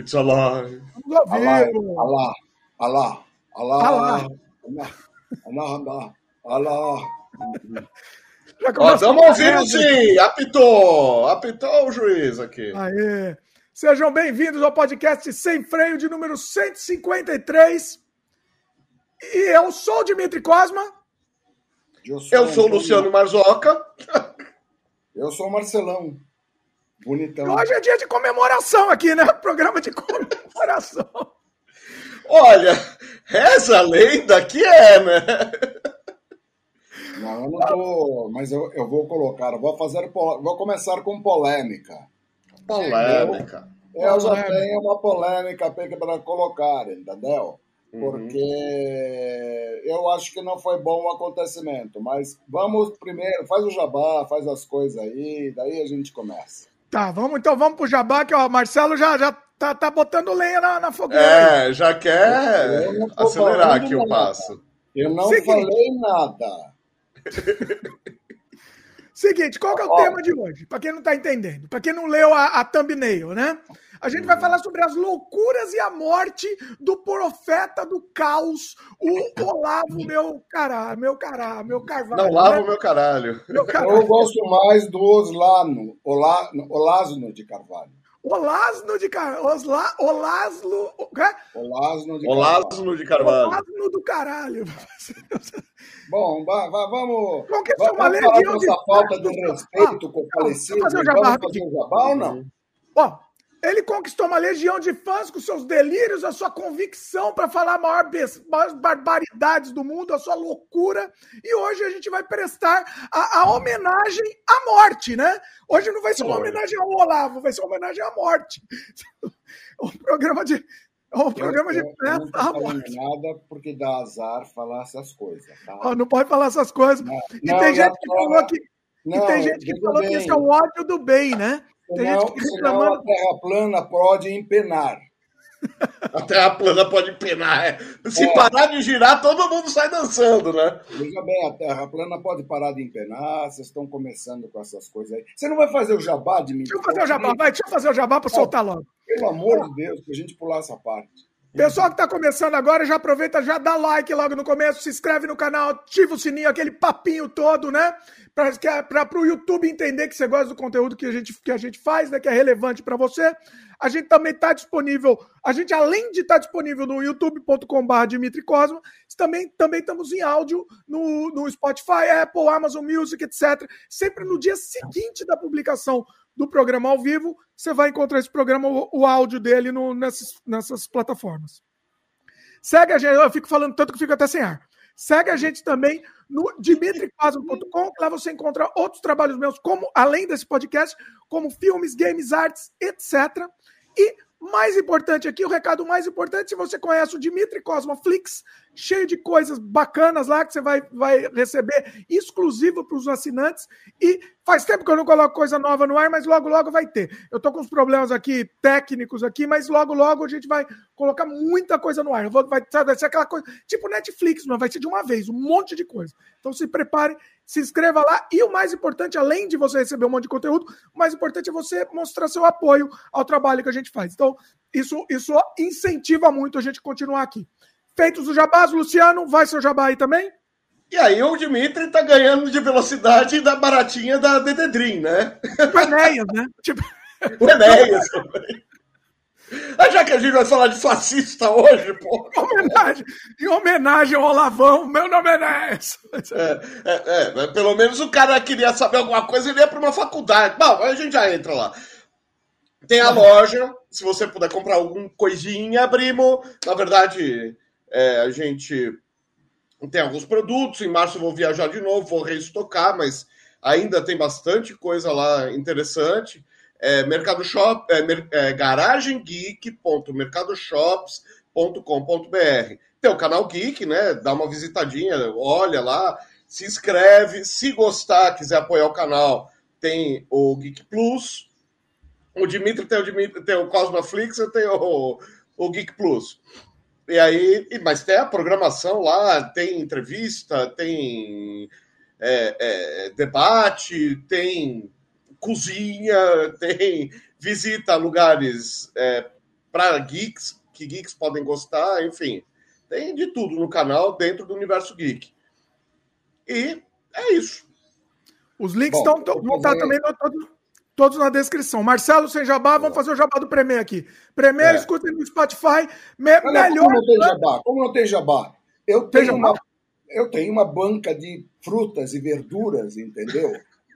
It's alive. Vamos ao vivo. Alá, alá, alá, Alá. alá, alá, alá. Já Ó, começa estamos com ao vivo regra. sim! Apitou! Apitou o juiz aqui. Aê. Sejam bem-vindos ao podcast Sem Freio de número 153. E eu sou o Dimitri Cosma. Eu sou o Antônio- Luciano Marzoca. Eu sou o Marcelão. E Bonitão. hoje é dia de comemoração aqui, né? Programa de comemoração. Olha, reza a lenda que é, né? Não, eu não tô. Mas eu, eu vou colocar, eu vou fazer. Vou começar com polêmica. Polêmica. Eu já Polêmica. tenho uma polêmica para colocar, entendeu? Uhum. Porque eu acho que não foi bom o acontecimento. Mas vamos primeiro, faz o jabá, faz as coisas aí, daí a gente começa. Tá, vamos então, vamos pro Jabá, que ó, o Marcelo já, já tá, tá botando lenha na, na fogueira. É, já quer acelerar aqui o passo. Eu não Seguinte. falei nada. Seguinte, qual que é o Ó. tema de hoje? Pra quem não tá entendendo, pra quem não leu a, a thumbnail, né? A gente vai falar sobre as loucuras e a morte do profeta do caos, o Olavo, meu cará, meu cará, meu carvalho. Não lava né? o meu caralho. meu Eu caralho. gosto mais do Oslano, Ola, Olasno de Carvalho. Olasno de Carvalho. Osla, Olaslo. Olasno de Carvalho. Olásno de Carvalho. Olasno do caralho. Bom, va- va- vamos, Qual que é vamos legião com de essa falta de santos? respeito com o Ah, falecido. fazer o jabá Vamos fazer o jabá ou não? Ó, ele conquistou uma legião de fãs com seus delírios, a sua convicção para falar a maior maiores barbaridades do mundo, a sua loucura. E hoje a gente vai prestar a, a homenagem à morte, né? Hoje não vai ser uma homenagem ao Olavo, vai ser uma homenagem à morte. O programa de. O programa de eu, festa à morte. nada porque dá azar falar essas coisas, tá? Ó, não pode falar essas coisas. Não, E não, tem gente que falou que. e Não, tem gente que falou que bem, esse é o ódio do bem, né? Tem senão, gente que reclamando. a terra plana pode empenar. A terra plana pode penar. é. Se É. parar de girar, todo mundo sai dançando, né? Veja bem, a terra plana pode parar de empenar, vocês estão começando com essas coisas aí. Você não vai fazer o jabá de mim? Deixa eu fazer o jabá, vai, deixa eu fazer o jabá para soltar logo. Pelo amor de Deus, que a gente pular essa parte. Pessoal que está começando agora, já aproveita, já dá like logo no começo, se inscreve no canal, ativa o sininho, aquele papinho todo, né? Para o YouTube entender que você gosta do conteúdo que a gente, que a gente faz, né? Que é relevante para você. A gente também está disponível, a gente além de estar disponível no youtube.com.br Dimitri Cosma, também, também estamos em áudio no, no Spotify, Apple, Amazon Music, etc. Sempre no dia seguinte da publicação do programa ao vivo, você vai encontrar esse programa, o, áudio dele no, nessas, nessas plataformas. Segue a gente, eu fico falando tanto que fico até sem ar. Segue a gente também no dimitricosmo.com, lá você encontra outros trabalhos meus, como além desse podcast, como filmes, games, artes, etc. E mais importante aqui, o recado mais importante, se você conhece o Dimitri Cosmoflix, cheio de coisas bacanas lá que você vai, vai receber exclusivo para os assinantes. E faz tempo que eu não coloco coisa nova no ar, mas logo, logo vai ter. Eu tô com uns problemas aqui técnicos aqui, mas logo, logo a gente vai colocar muita coisa no ar. Vou, vai, vai ser aquela coisa, tipo Netflix, mas vai ser de uma vez, um monte de coisa. Então se prepare, se inscreva lá. E o mais importante, além de você receber um monte de conteúdo, o mais importante é você mostrar seu apoio ao trabalho que a gente faz. Então, isso, isso incentiva muito a gente continuar aqui. Feitos os jabás, Luciano, vai seu jabá aí também? E aí o Dimitri tá ganhando de velocidade da baratinha da Dededrim, né? O Enéas, né? Tipo, O Enéas também. Ah, já que a gente vai falar de fascista hoje, pô. em homenagem, em homenagem ao Olavão, meu nome é Enéas. É, é, é, pelo menos o cara queria saber alguma coisa, ele ia para uma faculdade. Bom, a gente já entra lá. Tem a loja, se você puder comprar alguma coisinha, primo. Na verdade, é, a gente tem alguns produtos. Em março eu vou viajar de novo, vou reestocar, mas ainda tem bastante coisa lá interessante. É, Mercado Shop, é, é, garagemgeek.mercadoshops.com.br. Tem o canal Geek, né? Dá uma visitadinha, olha lá, se inscreve. Se gostar, quiser apoiar o canal, tem o Geek Plus. O Dimitri tem o, Dimitri, tem o Cosmoflix, eu tenho o, o Geek Plus. E aí, mas tem a programação lá, tem entrevista, tem é, é, debate, tem cozinha, tem visita lugares é, para geeks, que geeks podem gostar, enfim. Tem de tudo no canal dentro do universo geek. E é isso. Os links estão vão estar também todos, todos na descrição. Marcelo sem jabá, vamos fazer o jabá do Premier aqui. Premier, é. escutem no Spotify. Me, Olha, melhor. Como não tem jabá? Como não tem jabá? Eu tenho, jabá? Uma, eu tenho uma banca de frutas e verduras, entendeu?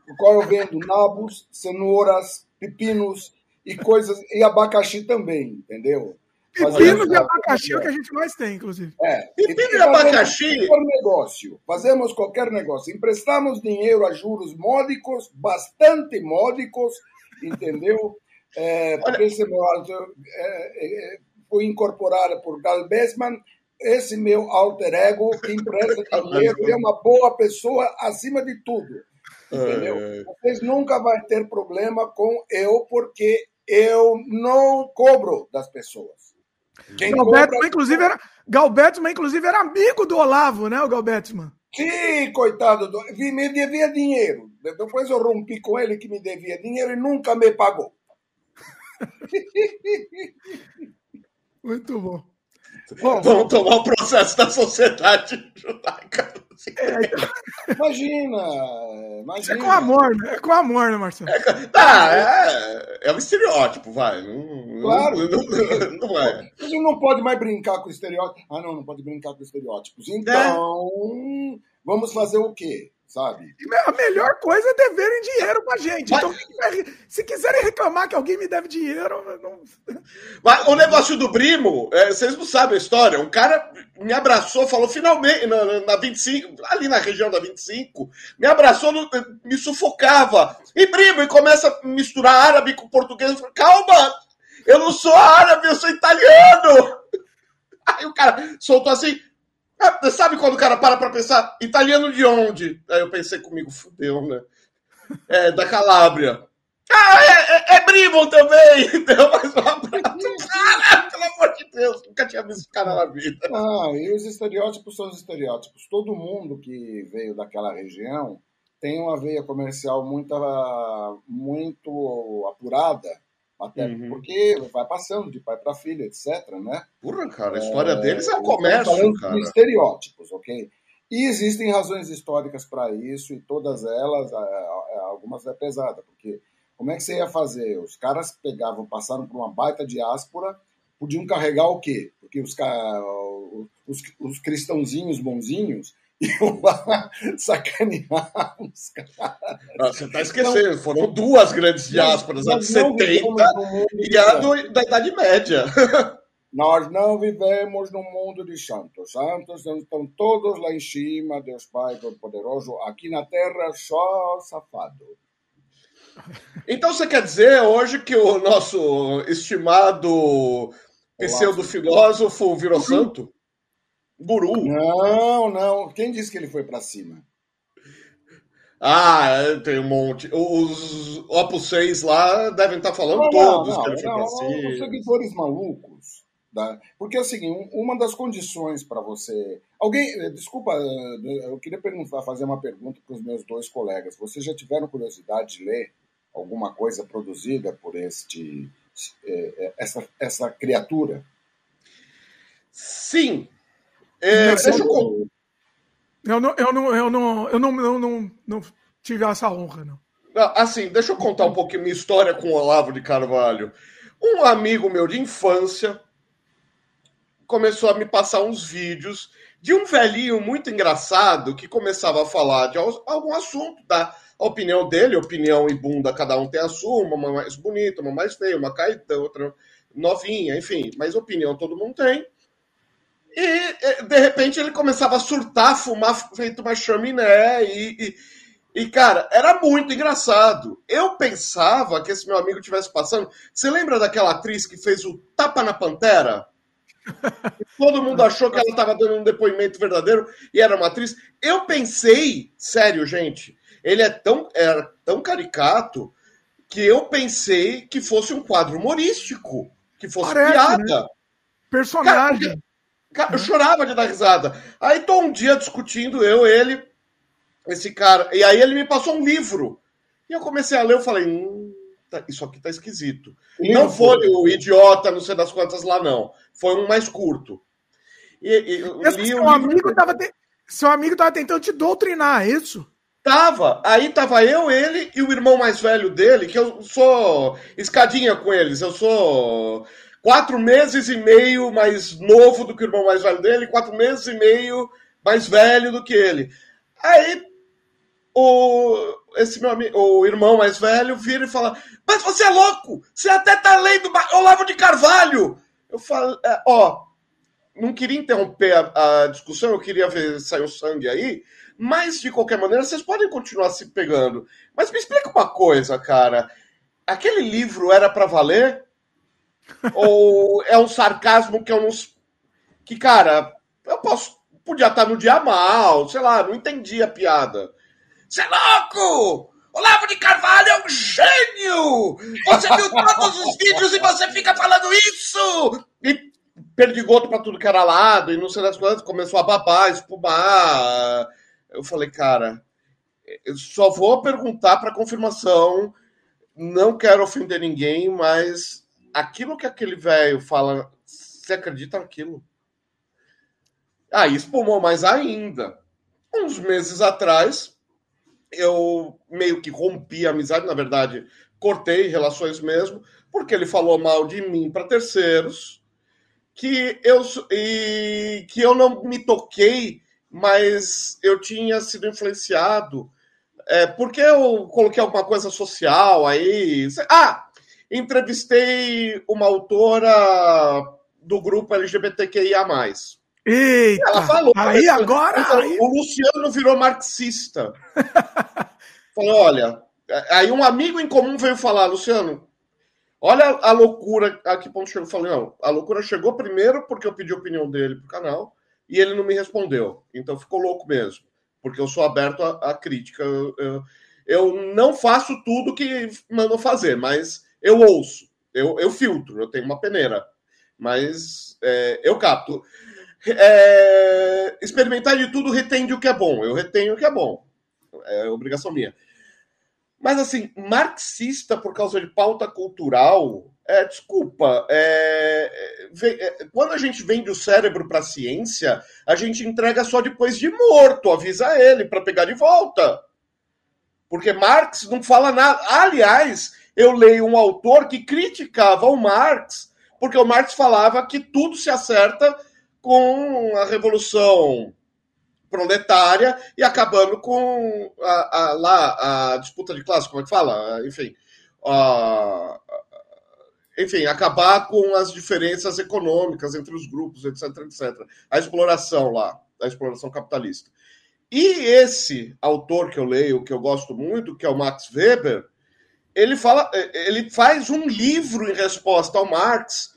O qual eu vendo nabos, cenouras, pepinos e coisas, e abacaxi também, entendeu? Pepino de abacaxi é o que a gente mais tem, inclusive. É. Pepino de abacaxi. Qualquer negócio. Fazemos qualquer negócio. Emprestamos dinheiro a juros módicos, bastante módicos, entendeu? É, porque esse meu é, é, foi incorporado por Gal Bessman, esse meu alter ego que empresta dinheiro é uma boa pessoa acima de tudo. Entendeu? Vocês nunca vão ter problema com eu, porque eu não cobro das pessoas. Quem Galberto, compra... inclusive, era, Galberto, inclusive, era amigo do Olavo, né, o Galberto? Sim, coitado, do... me devia dinheiro. Depois eu rompi com ele que me devia dinheiro e nunca me pagou. Muito bom. Bom Vamos tomar o processo da sociedade judaica. Imagina, imagina. É com amor, né? É com amor, né, Marcelo? É, ah, é, é um estereótipo, vai. Não, claro. Não, não, não é. A gente não pode mais brincar com estereótipos. Ah, não, não pode brincar com estereótipos. Então, é. vamos fazer o quê? Sabe? A melhor coisa é deverem dinheiro pra gente. Mas... Então, se quiserem reclamar que alguém me deve dinheiro. Não... Mas o negócio do primo, é, vocês não sabem a história. Um cara me abraçou, falou finalmente, na, na 25, ali na região da 25, me abraçou, me sufocava. E primo, e começa a misturar árabe com português. Eu falei, calma, eu não sou árabe, eu sou italiano. Aí o cara soltou assim, sabe quando o cara para pra pensar, italiano de onde? Aí eu pensei comigo, fudeu, né? É, da Calábria. Ah, é, é, é Bribon também! Deu mais um abraço. Cara, pelo amor de Deus, nunca tinha visto esse cara na vida. Ah, e os estereótipos são os estereótipos. Todo mundo que veio daquela região tem uma veia comercial muito, muito apurada até uhum. porque vai passando de pai para filho, etc. Né? Porra, cara, a história é, deles é o comércio, cara. De estereótipos, ok? E existem razões históricas para isso, e todas elas, algumas é pesada, porque como é que você ia fazer? Os caras pegavam, passaram por uma baita diáspora, podiam carregar o quê? Porque os, os, os cristãozinhos bonzinhos iam lá sacanear os caras. Você está esquecendo, então, foram duas grandes diásporas, a de 70 e a do, da Idade Média. Nós não vivemos num mundo de santos. Santos estão todos lá em cima, Deus Pai Todo-Poderoso. Aqui na Terra, só safado. Então você quer dizer hoje que o nosso estimado pseudo-filósofo virou santo? Guru. Não, não. Quem disse que ele foi para cima? Ah, tem um monte. Os Opus 6 lá devem estar falando não, todos não, que ele foi para cima. Os seguidores malucos. Tá? Porque é o seguinte, uma das condições para você. Alguém. Eh, desculpa, eh, eu queria perguntar, fazer uma pergunta para os meus dois colegas. Vocês já tiveram curiosidade de ler alguma coisa produzida por este, eh, essa, essa criatura? Sim, é, deixa eu... Eu não, eu não, eu não, eu não, eu não, não tive essa honra, não. Assim, deixa eu contar um pouquinho minha história com o Olavo de Carvalho. Um amigo meu de infância começou a me passar uns vídeos de um velhinho muito engraçado que começava a falar de algum assunto, da opinião dele, opinião e bunda, cada um tem a sua, uma mais bonita, uma mais feia, uma caída, outra novinha, enfim, mas opinião todo mundo tem. E, de repente, ele começava a surtar, fumar feito uma chaminé. E, e, e, cara, era muito engraçado. Eu pensava que esse meu amigo estivesse passando. Você lembra daquela atriz que fez o Tapa na Pantera? Todo mundo achou que ela estava dando um depoimento verdadeiro e era uma atriz. Eu pensei, sério, gente, ele é tão, era tão caricato que eu pensei que fosse um quadro humorístico, que fosse Parece, piada. Né? Personagem. Cara, eu chorava de dar risada. Aí tô um dia discutindo, eu, ele, esse cara. E aí ele me passou um livro. E eu comecei a ler, eu falei, hum, tá, isso aqui tá esquisito. Não foi o idiota, não sei das quantas lá, não. Foi um mais curto. E, e, seu, amigo tava te... seu amigo tava tentando te doutrinar, é isso? Tava. Aí tava eu, ele e o irmão mais velho dele, que eu sou escadinha com eles. Eu sou quatro meses e meio mais novo do que o irmão mais velho dele, quatro meses e meio mais velho do que ele. Aí o, esse meu amigo, o irmão mais velho vira e fala: Mas você é louco! Você até tá lendo Olavo de Carvalho! Eu falo, é, ó, não queria interromper a, a, discussão, eu queria ver se saiu sangue aí, mas de qualquer maneira vocês podem continuar se pegando. Mas me explica uma coisa, cara. Aquele livro era para valer? Ou é um sarcasmo que eu não. Que, cara, eu posso podia estar no dia mal, sei lá, não entendi a piada. Você é louco! Olavo de Carvalho é um gênio! Você viu todos os vídeos e você fica falando isso! E perdigoto para tudo que era lado, e não sei das coisas, começou a babar, espumar. Eu falei, cara, eu só vou perguntar para confirmação, não quero ofender ninguém, mas aquilo que aquele velho fala, você acredita naquilo? Aí espumou mais ainda. Uns meses atrás, eu meio que rompi a amizade, na verdade, cortei relações mesmo, porque ele falou mal de mim para terceiros, que eu, e, que eu não me toquei, mas eu tinha sido influenciado. É, porque eu coloquei alguma coisa social aí. Ah, entrevistei uma autora do grupo LGBTQIA. Eita! Ela falou. Aí agora. Aí... O Luciano virou marxista. falou: olha. Aí um amigo em comum veio falar, Luciano, olha a loucura. Aqui ponto chegou. Eu falei, não, a loucura chegou primeiro porque eu pedi a opinião dele pro canal e ele não me respondeu. Então ficou louco mesmo. Porque eu sou aberto à, à crítica. Eu, eu, eu, não faço tudo que mandam fazer, mas eu ouço, eu, eu filtro, eu tenho uma peneira. Mas é, eu capto é, experimentar de tudo retende o que é bom. Eu retenho o que é bom. É obrigação minha. Mas, assim, marxista por causa de pauta cultural, é, desculpa, é, é, quando a gente vende o cérebro para a ciência, a gente entrega só depois de morto, avisa ele para pegar de volta. Porque Marx não fala nada. Aliás, eu leio um autor que criticava o Marx, porque o Marx falava que tudo se acerta com a revolução proletária e acabando com a, a, lá a disputa de classe, como é que fala? Enfim, a, enfim, acabar com as diferenças econômicas entre os grupos, etc, etc. A exploração lá, a exploração capitalista. E esse autor que eu leio, que eu gosto muito, que é o Max Weber, ele fala, ele faz um livro em resposta ao Marx,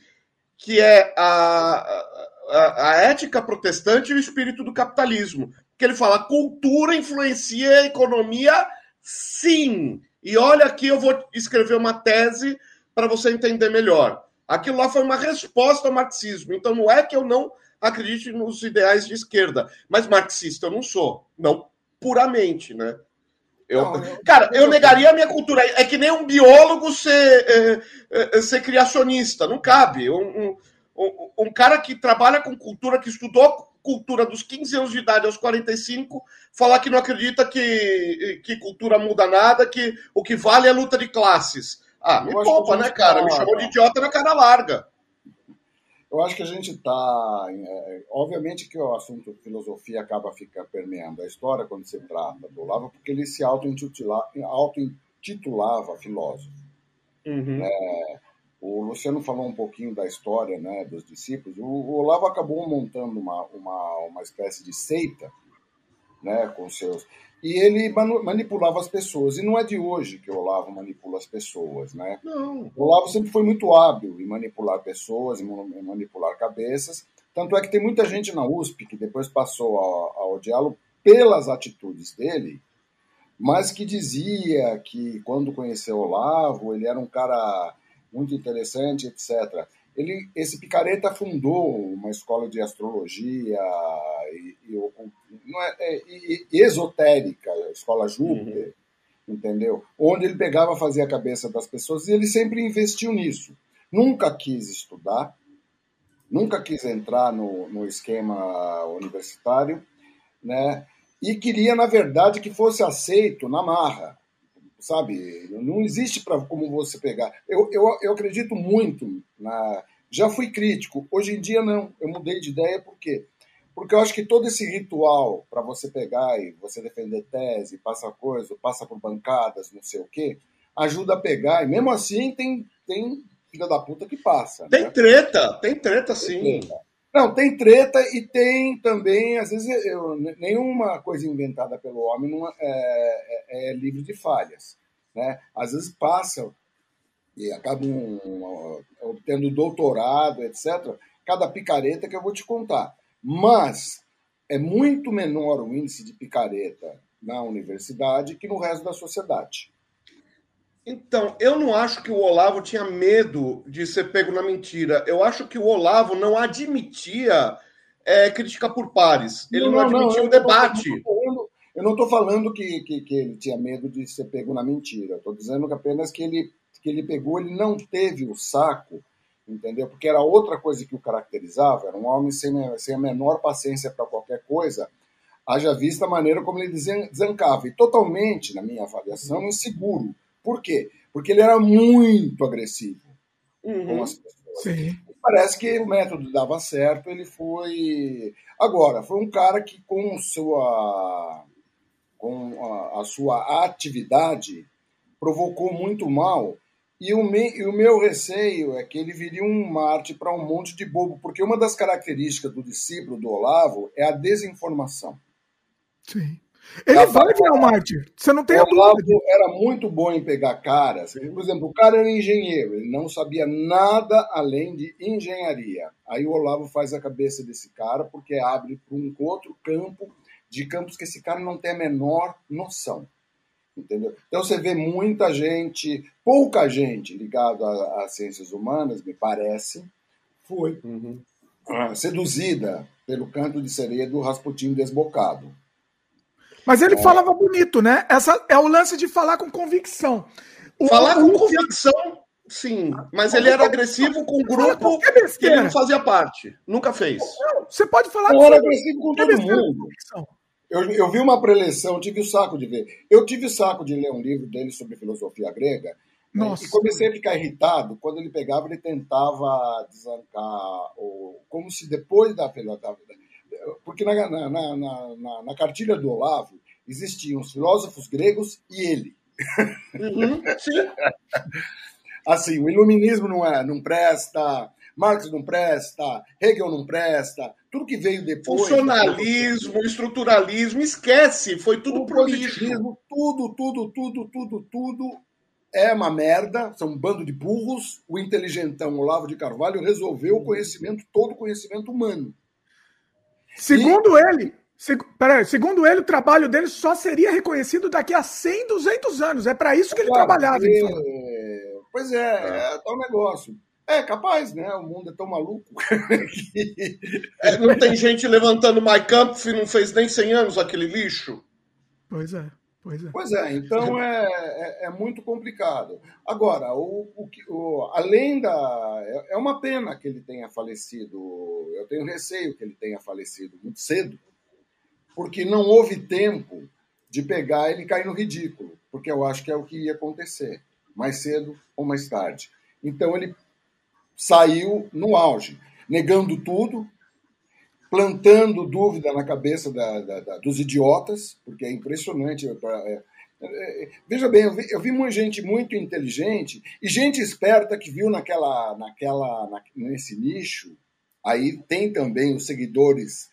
que é a, a, a ética protestante e o espírito do capitalismo. Que ele fala, cultura influencia a economia, sim. E olha aqui, eu vou escrever uma tese para você entender melhor. Aquilo lá foi uma resposta ao marxismo. Então não é que eu não acredite nos ideais de esquerda, mas marxista eu não sou, não puramente, né? Eu, não, eu, cara, eu, eu negaria a minha cultura. É que nem um biólogo ser, é, é, ser criacionista. Não cabe. Um, um, um, cara que trabalha com cultura, que estudou cultura dos 15 anos de idade aos 45, falar que não acredita que, que cultura muda nada, que o que vale é a luta de classes. Ah, me poupa, né, cara? Me chamou de idiota na cara larga. Eu acho que a gente está. É, obviamente que o assunto filosofia acaba ficando permeando a história quando se trata do Olavo, porque ele se auto-intitulava auto filósofo. Uhum. É, o Luciano falou um pouquinho da história né, dos discípulos. O, o Olavo acabou montando uma, uma, uma espécie de seita né, com seus. E ele manipulava as pessoas. E não é de hoje que o Olavo manipula as pessoas. Né? Não. O Olavo sempre foi muito hábil em manipular pessoas, em manipular cabeças. Tanto é que tem muita gente na USP que depois passou a, a odiá-lo pelas atitudes dele, mas que dizia que quando conheceu o Olavo, ele era um cara muito interessante, etc. Ele, esse picareta fundou uma escola de astrologia e, e, é, é, e, esotérica, a escola Júpiter, uhum. entendeu? Onde ele pegava, fazia a cabeça das pessoas e ele sempre investiu nisso. Nunca quis estudar, nunca quis entrar no, no esquema universitário, né? E queria, na verdade, que fosse aceito na marra, sabe? Não existe para como você pegar. Eu, eu, eu acredito muito na. Já fui crítico, hoje em dia não. Eu mudei de ideia por quê? Porque eu acho que todo esse ritual para você pegar e você defender tese, passa coisa, passa por bancadas, não sei o quê, ajuda a pegar. E mesmo assim tem, tem filha da puta que passa. Tem né? treta, tem treta sim. Tem treta. Não, tem treta e tem também, às vezes, eu, nenhuma coisa inventada pelo homem não é, é, é livre de falhas. Né? Às vezes passam e acabam obtendo doutorado, etc. Cada picareta que eu vou te contar. Mas é muito menor o índice de picareta na universidade que no resto da sociedade. Então, eu não acho que o Olavo tinha medo de ser pego na mentira. Eu acho que o Olavo não admitia é, crítica por pares. Ele não, não admitia não, o debate. eu não estou falando que, que, que, ele tinha medo de ser pego na mentira. Estou dizendo que apenas que ele, que ele pegou, ele não teve o saco, entendeu? Porque era outra coisa que o caracterizava. Era um homem sem, sem a menor paciência para qualquer coisa. Haja vista a maneira como ele desancava. E totalmente, na minha avaliação, inseguro por quê? Porque ele era muito agressivo uhum. com as pessoas. Sim. Parece que o método dava certo, ele foi. Agora, foi um cara que, com, sua, com a, a sua atividade, provocou muito mal. E o, me, e o meu receio é que ele viria um Marte para um monte de bobo, porque uma das características do discípulo do Olavo é a desinformação. Sim. Ele vai virar um mártir. Você não tem o a dúvida. era muito bom em pegar caras. Por exemplo, o cara era engenheiro, ele não sabia nada além de engenharia. Aí o Olavo faz a cabeça desse cara porque abre para um outro campo de campos que esse cara não tem a menor noção. Entendeu? Então você vê muita gente, pouca gente ligada às ciências humanas, me parece, foi uhum. seduzida pelo canto de sereia do Rasputin desbocado. Mas ele é. falava bonito, né? Essa é o lance de falar com convicção. O, falar com convicção, sim. Mas ele era agressivo com o grupo que ele não fazia parte. Nunca fez. Você pode falar com era agressivo com todo mundo. Eu, eu vi uma preleção, tive o saco de ver. Eu tive o saco de ler um livro dele sobre filosofia grega. Né, Nossa. E comecei a ficar irritado quando ele pegava, ele tentava desancar, ou, como se depois da, da, porque na, na, na, na, na cartilha do Olavo existiam os filósofos gregos e ele. Uhum, sim. assim, o iluminismo não, é, não presta, Marx não presta, Hegel não presta, tudo que veio depois. Funcionalismo, estruturalismo, esquece, foi tudo pro lixo. Tudo, tudo, tudo, tudo, tudo é uma merda, são um bando de burros. O inteligentão Olavo de Carvalho resolveu o conhecimento, todo o conhecimento humano. Segundo e... ele, seg, peraí, segundo ele, o trabalho dele só seria reconhecido daqui a 100, 200 anos. É para isso que ele claro, trabalhava. Ele pois é, é, é tal negócio. É capaz, né? O mundo é tão maluco. que... é, não tem gente levantando My Kampf e não fez nem 100 anos aquele lixo? Pois é. Pois é. Pois é, então é, é, é, muito complicado. Agora, o, o, o, além da. É, é uma pena que ele tenha falecido, eu tenho receio que ele tenha falecido muito cedo, porque não houve tempo de pegar ele e cair no ridículo, porque eu acho que é o que ia acontecer, mais cedo ou mais tarde. Então ele saiu no auge, negando tudo, plantando dúvida na cabeça da, da, da, dos idiotas, porque é impressionante. É, é, veja bem, eu vi, eu vi muita gente muito inteligente e gente esperta que viu naquela, naquela, na, nesse nicho. Aí tem também os seguidores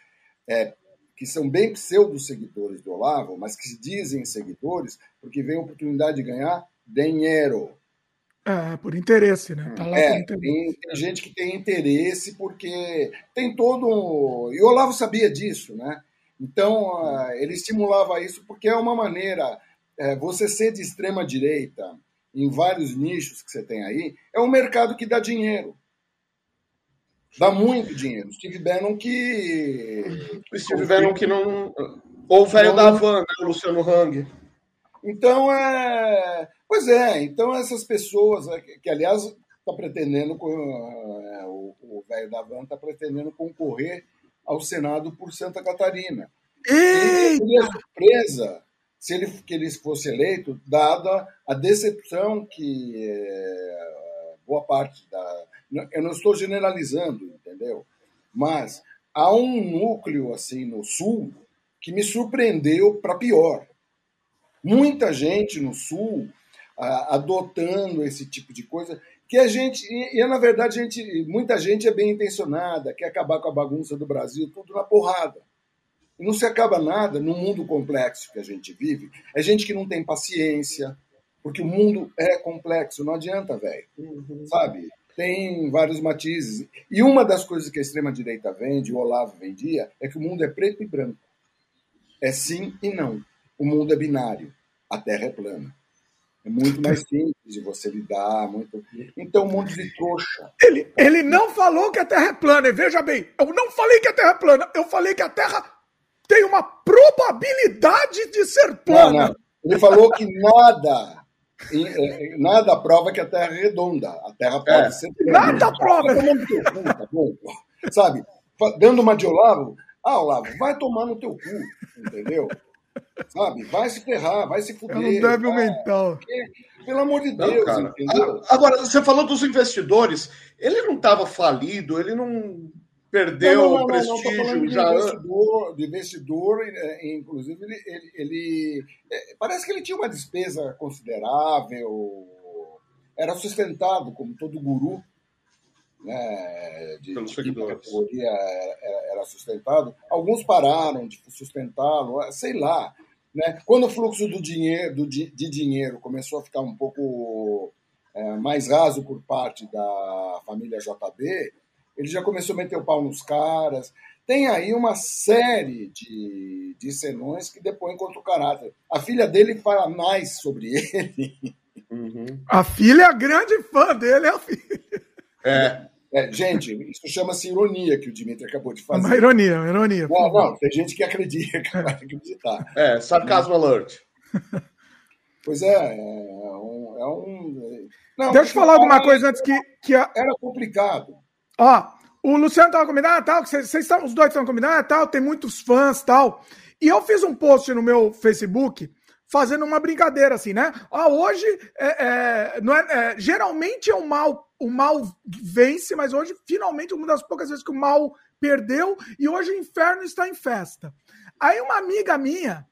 é, que são bem pseudo-seguidores do Olavo, mas que dizem seguidores porque vem a oportunidade de ganhar dinheiro. É, por interesse, né? Tá é, interesse. Tem, tem, gente que tem interesse porque tem todo um... E o Olavo sabia disso, né? Então, uh, ele estimulava isso porque é uma maneira... É, você ser de extrema direita em vários nichos que você tem aí, é um mercado que dá dinheiro. Dá muito dinheiro. Steve Bannon que... O Steve Bannon que não... Ou o velho da Van, né? O Luciano Hang. Então, é... pois é, então essas pessoas, é, que, aliás está pretendendo, é, o velho da Van está pretendendo concorrer ao Senado por Santa Catarina. Seria surpresa se ele, que ele fosse eleito, dada a decepção que é, boa parte da. Eu não estou generalizando, entendeu? Mas há um núcleo assim no Sul que me surpreendeu para pior. Muita gente no Sul a, adotando esse tipo de coisa que a gente e, e na verdade gente, muita gente é bem intencionada, quer acabar com a bagunça do Brasil, tudo na porrada. E não se acaba nada no mundo complexo que a gente vive. É gente que não tem paciência, porque o mundo é complexo, não adianta, velho. Uhum. Sabe? tem vários matizes. E uma das coisas que a extrema-direita vende, o Olavo vendia, é que o mundo é preto e branco. É sim e não. O mundo é binário. A Terra é plana. É muito mais simples de você lidar. Muito... Então, um monte de trouxa. Ele, ele não falou que a Terra é plana. E veja bem, eu não falei que a Terra é plana. Eu falei que a Terra tem uma probabilidade de ser plana. Não, não. Ele falou que nada é, nada prova que a Terra é redonda. A Terra pode é. ser. Nada prova! Tá bom, Sabe? Dando uma de Olavo, ah, Olavo, vai tomar no teu cu, entendeu? Sabe? Vai se ferrar, vai se fuder. Não deve mental. Pelo amor de Deus, não, entendeu? Agora, você falou dos investidores, ele não estava falido, ele não perdeu não, não, não, o prestígio já. De investidor, de investidor é, inclusive, ele, ele, ele é, parece que ele tinha uma despesa considerável, era sustentado, como todo guru, né, de, de categoria era, era, sustentado. Alguns pararam de sustentá-lo, sei lá. Né? Quando o fluxo do dinheiro, do, de dinheiro começou a ficar um pouco é, mais raso por parte da família JB, ele já começou a meter o pau nos caras. Tem aí uma série de, de senões que depõem contra o caráter. A filha dele fala mais sobre ele. Uhum. A filha é a grande fã dele, é a filha. É. é gente, isso chama-se ironia que o Dimitri acabou de fazer. Uma ironia, uma ironia. Não, não, tem gente que acredita, que vai acreditar. É, sarcasmo alert. Pois é, é um. É um... Não, Deixa eu falar alguma coisa antes que. que a... Era complicado. Ó, o Luciano tava combinando, ah, tal, que vocês, estão, os dois estão combinando, ah, tal, tem muitos fãs, tal. E eu fiz um post no meu Facebook fazendo uma brincadeira assim, né? Ah, hoje é, é, não é, é, geralmente é o mal, o mal vence, mas hoje finalmente uma das poucas vezes que o mal perdeu e hoje o inferno está em festa. Aí uma amiga minha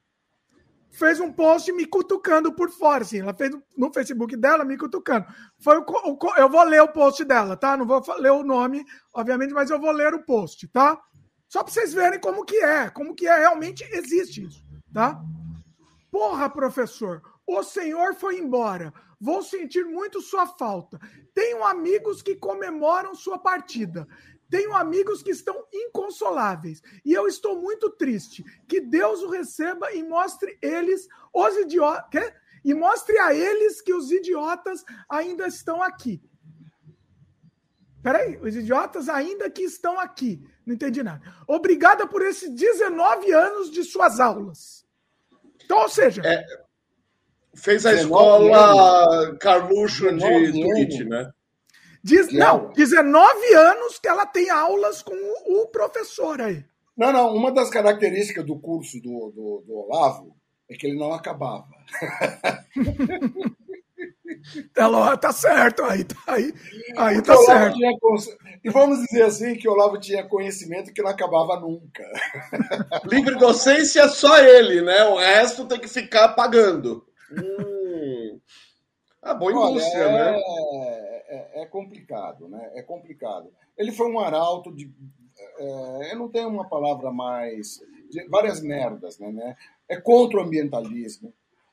fez um post me cutucando por fora, assim. Ela fez no Facebook dela me cutucando. Foi o, o, eu vou ler o post dela, tá? Não vou ler o nome, obviamente, mas eu vou ler o post, tá? Só para vocês verem como que é, como que é realmente existe isso, tá? Porra, professor, o senhor foi embora. Vou sentir muito sua falta. Tenho amigos que comemoram sua partida. Tenho amigos que estão inconsoláveis e eu estou muito triste. Que Deus o receba e mostre eles os idiotas e mostre a eles que os idiotas ainda estão aqui. Peraí, os idiotas ainda que estão aqui. Não entendi nada. Obrigada por esses 19 anos de suas aulas. Então, ou seja. É, fez a escola Carluxo de Twitch, né? Diz, não, 19 anos que ela tem aulas com o, o, professor aí. Não, não. Uma das características do curso do, do, do Olavo é que ele não acabava. Ela, tá certo, aí, tá, aí, aí tá certo. Tinha, e vamos dizer assim que o Olavo tinha conhecimento que não acabava nunca. Livre docência é só ele, né? O resto tem que ficar pagando. Hum. Ah, boa indústria, Olha, é... né? é, é, complicado, né? É complicado. Ele foi um arauto de. É, eu não tenho uma palavra mais. De várias merdas, né, né? É contra o ambientalismo,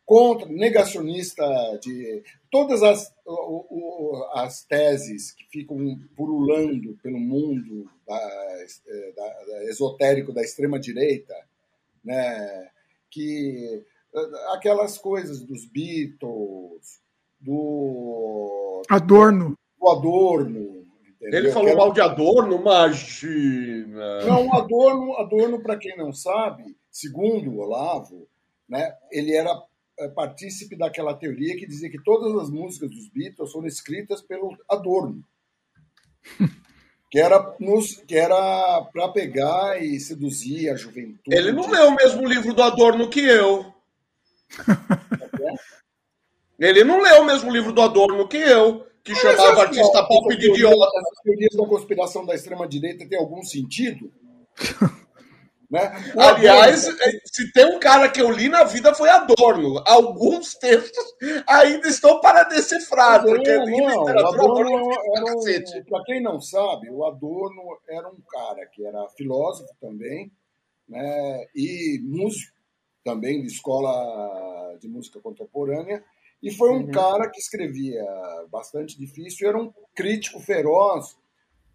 contra negacionista de todas as, o, o, as teses que ficam pululando pelo mundo da, é, da, da, esotérico da extrema direita, né? Que aquelas coisas dos Beatles, do Adorno. Do Adorno. Entendeu? Ele falou mal de Adorno, imagina. Não, Adorno, Adorno para quem não sabe, segundo o Olavo, né, ele era é, partícipe daquela teoria que dizia que todas as músicas dos Beatles foram escritas pelo Adorno. que era nos, que era para pegar e seduzir a juventude. Ele não leu o mesmo livro do Adorno que eu. Ele não leu o mesmo livro do Adorno que eu, que Mas chamava artista pop de idiota. As teorias da conspiração da extrema direita têm algum sentido? Né? Aliás, é, se tem um cara que eu li na vida foi Adorno. Alguns textos ainda estão para decifrar. Porque não, Adorno um, para quem não sabe, o Adorno era um cara que era filósofo também, né, e músico também de escola de música contemporânea, e foi um uhum. cara que escrevia bastante difícil, era um crítico feroz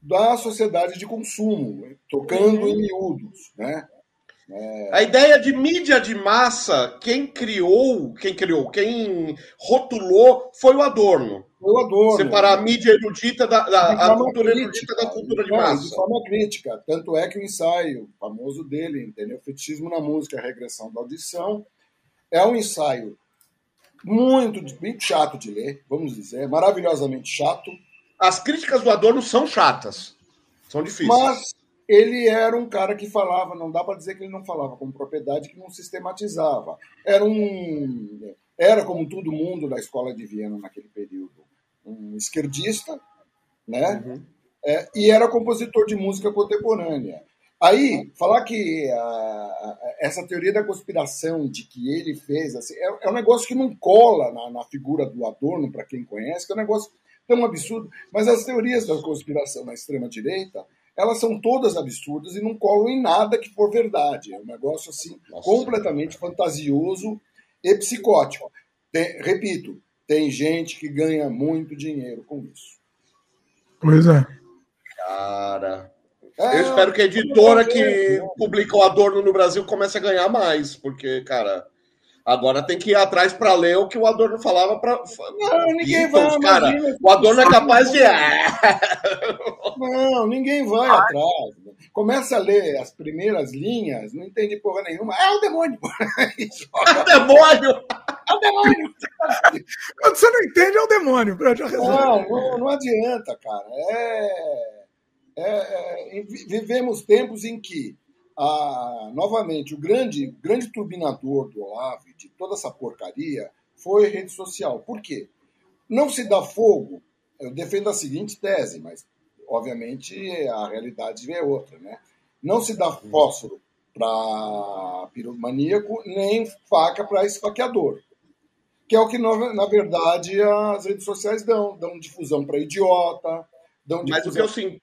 da sociedade de consumo, tocando em miúdos, né? É... A ideia de mídia de massa, quem criou, quem criou, quem rotulou foi o Adorno. Foi o Adorno. Separar a mídia erudita da, da a cultura crítica, erudita da cultura de massa. De forma crítica. Tanto é que o ensaio famoso dele, entendeu? Fetichismo na música, a regressão da audição, é um ensaio muito, muito chato de ler, vamos dizer, maravilhosamente chato, as críticas do Adorno são chatas. São difíceis. Mas ele era um cara que falava, não dá para dizer que ele não falava com propriedade, que não sistematizava. Era um. Era, como todo mundo da escola de Viena naquele período, um esquerdista, né? Uhum. É, e era compositor de música contemporânea. Aí, falar que a, essa teoria da conspiração de que ele fez assim, é, é um negócio que não cola na, na figura do Adorno, para quem conhece, que é um negócio tão absurdo. Mas as teorias da conspiração na extrema-direita, elas são todas absurdas e não colam em nada que for verdade. É um negócio assim Nossa. completamente fantasioso e psicótico. Tem, repito, tem gente que ganha muito dinheiro com isso. Pois é. Cara. É, eu espero que a editora que publica o Adorno no Brasil comece a ganhar mais, porque, cara, Agora tem que ir atrás para ler o que o Adorno falava para. Não, ninguém vai. Cara, o Adorno é capaz de. não, ninguém vai atrás. Começa a ler as primeiras linhas, não entende porra nenhuma. É o demônio! é o demônio! É o demônio! Quando você não entende, é o demônio. Não, não, não adianta, cara. É, é, é, vivemos tempos em que a, novamente, o grande, grande turbinador do Olavo, de toda essa porcaria, foi rede social. Por quê? Não se dá fogo. Eu defendo a seguinte tese, mas obviamente a realidade é outra, né? Não se dá fósforo para piromaníaco, nem faca para esfaqueador. Que é o que, na verdade, as redes sociais dão. Dão difusão para idiota, dão difusão... Mas o que eu, sim,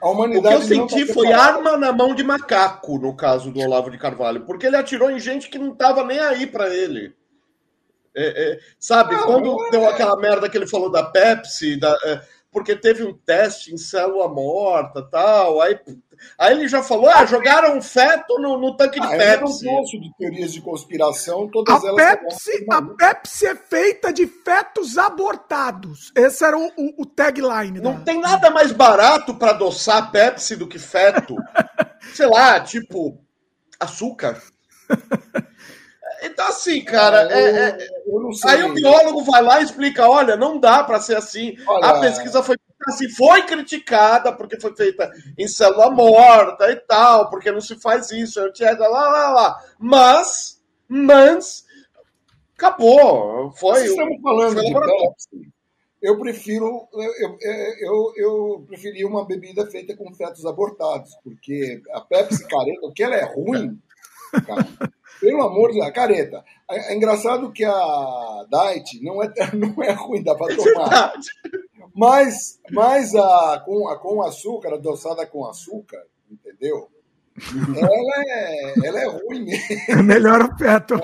a humanidade o que eu senti tá foi arma na mão de macaco, no caso do Olavo de Carvalho, porque ele atirou em gente que não estava nem aí para ele. É, é, sabe, quando é... deu aquela merda que ele falou da Pepsi, da, é, porque teve um teste em célula morta tal, aí Aí ele já falou: ah, jogaram um feto no, no tanque de ah, Pepsi. Eu não gosto de teorias de conspiração, todas a elas. Pepsi, a Pepsi é feita de fetos abortados. Esse era o, o, o tagline. Não tem nada mais barato para adoçar a Pepsi do que feto. Sei lá, tipo, açúcar. Então, assim, cara, é, é, é aí o biólogo vai lá e explica: olha, não dá para ser assim. Olha, a pesquisa foi assim, foi criticada porque foi feita em célula morta e tal, porque não se faz isso, lá, lá, lá. Mas, mas, acabou. Foi. Estamos falando de Pepsi. Eu prefiro, eu, eu, eu preferi uma bebida feita com fetos abortados, porque a Pepsi careta, que ela é ruim, cara, pelo amor de Deus, careta. É, é engraçado que a Diet não é, não é ruim, dá para tomar. Mas, mas a, com, a, com açúcar, adoçada com açúcar, entendeu? Ela é, ela é ruim É melhor o peto.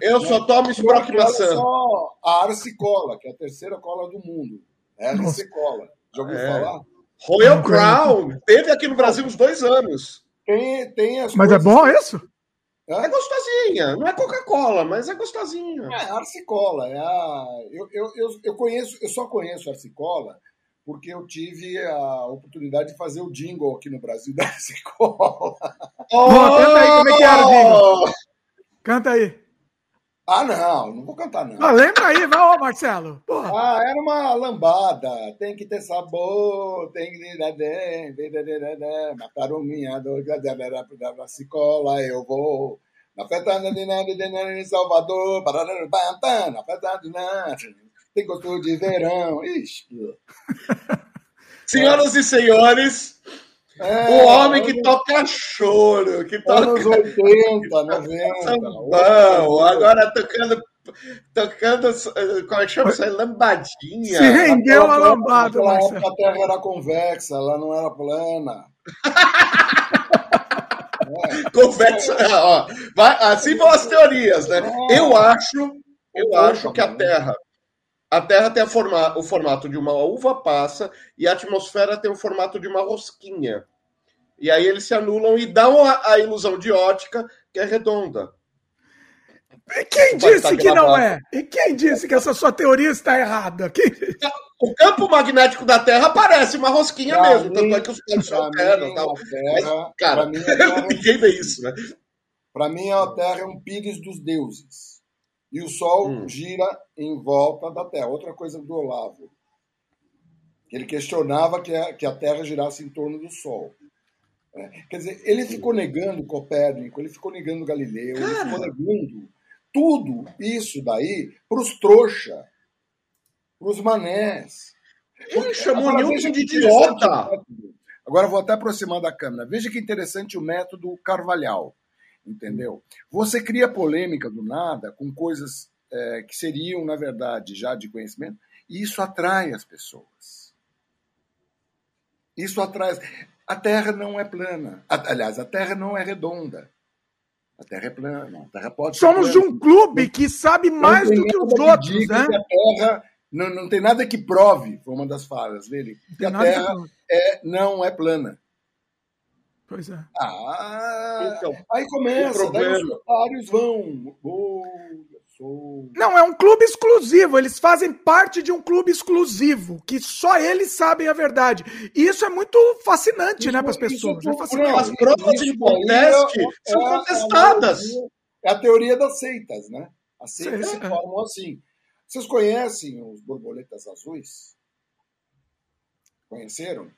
Eu só tomo Sprock maçã. só a Arcicola, que é a terceira cola do mundo. É a Arcicola. Já ouviu é. falar? Royal Crown. Teve aqui no Brasil uns dois anos. Tem, tem as Mas é bom isso? É gostosinha, não é Coca-Cola, mas é gostosinha. É, Arcicola. É a... eu, eu, eu, eu, conheço, eu só conheço Arcicola porque eu tive a oportunidade de fazer o jingle aqui no Brasil da Arcicola. Oh, canta aí, como é que era o jingle? Canta aí. Ah, não, não vou cantar, não. Ah, lembra aí, vai, Marcelo. Porra. Ah, era uma lambada. Tem que ter sabor, tem que. Mataram minha dor, da cicola, eu vou. Na festa de Salvador, na festa de tem gosto de verão. Ixi. Senhoras e senhores, é, o homem que toca choro, que toca. Anos 80, 90. Sambão, agora tocando. Tocando, como é que chama isso aí? Lambadinha. Se rendeu a lambada. Naquela época a Terra era convexa, ela não era plana. é. Convexa, ó. Vai, assim vão as teorias, né? É. Eu acho, eu acho que a Terra a Terra tem forma, o formato de uma uva passa e a atmosfera tem o formato de uma rosquinha. E aí eles se anulam e dão a, a ilusão de ótica que é redonda. E quem disse que não é? E quem disse que essa sua teoria está errada? Quem... O campo magnético da Terra parece uma rosquinha pra mesmo, mim, tanto é que os caras. Tal. Mas, cara, ninguém vê isso, né? Para mim, a Terra é um pires dos deuses. E o Sol hum. gira em volta da Terra. Outra coisa do Olavo. Ele questionava que a, que a Terra girasse em torno do Sol. Quer dizer, ele ficou negando Copérnico, ele ficou negando Galileu, Cara. ele ficou negando tudo isso daí para os trouxa, para os manés. Ele chamou Newton de idiota. Agora vou até aproximar da câmera. Veja que interessante o método Carvalhal entendeu? Você cria polêmica do nada com coisas é, que seriam, na verdade, já de conhecimento, e isso atrai as pessoas. Isso atrai. A Terra não é plana. Aliás, a Terra não é redonda. A Terra é plana. A Terra pode Somos de um clube que sabe mais do que os outros, né? Que a Terra não, não tem nada que prove, foi uma das falas dele, que a Terra é, não é plana. Pois é. Ah, então, aí começa, daí os otários vão. Oh, sou... Não, é um clube exclusivo. Eles fazem parte de um clube exclusivo, que só eles sabem a verdade. E isso é muito fascinante, isso, né, para as pessoas. É fascinante. As provas de conteste é, são é contestadas. É a teoria das seitas, né? As seitas Sim, se é. formam assim. Vocês conhecem os borboletas azuis? Conheceram?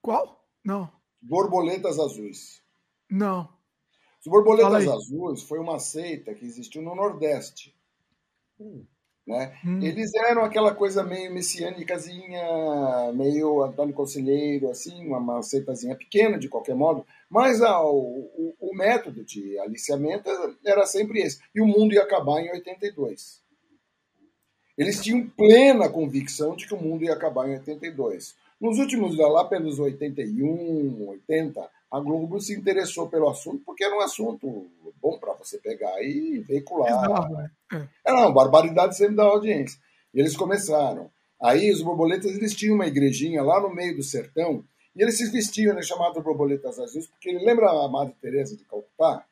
Qual? Não. Borboletas Azuis. Não. Os Borboletas Azuis foi uma seita que existiu no Nordeste. Hum. Né? Hum. Eles eram aquela coisa meio messiânicazinha, meio Antônio Conselheiro, assim, uma, uma seitazinha pequena, de qualquer modo, mas ah, o, o, o, método de aliciamento era sempre esse. E o mundo ia acabar em 82. Eles tinham plena convicção de que o mundo ia acabar em 82. Nos últimos, lá pelos 81, 80, a Globo se interessou pelo assunto porque era um assunto bom para você pegar e veicular. Né? É. Era uma barbaridade sempre da audiência. E eles começaram. Aí os borboletas eles tinham uma igrejinha lá no meio do sertão e eles se vestiam, né, chamados borboletas azuis, porque lembra a Madre Teresa de Calcutá?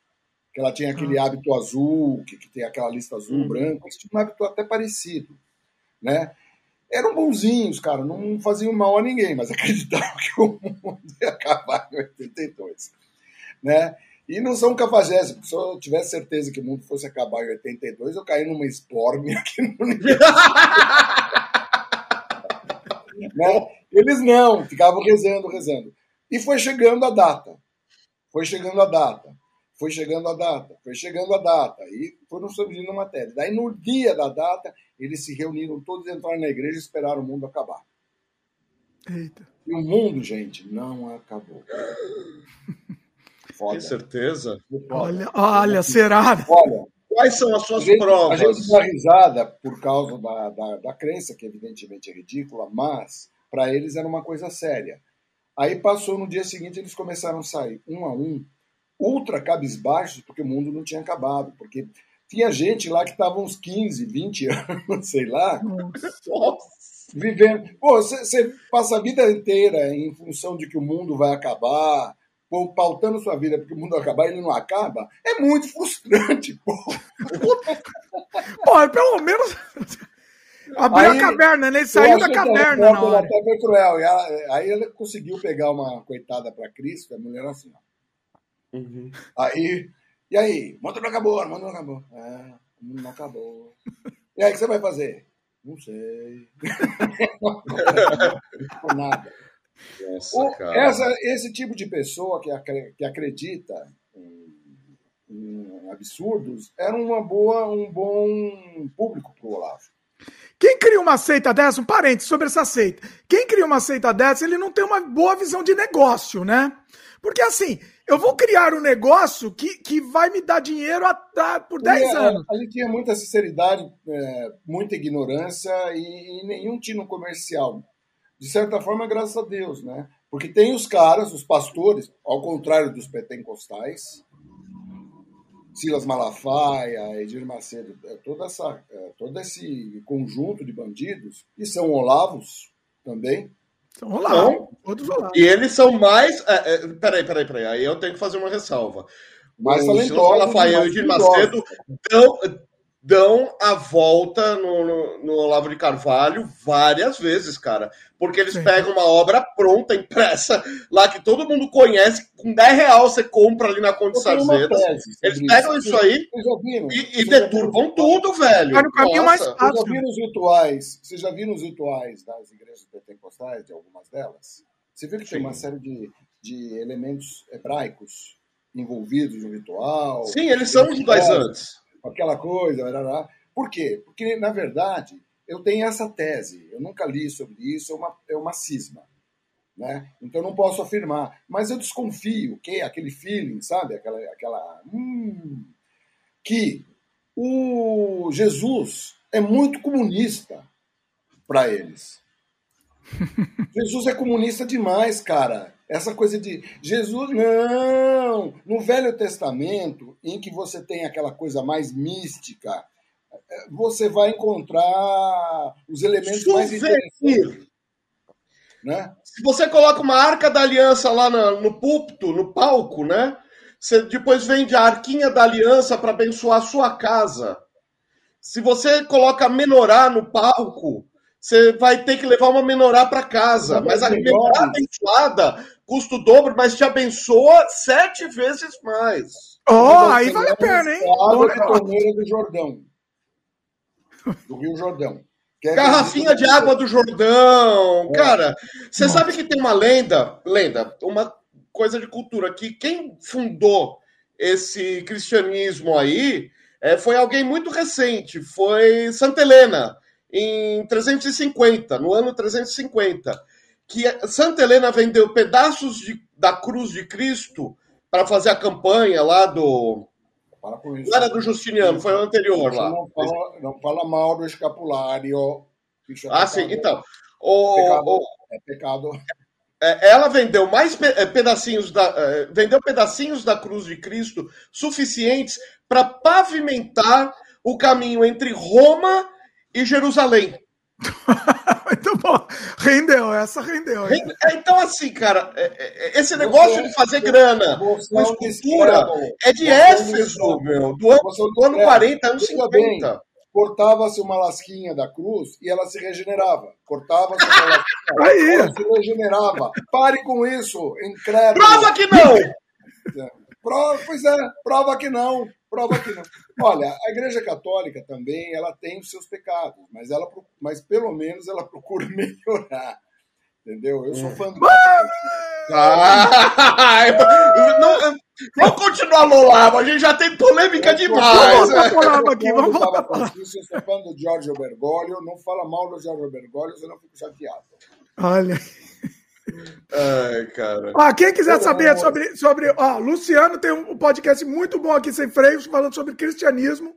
Que ela tinha aquele ah. hábito azul, que, que tem aquela lista azul, uhum. branco, eles tinham um hábito até parecido, né? Eram bonzinhos, cara, não faziam mal a ninguém, mas acreditavam que o mundo ia acabar em 82. Né? E não são cafajestes, se eu tivesse certeza que o mundo fosse acabar em 82, eu caí numa esporme aqui no né? Eles não, ficavam rezando, rezando. E foi chegando a data. Foi chegando a data. Foi chegando a data. Foi chegando a data. E foram surgindo matéria. Daí, no dia da data, eles se reuniram todos, entraram na igreja e esperaram o mundo acabar. Eita. E o mundo, gente, não acabou. Foda. Tem certeza? Olha, olha, será? Olha, quais são as suas a gente, provas? A gente dá risada por causa da, da, da crença, que evidentemente é ridícula, mas para eles era uma coisa séria. Aí passou no dia seguinte, eles começaram a sair um a um, ultra cabisbaixos, porque o mundo não tinha acabado, porque tinha gente lá que estava uns 15, 20 anos, sei lá, vivendo. Pô, você passa a vida inteira em função de que o mundo vai acabar, pô, pautando sua vida porque o mundo vai acabar e ele não acaba. É muito frustrante, pô. pô, pelo menos. Abriu aí, a caverna, né? Ele saiu da caverna. Na hora. Até foi cruel. Ela, aí ele conseguiu pegar uma coitada para Cristo, a mulher assim, ó. Uhum. Aí e aí, o mundo não acabou, o mundo não acabou. É, não acabou. E aí, o que você vai fazer? Não sei. Não nada. Nossa, o, essa, esse tipo de pessoa que, que acredita em, em absurdos era uma boa, um bom público para o Olavo. Quem cria uma seita dessa, um parente sobre essa seita, quem cria uma seita dessa, ele não tem uma boa visão de negócio, né? Porque assim, eu vou criar um negócio que, que vai me dar dinheiro a, a, por 10 é, anos. A, gente tinha muita sinceridade, é, muita ignorância e, e, nenhum tino comercial. De certa forma, graças a Deus, né? Porque tem os caras, os pastores, ao contrário dos pentecostais, Silas Malafaia, Edir Macedo, é, toda essa, é, todo esse conjunto de bandidos, e são olavos também. São olavos, todos olavos. E eles são mais. É, é, peraí, peraí, peraí. Aí eu tenho que fazer uma ressalva. Mais o Silas Malafaia e Edir Macedo dão, dão a volta no, no, no, Olavo de Carvalho várias vezes, cara. Porque eles Sim. pegam uma obra pronta, impressa, lá que todo mundo conhece, com 10 reais você compra ali na Conde Sarzedas. Eles pegam isso, aí e, e deturpam tudo, velho. Cara, caminho mais fácil. Você já viram os rituais? Você já viram os rituais das igrejas pentecostais, de algumas delas? Você viu que Sim. tem uma série de, de elementos hebraicos envolvidos no ritual? Sim, eles são judaizantes aquela coisa. Blá, Por quê? Porque, na verdade, eu tenho essa tese, eu nunca li sobre isso, é uma, é uma cisma. Né? Então não posso afirmar, mas eu desconfio que aquele feeling, sabe, aquela, aquela hum, que o Jesus é muito comunista para eles. Jesus é comunista demais, cara. Essa coisa de Jesus, não! No Velho Testamento, em que você tem aquela coisa mais mística, você vai encontrar os elementos mais interessantes. Né? Se você coloca uma arca da aliança lá no, no púlpito, no palco, né? Você depois vende a arquinha da aliança para abençoar a sua casa. Se você coloca menorá no palco, você vai ter que levar uma menorá para casa. Mas a menorá abençoada custa o dobro, mas te abençoa sete vezes mais. Oh, aí vale a pena, hein? Água de torneira do Jordão. Do Rio Jordão. É Garrafinha de água do Jordão. É. Cara, você Nossa. sabe que tem uma lenda, lenda, uma coisa de cultura, que quem fundou esse cristianismo aí é, foi alguém muito recente, foi Santa Helena em 350, no ano 350, que Santa Helena vendeu pedaços de, da cruz de Cristo para fazer a campanha lá do. Não era do Justiniano, foi o anterior lá. Não fala, não fala mal do escapulário. É ah, sim, então. O, pecado, o, é pecado. É, ela vendeu mais é, pedacinhos da vendeu pedacinhos da cruz de Cristo suficientes para pavimentar o caminho entre Roma e Jerusalém. Muito bom. Rendeu, essa rendeu. É, então, assim, cara, é, é, esse negócio você, de fazer grana com escultura é de Éfeso, meu, do ano, do ano 40, anos 50. Cortava-se uma lasquinha da cruz e ela se regenerava. Cortava-se uma lasquinha, Aí. ela se regenerava. Pare com isso, incrédulo. Prova que não! Prova, pois é, prova que não. Prova que não. Olha, a Igreja Católica também ela tem os seus pecados, mas, ela, mas pelo menos ela procura melhorar. Entendeu? Eu sou fã do. Ah, não, vamos continuar Lolava, a gente já tem polêmica demais. Vamos voltar aqui, vamos voltar Eu sou fã do Giorgio Bergoglio, não fala mal do Giorgio Bergoglio, senão fico chateado. Olha. Ai, cara. Ah, quem quiser saber sobre. sobre ó, Luciano tem um podcast muito bom aqui, sem freios, falando sobre cristianismo.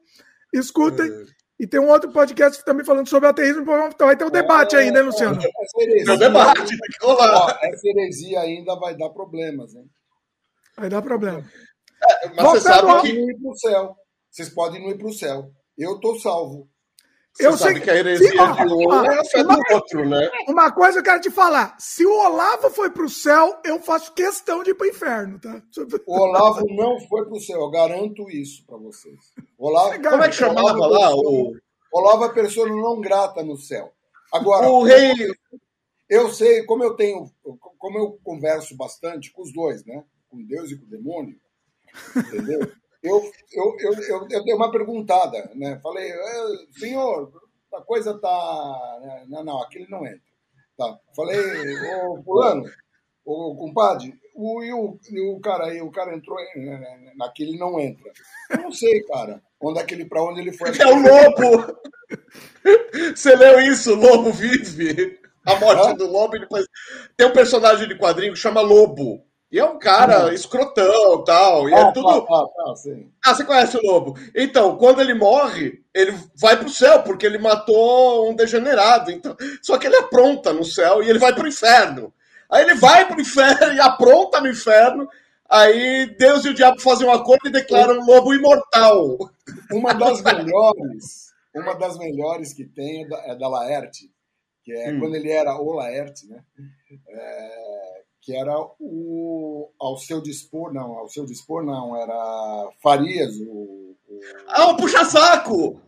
Escutem. É. E tem um outro podcast também falando sobre ateísmo. Então vai ter um debate é, ainda, hein, Luciano? É, debate, Essa heresia ainda vai dar problemas, hein? Vai dar problema. É, mas você sabe que... ir pro céu. Vocês podem não ir para o céu. Eu estou salvo. Você eu sabe sei que a heresia Sim, ó, de um é a fé do outro, né? Uma coisa eu quero te falar: se o Olavo foi para o céu, eu faço questão de ir para o inferno, tá? O Olavo não foi para o céu, eu garanto isso para vocês. Olavo, Como é que chamava Olavo lá? O... Olavo é pessoa não grata no céu. Agora, o rei. Eu sei, como eu tenho, como eu converso bastante com os dois, né? Com Deus e com o demônio, entendeu? Eu, eu, eu, eu, dei uma perguntada, né? Falei, senhor, a coisa tá. Né? Não, não, aquele não entra. Tá. Falei, ô fulano, ô compadre, o, e, o, e o cara aí, o cara entrou né, naquele não entra. Eu não sei, cara. Onde é que ele, pra onde ele foi? É o lobo! Você leu isso? Lobo vive? A morte do lobo e depois. Tem um personagem de quadrinho que chama Lobo. E é um cara uhum. escrotão tal. E é ah, é tudo. Ah, ah, ah, você conhece o Lobo? Então, quando ele morre, ele vai pro céu, porque ele matou um degenerado. Então... Só que ele apronta no céu e ele vai pro inferno. Aí ele vai pro inferno e apronta no inferno. Aí Deus e o diabo fazem um acordo e declaram o lobo imortal. Uma das melhores, uma das melhores que tem é da, é da Laerte, que é hum. quando ele era o Laerte, né? É, que era o ao seu dispor, não, ao seu dispor não, era Farias, o, o... Ah, o puxa-saco!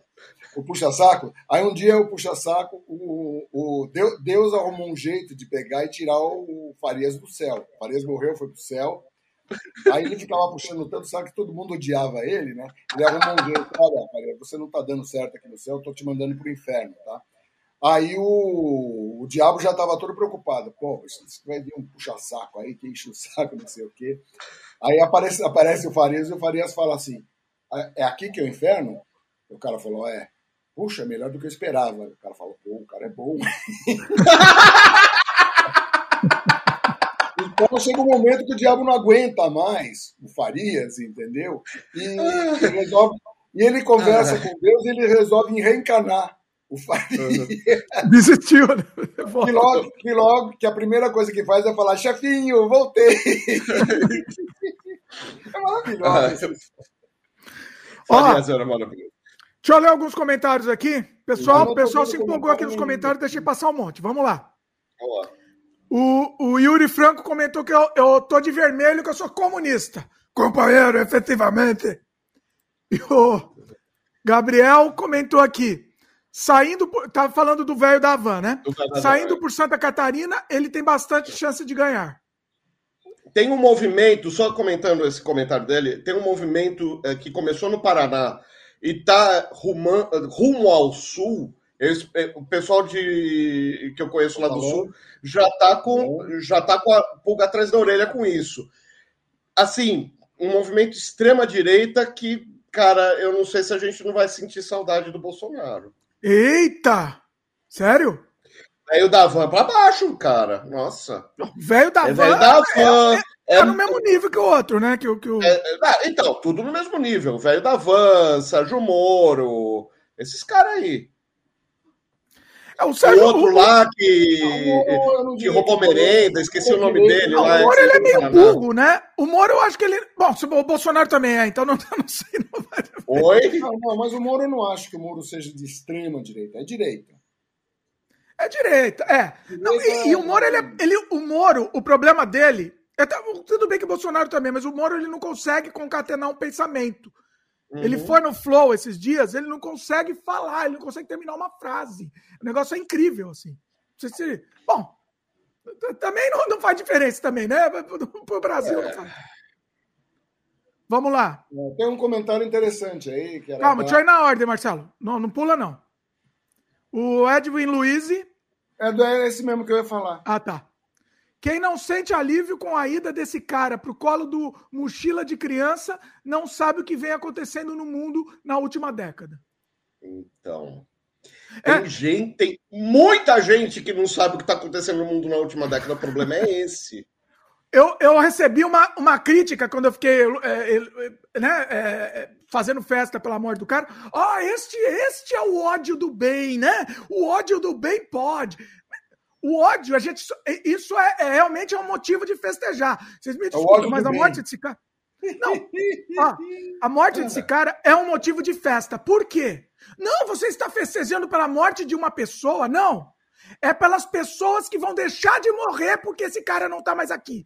O puxa-saco. Aí um dia o puxa-saco, o, o Deus arrumou um jeito de pegar e tirar o Farias do céu. O Farias morreu, foi pro céu. Aí ele ficava puxando tanto saco que todo mundo odiava ele, né? Ele arrumou um jeito, olha, Farias, você não tá dando certo aqui no céu, eu tô te mandando pro inferno, tá? Aí o, o diabo já estava todo preocupado. Pô, isso vai vir um puxa-saco aí, que enche o saco, não sei o quê. Aí aparece, aparece o Farias e o Farias fala assim: é, é aqui que é o inferno? O cara falou: é. Puxa, melhor do que eu esperava. O cara falou: pô, o cara é bom. então chega um momento que o diabo não aguenta mais o Farias, entendeu? E, ele, resolve, e ele conversa com Deus e ele resolve reencarnar o Faria. Desistiu, né? Que logo, que logo, que a primeira coisa que faz é falar, chefinho, voltei. é maravilhoso. Ó, deixa eu ler alguns comentários aqui. Pessoal, o pessoal se empolgou aqui nos comentários, deixei passar um monte. Vamos lá. O, o Yuri Franco comentou que eu, eu tô de vermelho, que eu sou comunista. Companheiro, efetivamente. E o Gabriel comentou aqui. Saindo, por, tá falando do velho da van, né? Saindo por Santa Catarina, ele tem bastante chance de ganhar. Tem um movimento, só comentando esse comentário dele, tem um movimento é, que começou no Paraná e está rumo ao sul. Esse, é, o pessoal de, que eu conheço lá do sul já está com, já tá com a pulga atrás da orelha com isso. Assim, um movimento extrema-direita que, cara, eu não sei se a gente não vai sentir saudade do Bolsonaro. Eita! Sério? Velho da van pra baixo, cara. Nossa. Velho da é van. Velho da van. É, é, é, no mesmo nível que o outro, né? Que, que o... É, é, então, tudo no mesmo nível. Velho da van, Sérgio Moro, esses caras aí. É o, Sérgio, o outro o, lá que, não, que roubou merenda, esqueci o nome dele. Não, lá, o Moro ele é meio burro, né? O Moro eu acho que ele. Bom, o Bolsonaro também é, então não, não sei. Não vai... Oi? Não, não, mas o Moro eu não acho que o Moro seja de extrema direita, é direita. É direita, é. Não, e, e, o Moro, ele, é, ele, o Moro, o problema dele. É, tudo bem que o Bolsonaro também, mas o Moro ele não consegue concatenar um pensamento. Uhum. Ele foi no Flow esses dias, ele não consegue falar, ele não consegue terminar uma frase. O negócio é incrível, assim. Se. Bom, também não, não faz diferença também, né? Para o Brasil é. não faz. Vamos lá. É, tem um comentário interessante aí. Que Calma, da... deixa eu ir na ordem, Marcelo. Não, não pula, não. O Edwin Luiz. É, é esse mesmo que eu ia falar. Ah, tá. Quem não sente alívio com a ida desse cara pro colo do mochila de criança não sabe o que vem acontecendo no mundo na última década. Então. Tem é. gente, tem muita gente que não sabe o que está acontecendo no mundo na última década. O problema é esse. Eu, eu recebi uma, uma crítica quando eu fiquei é, é, né, é, é, fazendo festa pela morte do cara. Ah, oh, este, este é o ódio do bem, né? O ódio do bem pode. O ódio, a gente. Isso é, é realmente é um motivo de festejar. Vocês me é desculpem, mas a morte desse cara. Não. Ó, a morte desse cara é um motivo de festa. Por quê? Não, você está festejando pela morte de uma pessoa, não. É pelas pessoas que vão deixar de morrer porque esse cara não está mais aqui.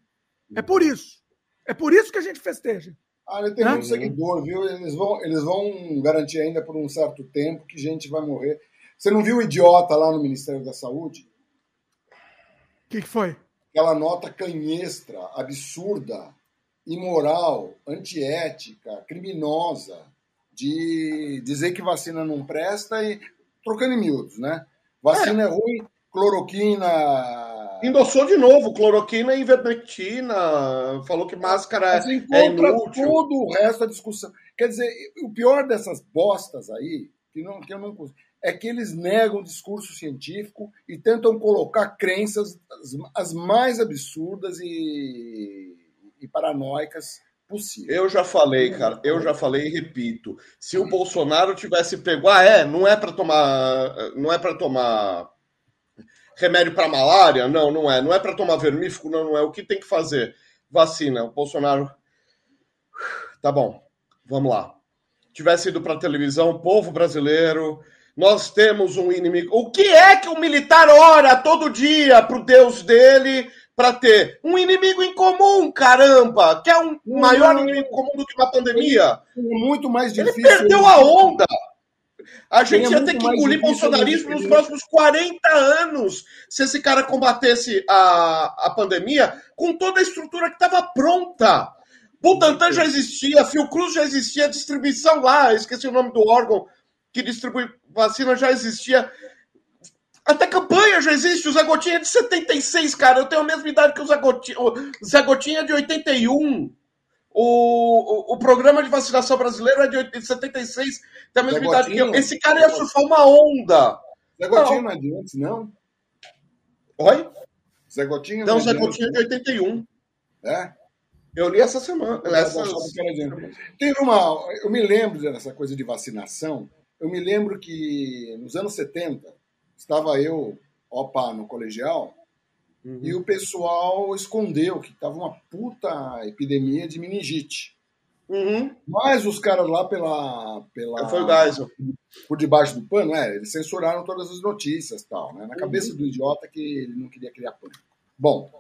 É por isso. É por isso que a gente festeja. Ah, ele tem Hã? muito seguidor, viu? Eles vão, eles vão garantir ainda por um certo tempo que gente vai morrer. Você não viu o idiota lá no Ministério da Saúde? O que, que foi? Aquela nota canhestra, absurda, imoral, antiética, criminosa de dizer que vacina não presta e trocando em miúdos, né? Vacina é, é ruim, cloroquina. Endossou de novo, cloroquina e ivermectina, falou que máscara Mas é inútil. todo o resto da discussão. Quer dizer, o pior dessas bostas aí, que, não, que eu não é que eles negam o discurso científico e tentam colocar crenças as, as mais absurdas e, e paranoicas possível. Eu já falei, cara, eu já falei e repito. Se o Bolsonaro tivesse pego, ah, é, não é para tomar, não é para tomar remédio para malária, não, não é, não é para tomar vermífugo, não, não é. O que tem que fazer? Vacina. O Bolsonaro, tá bom, vamos lá. Tivesse ido para televisão, povo brasileiro, nós temos um inimigo. O que é que o militar ora todo dia para o Deus dele para ter um inimigo em comum, caramba, que é um maior inimigo comum do que uma pandemia. É muito mais difícil. Ele perdeu a onda. A gente ia ter que engolir bolsonarismo nos próximos 40 anos se esse cara combatesse a, a pandemia com toda a estrutura que estava pronta. Butantan já existia, Fiocruz já existia, distribuição lá, esqueci o nome do órgão que distribui vacina já existia. Até campanha já existe. O Zé Gotinha é de 76, cara. Eu tenho a mesma idade que o Zé Gotinha. O Zé Gotinha é de 81. O, o, o programa de vacinação brasileiro é de 76. Tem a mesma Zé idade que eu. Esse cara ia surfar uma onda. Zé Gotinha não, é de antes, não? Oi? Zé Gotinha não, não é Zé Gotinha é de 81. É? Eu li essa semana. Essas... Tem uma. Eu me lembro dessa coisa de vacinação. Eu me lembro que nos anos 70 estava eu, opa, no colegial, uhum. e o pessoal escondeu que estava uma puta epidemia de meningite. Uhum. Mas os caras lá pela. pela Foi o Geisel. Por debaixo do pano, é, eles censuraram todas as notícias tal, né? Na uhum. cabeça do idiota que ele não queria criar pânico. Bom,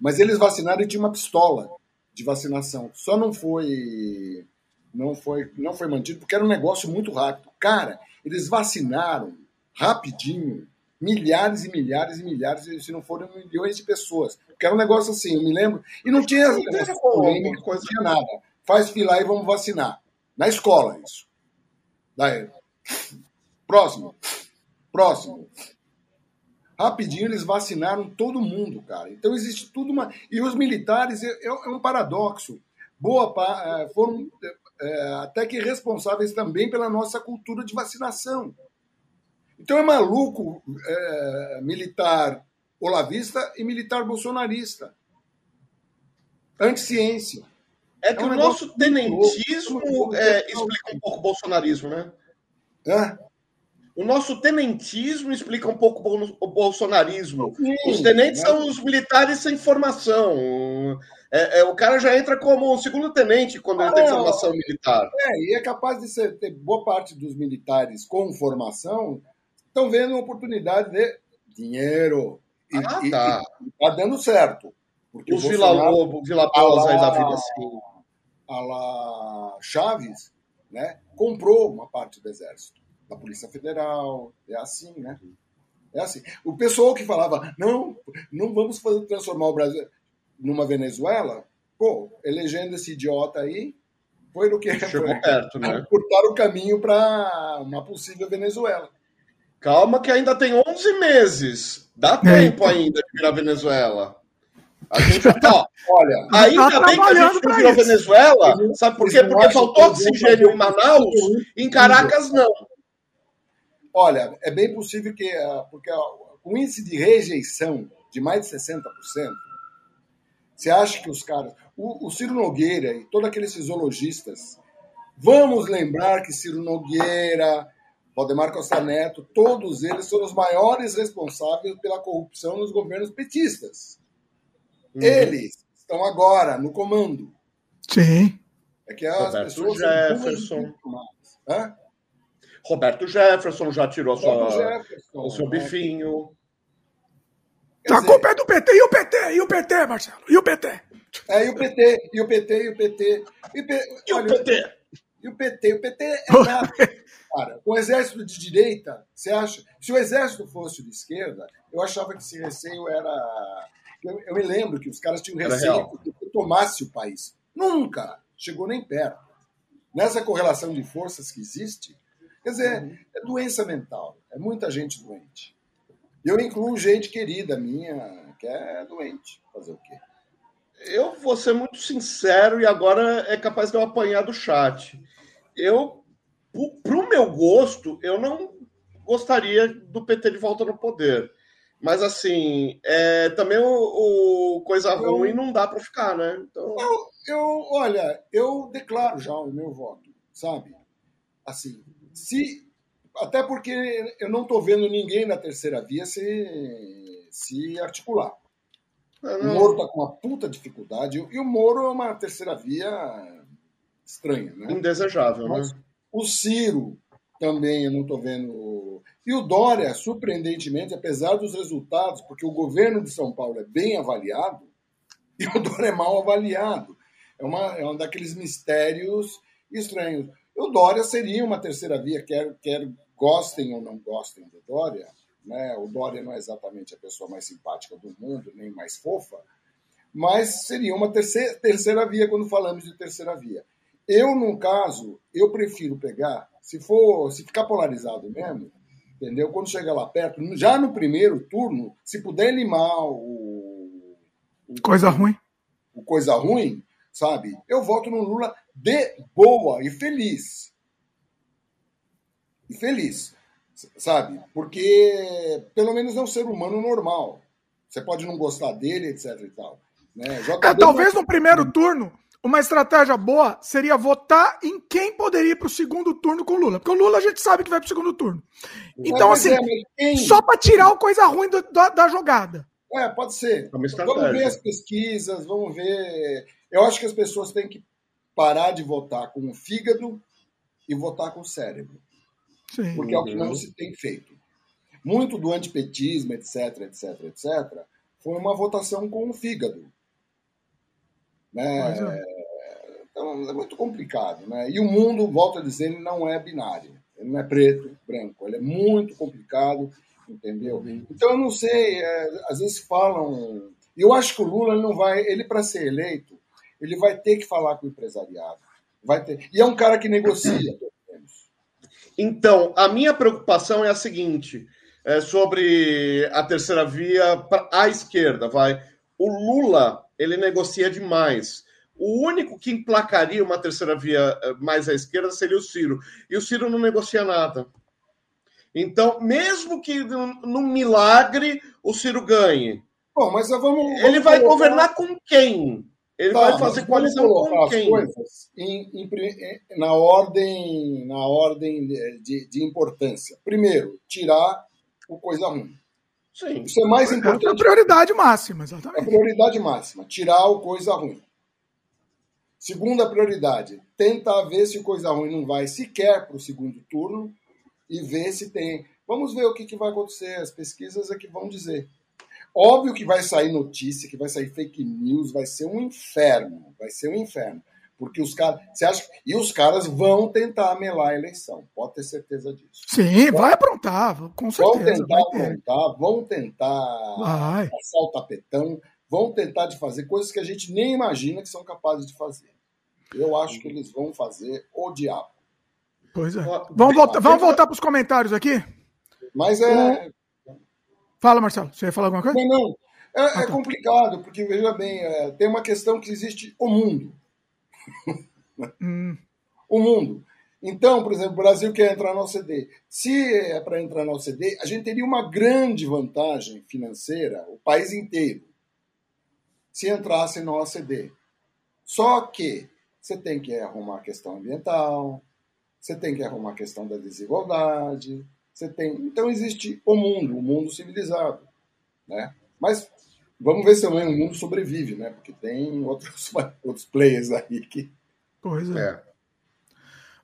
mas eles vacinaram e tinha uma pistola de vacinação. Só não foi. Não foi, não foi mantido porque era um negócio muito rápido. Cara, eles vacinaram rapidinho milhares e milhares e milhares, se não forem milhões de pessoas. Porque era um negócio assim, eu me lembro. E não tinha, não polêmica, não tinha nada. Faz fila e vamos vacinar. Na escola, isso. Daí. Próximo. Próximo. Rapidinho eles vacinaram todo mundo, cara. Então existe tudo uma. E os militares é, é, um paradoxo. Boa é, foram é, até que responsáveis também pela nossa cultura de vacinação. Então é maluco é, militar olavista e militar bolsonarista. Anticiência. É que é um o nosso tenentismo é, explica um pouco o bolsonarismo, né? O nosso tenentismo explica um pouco o bolsonarismo. Sim, os tenentes né? são os militares sem formação. É, é, o cara já entra como segundo tenente quando ah, ele tem formação militar. É, e é capaz de ser, ter boa parte dos militares com formação estão vendo uma oportunidade de dinheiro. E, ah, tá. Está dando certo. Porque Os Vila Lobo, Vila Paus aí da vida assim. A la Chaves, né, comprou uma parte do exército, da Polícia Federal, é assim, né? É assim. O pessoal que falava, não, não vamos fazer, transformar o Brasil numa Venezuela, pô, elegendo esse idiota aí, foi no que Chegou foi, perto, né? cortar o caminho para uma possível Venezuela. Calma que ainda tem 11 meses. Dá é. tempo ainda de virar Venezuela. A gente, ó, olha, ainda tá bem que a gente não virou isso. Venezuela, sabe por quê? Porque faltou oxigênio em Manaus, em Caracas não. Olha, é bem possível que, ah, porque o índice de rejeição de mais de 60%, você acha que os caras, o, o Ciro Nogueira e todos aqueles fisiologistas, vamos lembrar que Ciro Nogueira, Valdemar Costa Neto, todos eles são os maiores responsáveis pela corrupção nos governos petistas. Uhum. Eles estão agora no comando. Sim. É que as Roberto pessoas Jefferson. Hã? Roberto Jefferson já tirou sua, o seu né? bifinho. Quer a dizer, culpa é do PT. E o PT? E o PT, Marcelo? E o PT? É, e o PT? E o PT? E o PT? E, e o PT? E o PT? O PT é nada. Cara, o exército de direita, você acha? Se o exército fosse de esquerda, eu achava que esse receio era. Eu, eu me lembro que os caras tinham receio que tomasse o país. Nunca chegou nem perto. Nessa correlação de forças que existe, quer dizer, é doença mental. É muita gente doente. Eu incluo gente querida minha que é doente. Fazer o quê? Eu vou ser muito sincero e agora é capaz de eu apanhar do chat. Eu, para o meu gosto, eu não gostaria do PT de volta no poder. Mas assim, é, também o, o coisa eu, ruim não dá para ficar, né? Então... Eu, eu, olha, eu declaro já o meu voto, sabe? Assim, se até porque eu não estou vendo ninguém na terceira via se, se articular. É, o Moro está com uma puta dificuldade. E o Moro é uma terceira via estranha, né? Indesejável, Mas, né? O Ciro também eu não estou vendo. E o Dória, surpreendentemente, apesar dos resultados, porque o governo de São Paulo é bem avaliado, e o Dória é mal avaliado. É, uma, é um daqueles mistérios estranhos. O Dória seria uma terceira via, quer, quer gostem ou não gostem do Dória, né? o Dória não é exatamente a pessoa mais simpática do mundo, nem mais fofa, mas seria uma terceira, terceira via quando falamos de terceira via. Eu, no caso, eu prefiro pegar, se for, se ficar polarizado mesmo, entendeu? Quando chegar lá perto, já no primeiro turno, se puder limar o, o coisa ruim, o coisa ruim, sabe? Eu voto no Lula de boa e feliz. E feliz, sabe? Porque pelo menos é um ser humano normal. Você pode não gostar dele, etc e tal. Né? É, talvez no primeiro turno uma estratégia boa seria votar em quem poderia ir para o segundo turno com o Lula. Porque o Lula a gente sabe que vai para o segundo turno. Então, assim, é, só para tirar o coisa ruim do, da, da, jogada. É, pode ser. É vamos ver as pesquisas, vamos ver. Eu acho que as pessoas têm que parar de votar com o fígado e votar com o cérebro. Sim. Porque é o que não se tem feito. Muito do antipetismo, etc, etc, etc, foi uma votação com o fígado. Né? É. Então é muito complicado. Né? E o mundo, volto a dizer, ele não é binário. Ele não é preto, branco. Ele é muito complicado, entendeu? Uhum. Então eu não sei, é, às vezes falam. Eu acho que o Lula não vai, ele para ser eleito, ele vai ter que falar com o empresariado. Vai ter. E é um cara que negocia, Então, a minha preocupação é a seguinte: é sobre a terceira via à esquerda, vai. O Lula ele negocia demais. O único que emplacaria uma terceira via eh, mais à esquerda seria o Ciro. E o Ciro não negocia nada. Então, mesmo que num milagre o Ciro ganhe. Bom, mas vamos, vamos ele vai colocar... governar com quem? Ele tá, vai fazer coalizão com quem? Em, em, na ordem, na ordem de, de importância. Primeiro, tirar o coisa ruim. Sim. Isso é mais importante. É a prioridade máxima, exatamente. É a prioridade máxima, tirar o coisa ruim. Segunda prioridade, tentar ver se coisa ruim não vai sequer para o segundo turno e ver se tem. Vamos ver o que, que vai acontecer. As pesquisas é que vão dizer. Óbvio que vai sair notícia, que vai sair fake news, vai ser um inferno. Vai ser um inferno. Porque os caras. Você acha. E os caras vão tentar melar a eleição. Pode ter certeza disso. Sim, vai aprontar, com certeza. Vão tentar aprontar, vão tentar vai. passar o tapetão, vão tentar de fazer coisas que a gente nem imagina que são capazes de fazer. Eu acho que eles vão fazer o diabo. Pois é. Vamos voltar, vamos voltar para os comentários aqui? Mas é. Fala, Marcelo. Você ia falar alguma coisa? Não, não. É, ah, é tá. complicado, porque, veja bem, é, tem uma questão que existe o mundo. Hum. O mundo. Então, por exemplo, o Brasil quer entrar na OCDE. Se é para entrar na OCDE, a gente teria uma grande vantagem financeira, o país inteiro, se entrasse na OCDE. Só que você tem que arrumar a questão ambiental, você tem que arrumar a questão da desigualdade, você tem. Então existe o mundo, o mundo civilizado, né? Mas Vamos ver se também o mundo sobrevive, né? Porque tem outros, outros players aí que. Pois é. é.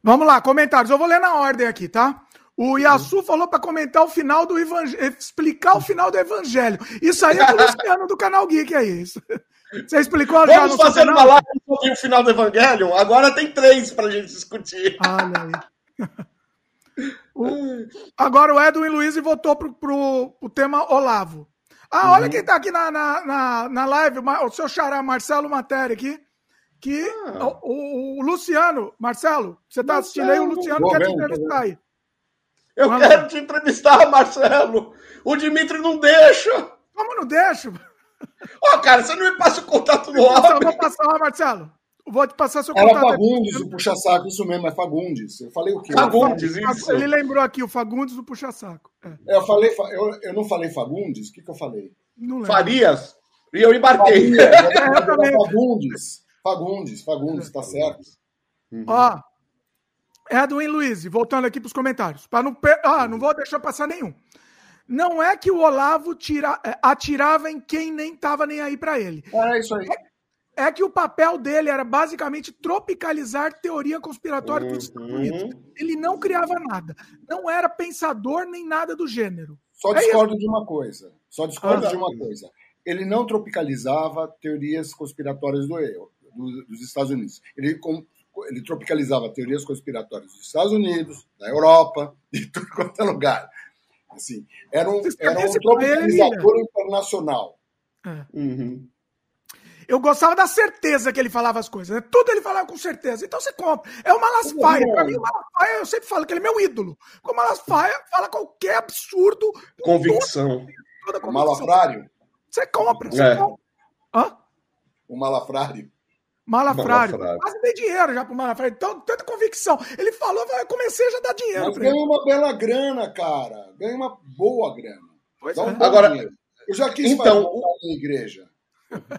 Vamos lá, comentários. Eu vou ler na ordem aqui, tá? O Yasu uhum. falou para comentar o final do evangelho, explicar o final do evangelho. Isso aí é do Luciano do canal Geek, é isso. Você explicou já Vamos fazer uma live sobre o final do evangelho? Agora tem três para a gente discutir. Olha aí. o... Agora o Edwin Luiz voltou pro, pro, pro tema Olavo. Ah, olha uhum. quem tá aqui na, na, na, na live, o seu xará Marcelo Matéria aqui. que ah. o, o, Luciano, Marcelo, você está assistindo aí, o Luciano quer te entrevistar aí. Eu Mano. quero te entrevistar, Marcelo. O Dimitri não deixa. Como não deixa? Ó, oh, cara, você não me passa o contato do homem. Eu vou passar, Marcelo. Vou te passar seu Era contato. Era Fagundes, aqui. o puxa-saco, isso mesmo, é Fagundes. Eu falei o quê? Fagundes, isso. Ele lembrou aqui, o Fagundes do puxa-saco. É. Eu, falei, eu, eu não falei Fagundes? O que, que eu falei? Não lembro. Farias? E eu embarquei. Farias, é, Fagundes. Fagundes, Fagundes, tá certo. Uhum. Ó, Edwin Luiz, voltando aqui para os comentários. Para não, per... ah, não vou deixar passar nenhum. Não é que o Olavo tira... É, atirava em quem nem estava nem aí para ele. É isso aí. É, é que o papel dele era basicamente tropicalizar teoria conspiratória uhum. dos Estados Unidos. Ele não criava nada. Não era pensador nem nada do gênero. Só é discordo de uma coisa. Só discordo ah, de uma coisa. Ele não tropicalizava teorias conspiratórias do, do, dos Estados Unidos. Ele, com, ele tropicalizava teorias conspiratórias dos Estados Unidos, da Europa, de tudo quanto é lugar. Assim, era um, era um tropicalizador ele, internacional. É. Uhum. Eu gostava da certeza que ele falava as coisas. Né? Tudo ele falava com certeza. Então você compra. É o Malafaia. Para mim, o Malafaia, eu sempre falo que ele é meu ídolo. O Malafaia fala qualquer absurdo. Convicção. Toda, toda convicção. O Malafrário. Você compra. Você é. compra. Hã? O Malafrário. Malafrário. Quase dei dinheiro já pro Malafrário. Então, tanta convicção. Ele falou, eu comecei a já dar dinheiro. Mas ganha uma bela grana, cara. Ganha uma boa grana. Pois é. Um Agora, dinheiro. eu já quis então, fazer na igreja.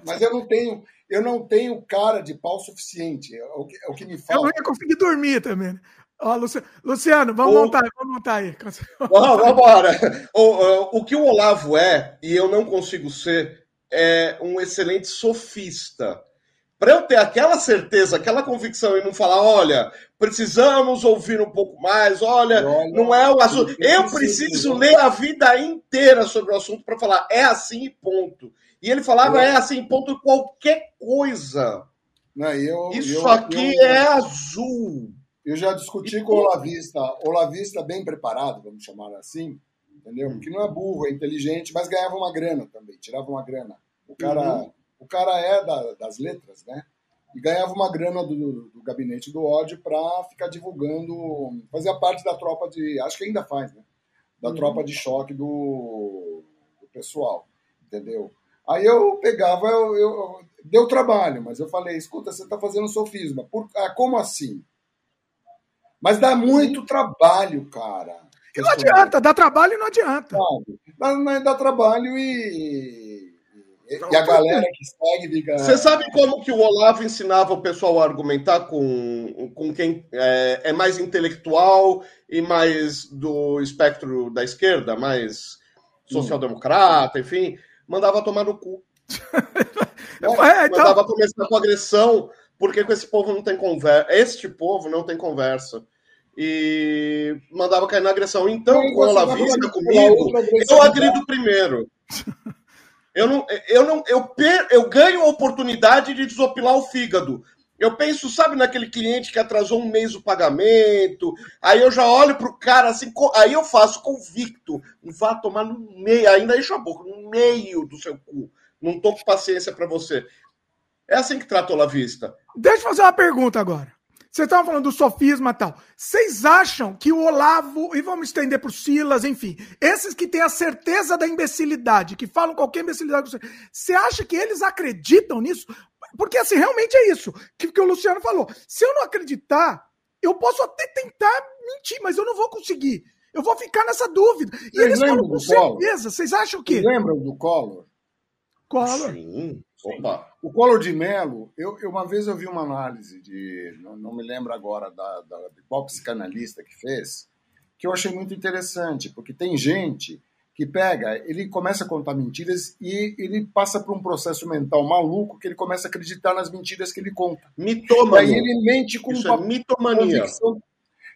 Mas eu não tenho, eu não tenho cara de pau suficiente. É o que, é o que me falta. Eu não ia conseguir dormir também. Ó, Luciano, vamos o... montar, vamos montar aí. Vamos embora. O, o que o Olavo é, e eu não consigo ser, é um excelente sofista para eu ter aquela certeza, aquela convicção e não falar, olha, precisamos ouvir um pouco mais, olha, olha não é o assunto. Eu preciso ler a vida inteira sobre o assunto para falar, é assim e ponto. E ele falava, é assim, ponto, qualquer coisa. Não, eu, Isso eu, aqui eu, é azul. Eu já discuti e com o Olavista, Olavista bem preparado, vamos chamar assim, entendeu? Hum. Que não é burro, é inteligente, mas ganhava uma grana também, tirava uma grana. O cara. Uhum o cara é da, das letras, né? E ganhava uma grana do, do gabinete do ódio para ficar divulgando, fazia parte da tropa de, acho que ainda faz, né? Da uhum. tropa de choque do, do, pessoal, entendeu? Aí eu pegava, eu, eu, deu trabalho, mas eu falei, escuta, você está fazendo sofisma. Por, ah, como assim? Mas dá muito trabalho, cara. Não adianta, dá trabalho e não adianta. Dá, dá trabalho e e a galera que segue fica. Você sabe como que o Olavo ensinava o pessoal a argumentar com, com quem é, é mais intelectual e mais do espectro da esquerda, mais social-democrata, enfim, mandava tomar no cu. é, então... Mandava começar com agressão, porque com esse povo não tem conversa. Este povo não tem conversa. E mandava cair na agressão. Então, com o Olavista comigo, eu agrido primeiro. Eu não, eu não, eu, per, eu ganho a oportunidade de desopilar o fígado. Eu penso, sabe, naquele cliente que atrasou um mês o pagamento, aí eu já olho pro cara assim, aí eu faço convicto, vá tomar no meio, ainda enche a boca, no meio do seu cu. Não tô com paciência para você. É assim que tratou a vista. Deixa eu fazer uma pergunta agora. Vocês estavam falando do sofisma e tal. Vocês acham que o Olavo, e vamos estender para o Silas, enfim, esses que têm a certeza da imbecilidade, que falam qualquer imbecilidade, você acha que eles acreditam nisso? Porque, assim, realmente é isso que, que o Luciano falou. Se eu não acreditar, eu posso até tentar mentir, mas eu não vou conseguir. Eu vou ficar nessa dúvida. E Vocês eles falam com certeza. Vocês acham que. Vocês lembram do Collor? Collor. Sim. Opa. O Collor de Mello, eu, eu, uma vez eu vi uma análise de, não, não me lembro agora da, da, de qual psicanalista que fez, que eu achei muito interessante, porque tem gente que pega, ele começa a contar mentiras e ele passa por um processo mental maluco que ele começa a acreditar nas mentiras que ele conta. Mitomania. E aí ele mente com Isso uma é mitomania. convicção.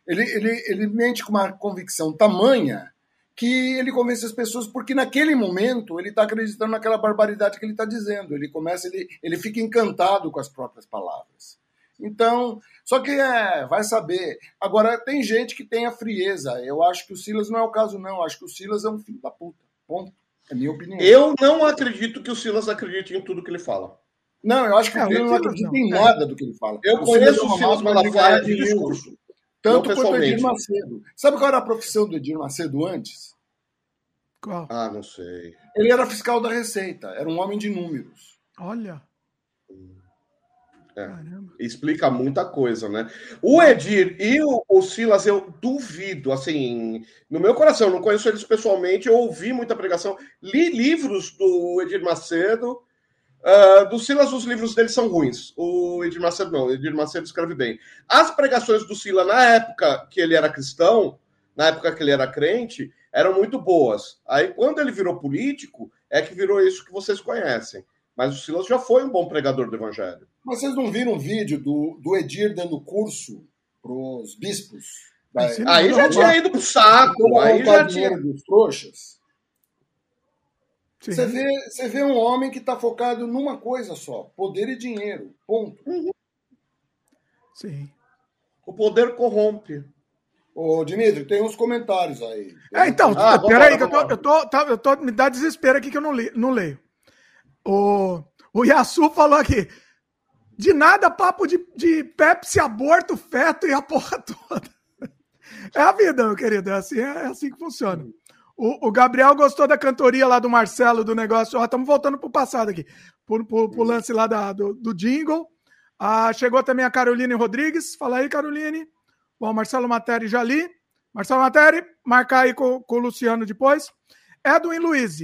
Ele, ele, ele mente com uma convicção tamanha que ele convence as pessoas porque naquele momento ele está acreditando naquela barbaridade que ele está dizendo. Ele começa, ele, ele fica encantado com as próprias palavras. Então, só que é, vai saber. Agora, tem gente que tem a frieza. Eu acho que o Silas não é o caso, não. Eu acho que o Silas é um filho da puta. Ponto. É minha opinião. Eu não acredito que o Silas acredite em tudo que ele fala. Não, eu acho que é, o Silas não acredita em nada do que ele fala. Eu o conheço o Silas Malafaia de discurso. Tanto quanto o Edir Macedo. Sabe qual era a profissão do Edir Macedo antes? Qual? Ah, não sei. Ele era fiscal da Receita, era um homem de números. Olha. É, explica muita coisa, né? O Edir e o, o, Silas, eu duvido, assim, no meu coração, não conheço eles pessoalmente, eu ouvi muita pregação, li livros do Edir Macedo, uh, do Silas, os livros dele são ruins. O Edir Macedo não, o Edir Macedo escreve bem. As pregações do Silas, na época que ele era cristão, na época que ele era crente, eram muito boas. Aí, quando ele virou político, é que virou isso que vocês conhecem. Mas o Silas já foi um bom pregador do evangelho. Mas vocês não viram um vídeo do, do Edir dando curso para os bispos? aí já tinha ido pro saco. Aí já tinha. Dos trouxas. Você vê, você vê um homem que está focado numa coisa só: poder e dinheiro. Ponto. Uhum. Sim. O poder corrompe. Ô, Dimitri, tem uns comentários aí. É, então, ah, peraí, que eu tô, eu, tô, tá, eu tô, Me dá desespero aqui que eu não, li, não leio. O, o Yasu falou aqui. De nada, papo de, de Pepsi, aborto, feto e a porra toda. É a vida, meu querido. É assim, é assim que funciona. O, o Gabriel gostou da cantoria lá do Marcelo, do negócio. Estamos voltando para o passado aqui. Pro, pro lance lá da, do, do jingle. Ah, chegou também a Caroline Rodrigues. Fala aí, Caroline. Bom, Marcelo Materi já li. Marcelo Materi, marcar aí com, com o Luciano depois. Edwin Luiz.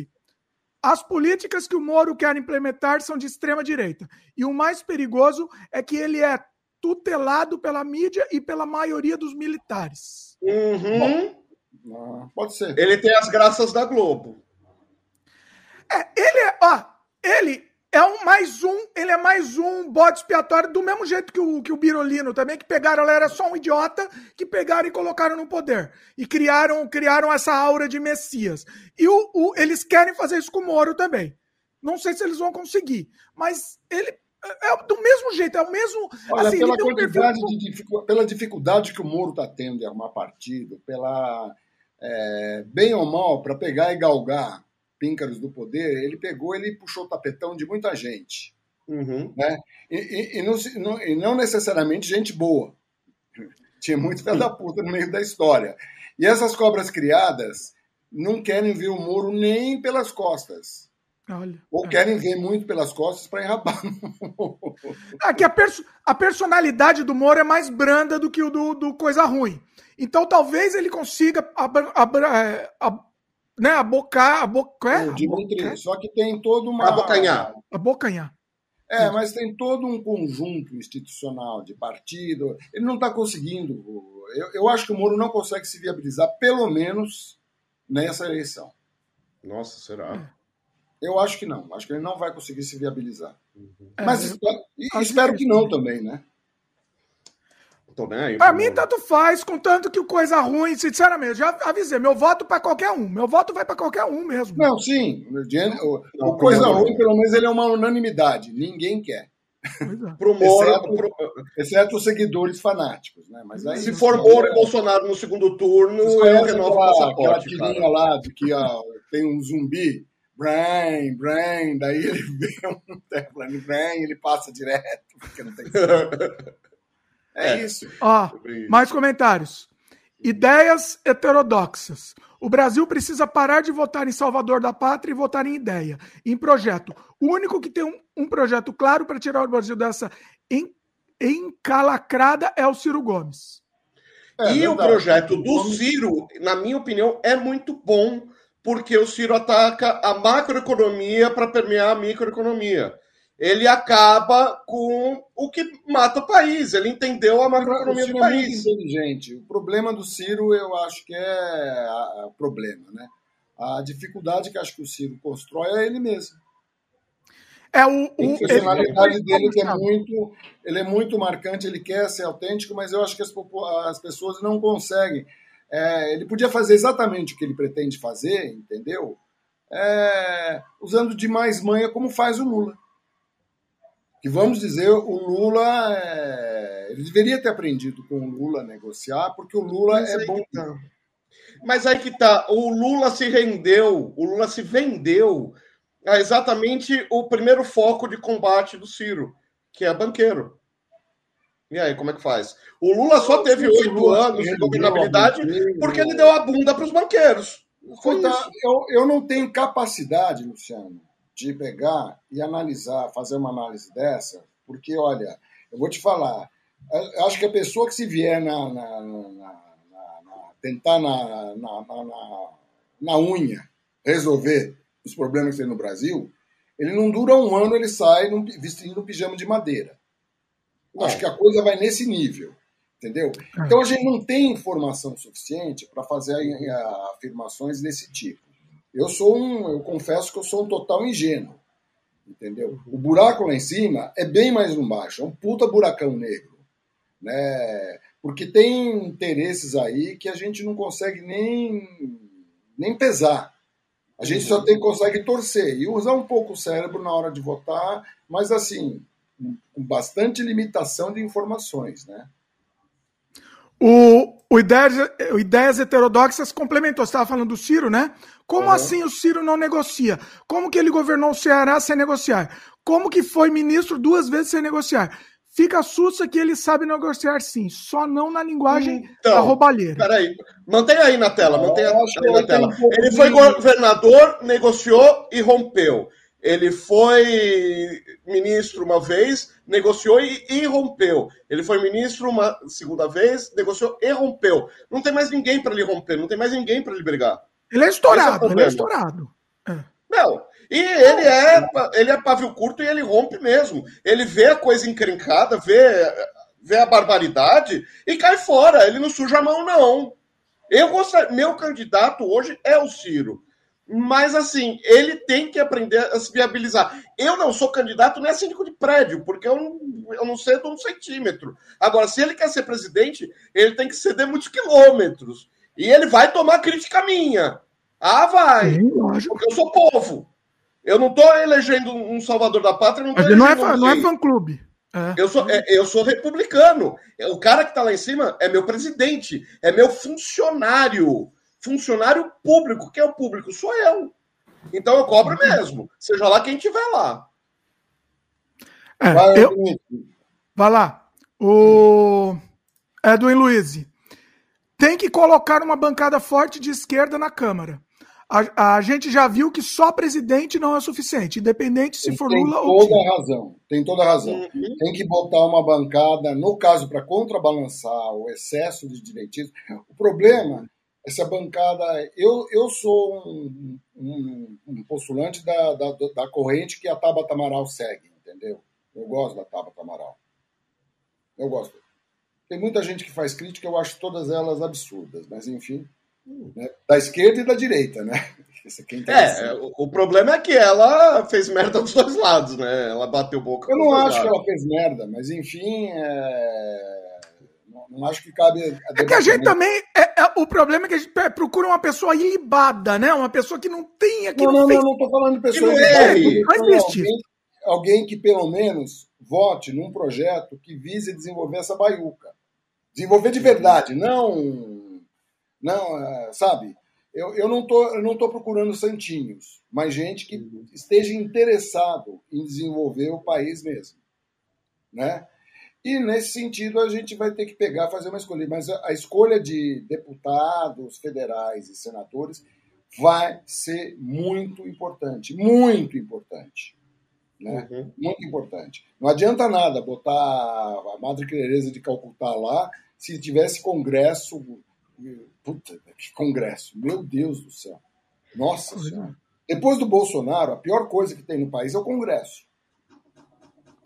As políticas que o Moro quer implementar são de extrema direita. E o mais perigoso é que ele é tutelado pela mídia e pela maioria dos militares. Uhum. Bom, pode ser. Ele tem as graças da Globo. É, ele é, ó, ele é um mais um, ele é mais um bode expiatório, do mesmo jeito que o, que o Birolino também, que pegaram, ela era só um idiota, que pegaram e colocaram no poder. E criaram, criaram essa aura de Messias. E o, o, eles querem fazer isso com o Moro também. Não sei se eles vão conseguir, mas ele é, é do mesmo jeito, é o mesmo. Olha, assim, pela, quantidade um de pela dificuldade que o Moro está tendo em arrumar partido, pela. É, bem ou mal, para pegar e galgar Píncaros do Poder, ele pegou, ele puxou o tapetão de muita gente. Uhum. Né? E, e, e, não, e, não, necessariamente gente boa. Tinha muito filho da puta no meio da história. E essas cobras criadas não querem ver o Moro nem pelas costas. Olha, Ou querem ver muito pelas costas para enrabar. Aqui a, perso a personalidade do Moro é mais branda do que o do, do Coisa Ruim. Então talvez ele consiga é, né, abocar, abocar, é? Dimitri, só que tem toda uma... Abocanhar. Abocanhar. É, mas tem todo um conjunto institucional de partido. Ele não está conseguindo. Eu, eu acho que o Moro não consegue se viabilizar, pelo menos nessa eleição. Nossa, será? É. Eu acho que não. Acho que ele não vai conseguir se viabilizar. Uhum. Mas é, espero, espero que não também, né? Tô aí. Pra mim, tanto faz, contanto que coisa ruim, sinceramente, já avisei, meu voto para qualquer um. Meu voto vai para qualquer um mesmo. Não, sim. O, o coisa ruim, pelo menos, ele é uma unanimidade. Ninguém quer. É. Pro Moro, exceto, pro... exceto, os seguidores fanáticos, né? Mas aí, Se for Moro e Bolsonaro no segundo turno, eu renovo o passaporte. Aquela tirinha lá de que ó, tem um zumbi, Brain, Brain, daí ele vê um terraplanista, Brain, ele passa direto, porque não tem É, é isso. Ó, mais comentários. Ideias heterodoxas. O Brasil precisa parar de votar em Salvador da Pátria e votar em ideia, em projeto. O único que tem um, um projeto claro para tirar o Brasil dessa en, encalacrada é o Ciro Gomes. É, e o projeto do Ciro, na minha opinião, é muito bom, porque o Ciro ataca a macroeconomia para permear a microeconomia ele acaba com o que mata o país. Ele entendeu a macroeconomia do país. É inteligente. O problema do Ciro, eu acho que é o problema, né? A dificuldade que acho que o Ciro constrói é ele mesmo. É o, o a personalidade ele, dele que é muito, ele é muito marcante. Ele quer ser autêntico, mas eu acho que as, as pessoas não conseguem. É, ele podia fazer exatamente o que ele pretende fazer, entendeu? É, usando de mais manha como faz o Lula que vamos dizer, o Lula, é... ele deveria ter aprendido com o Lula a negociar, porque o Lula Mas é bom. Mas aí que tá, o Lula se rendeu, o Lula se vendeu é exatamente o primeiro foco de combate do Ciro, que é banqueiro. E aí, como é que faz? O Lula só teve oito anos de governabilidade porque ele deu a bunda para os banqueiros. eu, eu não tenho capacidade, Luciano, de pegar e analisar, fazer uma análise dessa, porque, olha, eu vou te falar, eu acho que a pessoa que se vier na, na, na, na tentar na, na, unha resolver os problemas que tem no Brasil, ele não dura um ano, ele sai num, vestindo um pijama de madeira. É. Acho que a coisa vai nesse nível, entendeu? É. Então a gente não tem informação suficiente para fazer afirmações desse tipo. Eu sou um, eu confesso que eu sou um total ingênuo, entendeu? O buraco lá em cima é bem mais embaixo, é um puta buracão negro, né? Porque tem interesses aí que a gente não consegue nem nem pesar. A gente só tem consegue torcer e usar um pouco o cérebro na hora de votar, mas assim, com bastante limitação de informações, né? O, o, ideias, o Ideias Heterodoxas complementou, você estava falando do Ciro, né? Como uhum. assim o Ciro não negocia? Como que ele governou o Ceará sem negociar? Como que foi ministro duas vezes sem negociar? Fica sussa que ele sabe negociar sim, só não na linguagem então, da roubalheira. Peraí, mantenha aí na tela, mantenha aí na tela. Ele foi governador, negociou e rompeu. Ele foi ministro uma vez, negociou e, e, rompeu. Ele foi ministro uma segunda vez, negociou e rompeu. Não tem mais ninguém para ele romper, não tem mais ninguém para ele brigar. Ele é estourado, é ele é estourado. É. Não, e ele é, ele é pavio curto e ele rompe mesmo. Ele vê a coisa encrencada, vê, vê a barbaridade e cai fora. Ele não suja a mão, não. Eu gostaria, meu candidato hoje é o Ciro. Mas, assim, ele tem que aprender a se viabilizar. Eu não sou candidato nem a síndico de prédio, porque eu não, eu não cedo um centímetro. Agora, se ele quer ser presidente, ele tem que ceder muitos quilômetros. E ele vai tomar crítica minha. Ah, vai. Sim, porque eu sou povo. Eu não estou elegendo um salvador da pátria. Não, não é, um não é fã-clube. É. Eu, sou, é, eu sou republicano. O cara que está lá em cima é meu presidente, é meu funcionário funcionário público. Quem é o público? Sou eu. Então eu cobro mesmo. Seja lá quem tiver lá. É, vai, eu... vai lá. O Edwin Luiz. Tem que colocar uma bancada forte de esquerda na Câmara. A, a, gente já viu que só presidente não é suficiente, independente se for tem Lula ou Tem toda razão, tem toda razão. Uhum. Tem que botar uma bancada, no caso, para contrabalançar o excesso de direitismo. O problema essa bancada. Eu, eu sou um, um, um postulante da, da, da, corrente que a Tabata Amaral segue, entendeu? Eu gosto da Tabata Amaral. Eu gosto. Tem muita gente que faz crítica, eu acho todas elas absurdas, mas enfim. Né? Da esquerda e da direita, né? É, é o, o, problema é que ela fez merda dos dois lados, né? Ela bateu boca. Eu não acho lados. que ela fez merda, mas enfim. É não acho que cabe. É que a gente também. É, é, o problema é que a gente procura uma pessoa ilibada, né? Uma pessoa que não tenha. Que não, não, não, fez... não, estou falando de pessoa ilibada. Não existe. Alguém, alguém que pelo menos vote num projeto que vise desenvolver essa baiuca. Desenvolver de verdade, não. Não, é, sabe? Eu, eu não tô, eu não tô procurando santinhos, mas gente que uhum. esteja interessado em desenvolver o país mesmo, né? E nesse sentido a gente vai ter que pegar, fazer uma escolha. Mas a, a escolha de deputados federais e senadores vai ser muito importante, muito importante. Né? Uhum. Muito importante. Não adianta nada botar a Madre Teresa de Calcutá lá se tivesse congresso. Puta, que congresso! Meu Deus do céu! Nossa Senhora! Depois do Bolsonaro, a pior coisa que tem no país é o Congresso.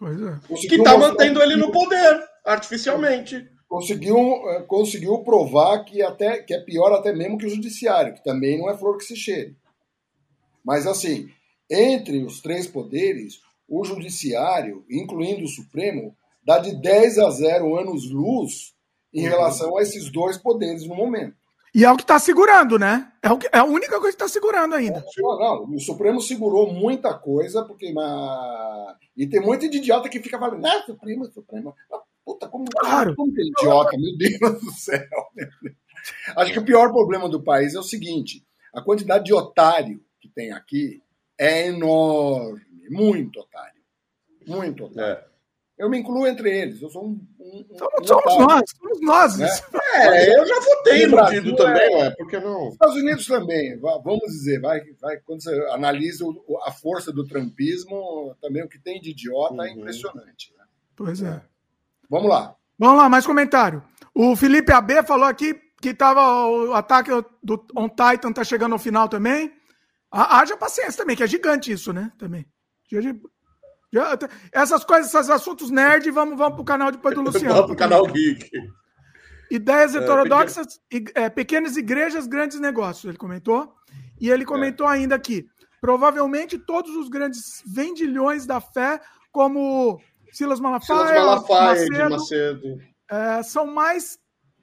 Pois é. que está mantendo ele no poder, artificialmente. Conseguiu, é, conseguiu provar que, até, que é pior até mesmo que o judiciário, que também não é flor que se cheire. Mas, assim, entre os três poderes, o judiciário, incluindo o Supremo, dá de 10 a 0 anos-luz em uhum. relação a esses dois poderes no momento. E é o que está segurando, né? É, o que, é a única coisa que está segurando ainda. Não, não, o Supremo segurou muita coisa, porque. Mas... E tem muito de idiota que fica falando, ah, Supremo, Supremo. Ah, puta, como, claro. como que é idiota, meu Deus do céu. Acho que o pior problema do país é o seguinte: a quantidade de otário que tem aqui é enorme, muito otário. Muito otário. É. Eu me incluo entre eles. Eu sou um. um, somos, somos nós, somos nós. Né? É, eu já votei iludido também, é, por que não? Estados Unidos também, vamos dizer, vai, vai, quando você analisa a força do trumpismo, também o que tem de idiota é uhum. é impressionante. Né? Pois é. Vamos lá. Vamos lá, mais comentário. O Felipe AB falou aqui que tava o ataque do On Titan tá chegando ao final também. Haja paciência também, que é gigante isso, né? Também. Essas coisas, esses assuntos nerd, vamos, vamos pro canal depois do Luciano. vamos pro canal Geek. Ideias é, heterodoxas, é, pequenas igrejas, grandes negócios, ele comentou. E ele comentou é. ainda aqui: provavelmente todos os grandes vendilhões da fé, como Silas Malafaia, Silas Malafaia Macedo, Macedo. É, são, mais,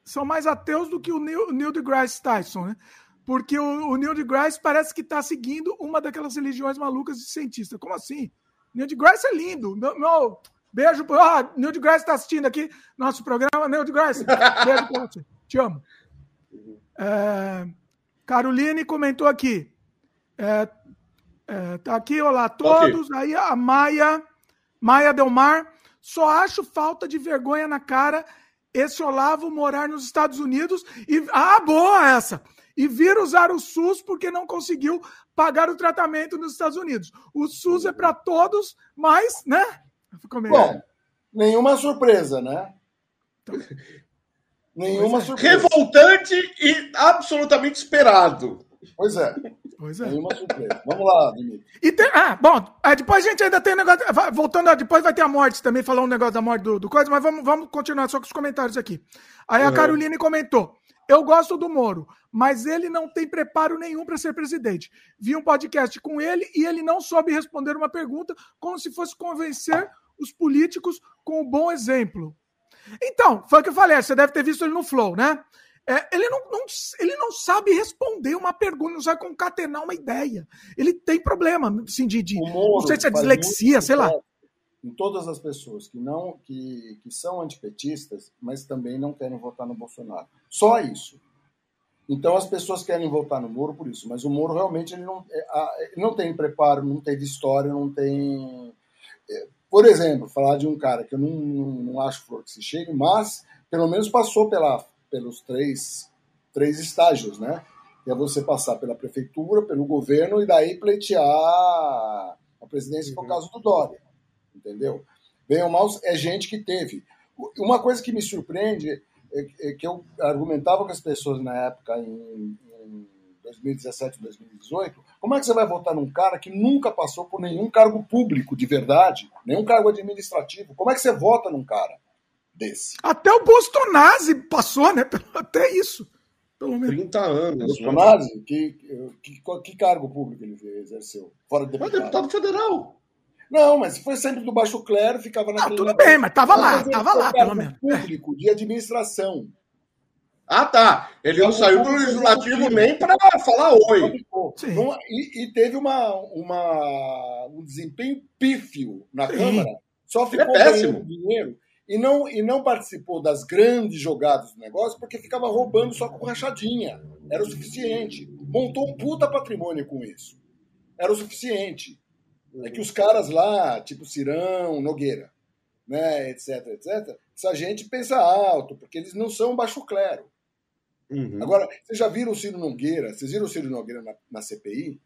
são mais ateus do que o Neil, Neil deGrasse Tyson, né? Porque o, o Neil deGrasse parece que está seguindo uma daquelas religiões malucas de cientista. Como assim? Neil deGrasse é lindo. Meu, meu beijo. Ah, Neil deGrasse está assistindo aqui nosso programa. Neil deGrasse, beijo pra você. Te amo. É, Caroline comentou aqui. É, é, tá aqui, olá a todos. Okay. Aí a Maia, Maia Delmar. Só acho falta de vergonha na cara esse Olavo morar nos Estados Unidos e. Ah, boa essa! E vir usar o SUS porque não conseguiu pagar o tratamento nos Estados Unidos. O SUS é para todos, mas, né? Bom, nenhuma surpresa, né? Então, nenhuma é. surpresa. Revoltante e absolutamente esperado. Pois é. Pois é. Nenhuma surpresa. Vamos lá, Dimitri. E tem, ah, bom, é, depois a gente ainda tem um negócio. Voltando, depois vai ter a morte também, falar um negócio da morte do, do coisa, mas vamos, vamos continuar só com os comentários aqui. Aí a uhum. Caroline comentou: eu gosto do Moro, mas ele não tem preparo nenhum para ser presidente. Vi um podcast com ele e ele não soube responder uma pergunta como se fosse convencer os políticos com um bom exemplo. Então, foi o que eu falei, você deve ter visto ele no Flow, né? É, ele, não, não, ele não sabe responder uma pergunta, não sabe concatenar uma ideia. Ele tem problema, assim, de. de não sei se é dislexia, sei lá. Em todas as pessoas que não que, que são antipetistas, mas também não querem votar no Bolsonaro. Só isso. Então as pessoas querem votar no Moro por isso, mas o Moro realmente ele não, é, ele não tem preparo, não teve história, não tem. É, por exemplo, falar de um cara que eu não, não, não acho flor que se chegue, mas pelo menos passou pela, pelos três, três estágios, né? Que é você passar pela prefeitura, pelo governo e daí pleitear a presidência, que é o caso do Dória. Entendeu? Bem ou mal, é gente que teve. Uma coisa que me surpreende é, é que eu argumentava com as pessoas na época, em, em 2017, 2018, como é que você vai votar num cara que nunca passou por nenhum cargo público de verdade, nenhum cargo administrativo? Como é que você vota num cara desse? Até o Bolsonaro passou, né? Até isso. Pelo menos. 30 anos. Bolsonaro, né? que, que, que, cargo público ele exerceu? Fora de deputado. deputado federal. Não, mas foi sempre do baixo clero, ficava naquele... Ah, tudo bem, mas tava lá, tava lá, pelo menos. público, de administração. Ah, tá. Ele não saiu do legislativo nem para falar oi. Não, e, e, teve uma, uma, um desempenho pífio na Sim. Câmara. Só é ficou é ganhando dinheiro e não, e não participou das grandes jogadas do negócio porque ficava roubando só com rachadinha. Era o suficiente. Montou um puta patrimônio com isso. Era o suficiente. É que os caras lá, tipo Cirão, Nogueira, né, etc, etc, essa gente pensa alto, porque eles não são baixo clero. Uhum. Agora, vocês já viram o Ciro Nogueira? Vocês viram o Ciro Nogueira na, na CPI?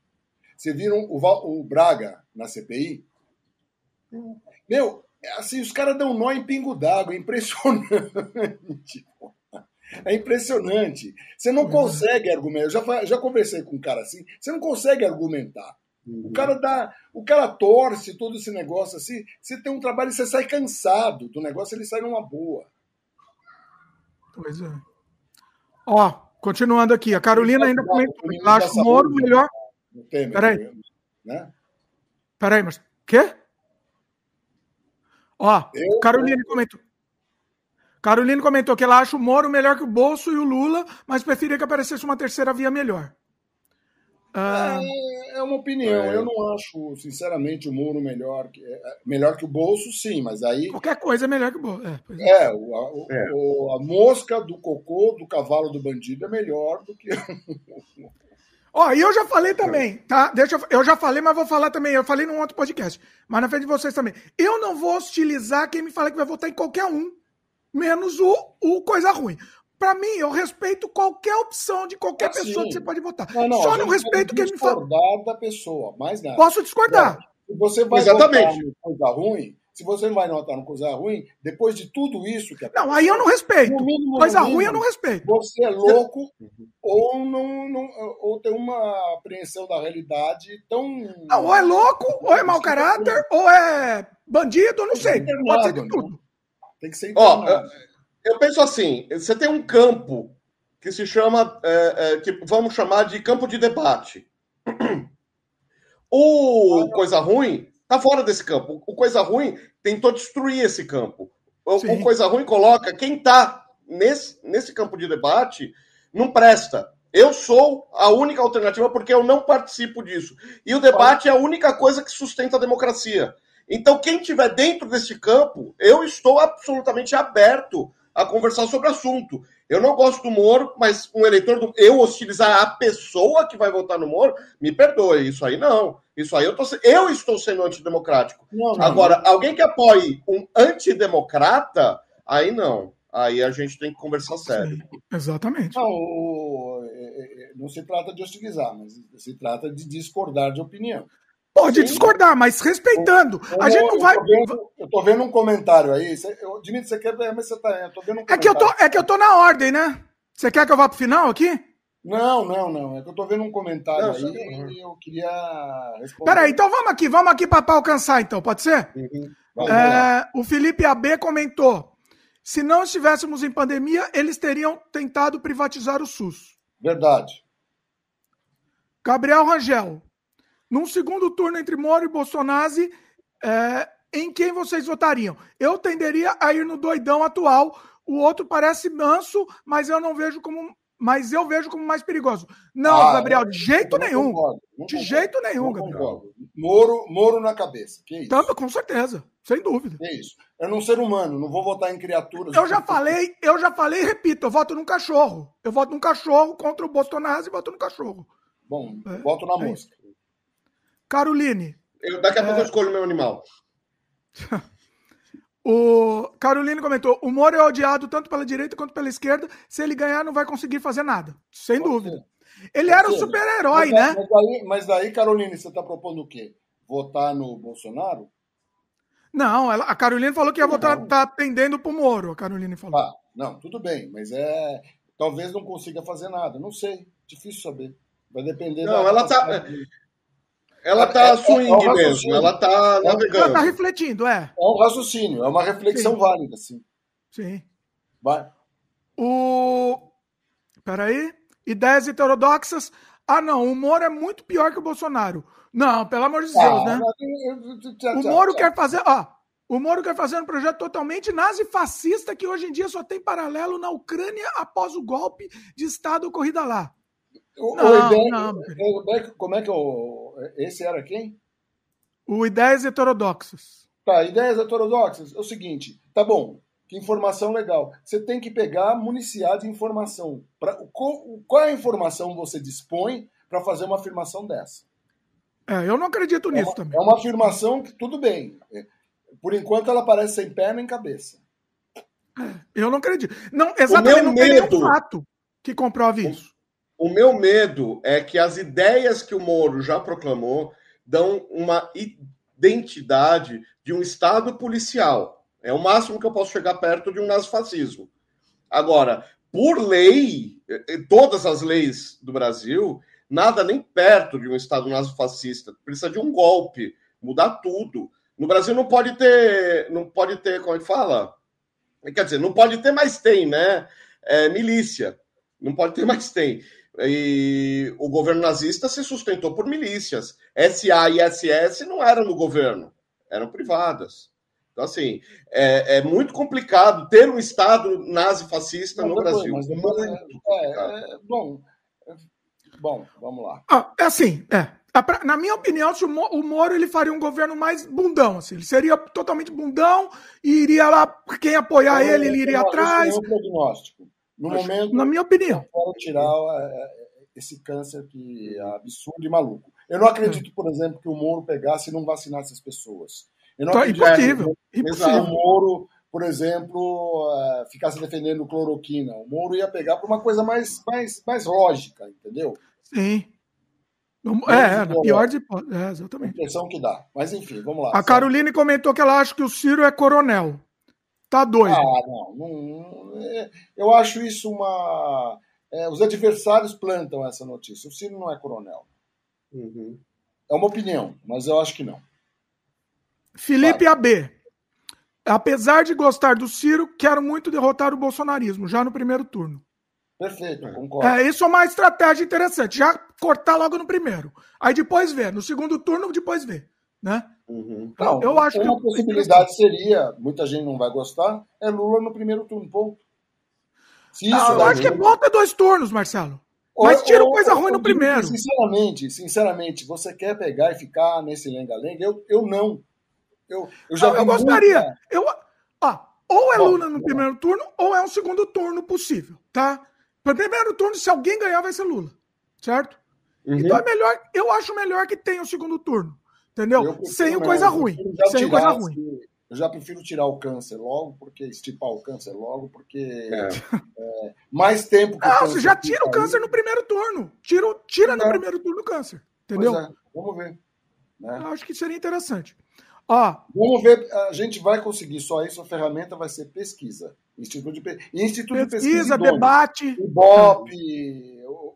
Vocês viram o, Val, o Braga na CPI? Uhum. Meu, é assim, os caras dão nó em pingo d'água, é impressionante. É impressionante. Você não uhum. consegue argumentar. Eu já, já conversei com um cara assim, você não consegue argumentar. Uhum. O cara dá, o cara torce todo esse negócio assim. Você tem um trabalho e você sai cansado do negócio, ele sai numa boa. Pois é. Ó, continuando aqui, a Carolina ainda comentou. Eu acho o Moro melhor. Peraí. Né? Peraí, mas. Quê? Ó, eu, Carolina comentou. Carolina comentou que ela acha o Moro melhor que o Bolso e o Lula, mas preferia que aparecesse uma terceira via melhor. Ah, é, é, uma opinião. É. Eu não acho, sinceramente, o Moro melhor que, é, melhor que o Bolso, sim, mas aí. Qualquer coisa é melhor que o Bolso. É, é, é o, a, o, a, mosca do cocô do cavalo do bandido é melhor do que. Ó, e eu já falei também, tá? Deixa eu, eu já falei, mas vou falar também. Eu falei num outro podcast, mas na frente de vocês também. Eu não vou hostilizar quem me fala que vai votar em qualquer um, menos o, o coisa ruim. Para mim, eu respeito qualquer opção de qualquer assim, pessoa que você pode votar. Não, não, Só não respeito quem me fala. discordar da pessoa, mais nada. Posso discordar. Se você vai Exatamente. votar coisa ruim, se você não vai notar uma coisa ruim, depois de tudo isso que Não, aí eu não respeito. Mínimo, coisa mínimo, ruim eu não respeito. Você é louco ou não, não, ou tem uma apreensão da realidade tão. Não, ou é louco, ou é mau caráter, ou é bandido, eu não sei. Pode ser de tudo. Tem que ser Ó, eu, penso assim: você tem um campo que se chama, é, é, que vamos chamar de campo de debate. O coisa ruim Tá fora desse campo. O Coisa Ruim tentou destruir esse campo. O, Coisa Ruim coloca quem tá nesse, nesse campo de debate não presta. Eu sou a única alternativa porque eu não participo disso. E o debate é a única coisa que sustenta a democracia. Então, quem estiver dentro desse campo, eu estou absolutamente aberto a conversar sobre o assunto. Eu não gosto do Moro, mas um eleitor do eu hostilizar a pessoa que vai votar no Moro, me perdoe, isso aí não. Isso aí eu, tô, eu estou sendo antidemocrático. Não, não, Agora, não. alguém que apoie um antidemocrata, aí não. Aí a gente tem que conversar sério. Sim, exatamente. Não, é, não se trata de hostilizar, mas se trata de discordar de opinião. Pode Sim. discordar, mas respeitando. Eu, a gente não vai. Tô vendo, eu tô vendo um comentário aí. Eu, Dimitri, você quer ver? Mas você tá. Eu tô vendo um é, que eu tô, é que eu tô na ordem, né? Você quer que eu vá pro final aqui? Não, não, não. É que eu tô vendo um comentário não, aí e eu queria responder. Peraí, então vamos aqui, vamos aqui para alcançar, então, pode ser? Uhum. É, o Felipe AB comentou: se não estivéssemos em pandemia, eles teriam tentado privatizar o SUS. Verdade. Gabriel Rangel, num segundo turno entre Moro e Bolsonaro, é, em quem vocês votariam? Eu tenderia a ir no doidão atual. O outro parece manso, mas eu não vejo como. Mas eu vejo como mais perigoso. Não, ah, Gabriel, de jeito nenhum. Concordo, de concordo, jeito nenhum, Gabriel. Moro, Moro na cabeça. Que isso? Tampa, com certeza. Sem dúvida. É isso. Eu não ser humano, não vou votar em criaturas. Eu já falei, eu já falei e repito, eu voto num cachorro. Eu voto num cachorro contra o Bolsonaro e voto no cachorro. Bom, é, voto na é mosca. Caroline. Eu, daqui a pouco é... eu escolho meu animal. o Caroline comentou: o Moro é odiado tanto pela direita quanto pela esquerda. Se ele ganhar, não vai conseguir fazer nada. Sem Pode dúvida. Ser. Ele Pode era um super-herói, né? Mas daí, mas daí, Caroline, você está propondo o quê? Votar no Bolsonaro? Não, ela, a Caroline falou que ia votar, tá pendendo pro Moro, a Caroline falou. Ah, não, tudo bem, mas é. Talvez não consiga fazer nada, não sei, difícil saber. Vai depender não, da. Ela tá. Ela tá é, é swing é, é mesmo, ela tá navegando. Ela tá refletindo, é. É um raciocínio, é uma reflexão sim. válida, sim. Sim. Vai. O. Peraí. Ideias heterodoxas. Ah, não, o Moro é muito pior que o Bolsonaro. Não, pelo amor de ah, Deus, né? o Moro quer fazer. Ó, o Moro quer fazer um projeto totalmente nazi-fascista que hoje em dia só tem paralelo na Ucrânia após o golpe de Estado ocorrido lá. O, não, o ideia, não. Como é que o, esse era quem? O Ideias Heterodoxas. Tá, Ideias Heterodoxas. É o seguinte, tá bom, que informação legal. Você tem que pegar, municiar de informação. Pra, qual, qual é a informação você dispõe para fazer uma afirmação dessa? É, eu não acredito é nisso uma, também. É uma afirmação que, tudo bem. É, por enquanto, ela parece sem pé nem cabeça. É, eu não acredito. Não, exatamente, não tem nenhum fato que comprove isso. O meu medo é que as ideias que o Moro já proclamou dão uma identidade de um Estado policial. É o máximo que eu posso chegar perto de um nazifascismo. Agora, por lei, todas as leis do Brasil, nada nem perto de um Estado nazifascista. Precisa de um golpe, mudar tudo. No Brasil não pode ter, não pode ter, como é que fala? Quer dizer, não pode ter, mas tem, né? É, milícia. Não pode ter, mas tem. E o governo nazista se sustentou por milícias. SA e SS não eram no governo, eram privadas. Então, assim, é, é muito complicado ter um Estado nazi-fascista no depois, Brasil. Mas depois, muito é, é, bom, é, bom, vamos lá. Ah, é assim, é. Na minha opinião, o Moro ele faria um governo mais bundão, assim. Ele seria totalmente bundão e iria lá, quem apoiar ele, ele iria atrás. É um prognóstico. No momento. Na minha opinião. Quero tirar. É, esse câncer que é absurdo e maluco. Eu não acredito, por exemplo, que o Moro pegasse e não vacinasse as pessoas. Eu não Tá acredito impossível, que impossível. o Moro, por exemplo, eh, ficasse defendendo cloroquina. O Moro ia pegar por uma coisa mais, mais, mais lógica, entendeu? Sim. É, na pior de. É, A exatamente. impressão que dá. Mas enfim, vamos lá. A Caroline comentou que ela acha que o Ciro é coronel. Tá doido. Ah, não. não- é, eu acho isso uma. é, os adversários plantam essa notícia. O Ciro não é coronel. Uhum. É uma opinião, mas eu acho que não. Felipe AB. Apesar de gostar do Ciro, quero muito derrotar o bolsonarismo, já no primeiro turno. Perfeito, concordo. É, isso é uma estratégia interessante. Já cortar logo no primeiro. Aí depois ver. No segundo turno, depois ver. Né? Uhum. Não, eu acho uma que- possibilidade seria, muita gente não vai gostar, é Lula no primeiro turno, ponto. Se Ah, eu acho que é bom ter dois turnos, Marcelo. Mas tira ou- coisa ou- ruim no primeiro. Sinceramente, sinceramente, você quer pegar e ficar nesse lenga-lenga? Eu, eu não. Eu, eu já vi eu gostaria. Eu, ah, ou é Bom, Lula no primeiro turno, ou é um segundo turno possível, tá? Para primeiro turno, se alguém ganhar, vai ser Lula. Certo? Uhum. Então é melhor, eu acho melhor que tenha o segundo turno. Entendeu? eu prefiro Sem coisa ruim. Sem coisa ruim. Eu já prefiro tirar o câncer logo, porque estipar o câncer logo, porque É. mais tempo que Ah, você já tira o aí- câncer no primeiro turno. Tira, tira no É. primeiro turno o câncer. Pois Entendeu? é, vamos ver. né? Eu acho que seria interessante. Ó, Vamos ver, a gente vai conseguir só isso, a ferramenta vai ser pesquisa. Instituto de, Pe- Instituto de Pesquisa pesquisa, idôneo. debate. Ibope, o-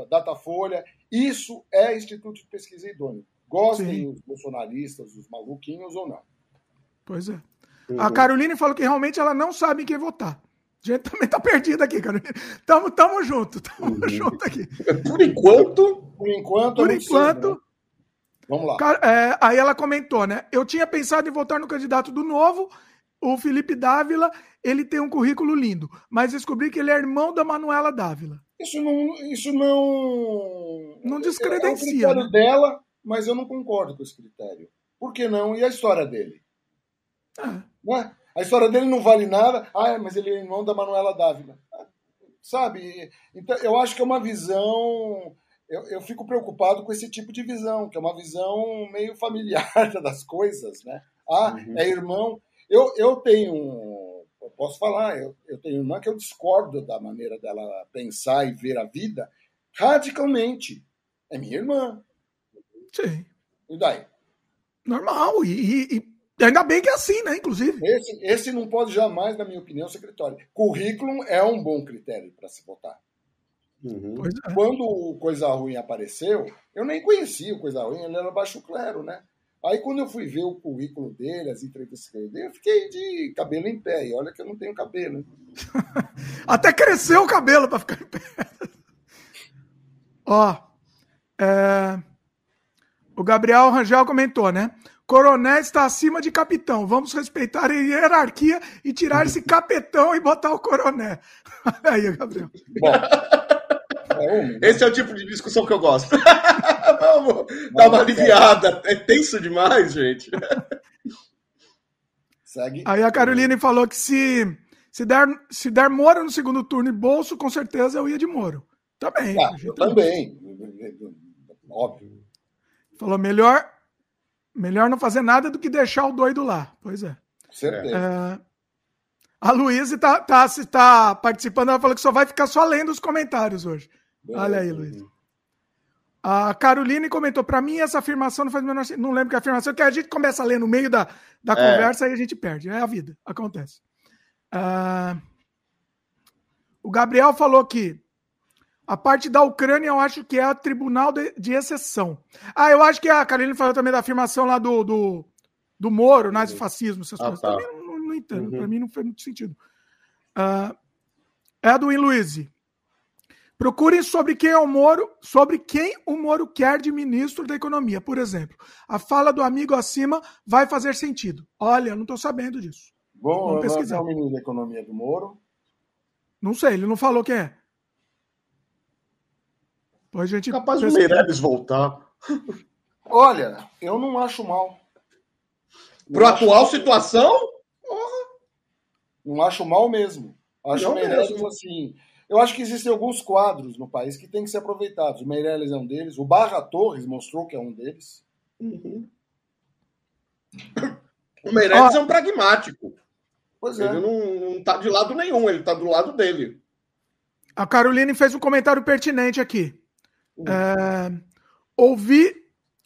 o- Datafolha, isso é Instituto de Pesquisa idôneo. Gostem Sim. os bolsonaristas, os maluquinhos ou não. Pois é. Uhum. A Caroline falou que realmente ela não sabe em quem votar. A gente também tá perdida aqui, Caroline. Tamo, tamo junto, tamo Uhum. junto aqui. Por enquanto, Por enquanto, Por sei, enquanto, né? Vamos lá. É, aí ela comentou, né? Eu tinha pensado em votar no candidato do Novo, o Felipe Dávila. Ele tem um currículo lindo, mas descobri que ele é irmão da Manuela Dávila. Isso não. Isso não. Não É o descredencia. critério né? dela, mas eu não concordo com esse critério. Por que não? E a história dele? É. Né? A história dele não vale nada. Ah, mas ele é irmão da Manuela Dávila. Ah, Sabe? Então, eu acho que é uma visão. Eu, eu fico preocupado com esse tipo de visão, que é uma visão meio familiar das coisas, né? Ah, Uhum. é irmão. Eu, eu tenho. Eu posso falar, eu, eu tenho irmã que eu discordo da maneira dela pensar e ver a vida radicalmente. É minha irmã. Sim. E daí? Normal. E, e- e ainda bem que é assim, né? Inclusive. Esse, esse não pode jamais, na minha opinião, ser critério. Currículo é um bom critério para se votar. Uhum. Pois é. Quando o Coisa Ruim apareceu, eu nem conhecia o Coisa Ruim, ele era baixo clero, né? Aí quando eu fui ver o currículo dele, as entrevistas que ele deu, eu fiquei de cabelo em pé. E olha que eu não tenho cabelo. Até cresceu o cabelo pra ficar em pé. Ó, é, o Gabriel Rangel comentou, né? Coronel está acima de capitão. Vamos respeitar a hierarquia e tirar esse capetão e botar o coronel. Aí, Gabriel. Bom, é? Esse é o tipo de discussão que eu gosto. Vamos dar uma aliviada. É tenso demais, gente. segue. Aí a Caroline falou que se, se, der, se der Moro no segundo turno e bolso, com certeza eu ia de Moro. Também. Ah, eu também. Óbvio. Falou melhor, melhor não fazer nada do que deixar o doido lá. Pois é. Certeza. É, a Luísa tá, tá, tá participando, ela falou que só vai ficar só lendo os comentários hoje. Olha aí, Luísa. A Caroline comentou, para mim essa afirmação não faz o menor sentido. Não lembro que afirmação, que a gente começa a ler no meio da, da É. conversa e a gente perde. É a vida, acontece. Ah, o Gabriel falou que a parte da Ucrânia eu acho que é a tribunal de, de exceção. Ah, eu acho que a Caroline falou também da afirmação lá do, do, do Moro, nazifascismo, essas Ah, coisas. tá. Também não, não entendo, Uhum. para mim não fez muito sentido. Ah, Edwin Luiz. Procurem sobre quem é o Moro, sobre quem o Moro quer de ministro da Economia, por exemplo. A fala do amigo acima vai fazer sentido. Olha, eu não estou sabendo disso. Bom, Vamos eu vou pesquisar. o menino da economia do Moro. Não sei, ele não falou quem é. A gente Capaz do pesquisa. Meirelles voltar. Olha, eu não acho mal. Acho atual mal. situação, Não acho mal mesmo. Acho Não o Meirelles mesmo. assim. Eu acho que existem alguns quadros no país que têm que ser aproveitados. O Meirelles é um deles, o Barra Torres mostrou que é um deles. Uhum. O Meirelles ah, é um pragmático. Pois é. Ele não, está de lado nenhum, ele está do lado dele. A Caroline fez um comentário pertinente aqui. Uhum. É, ouvi,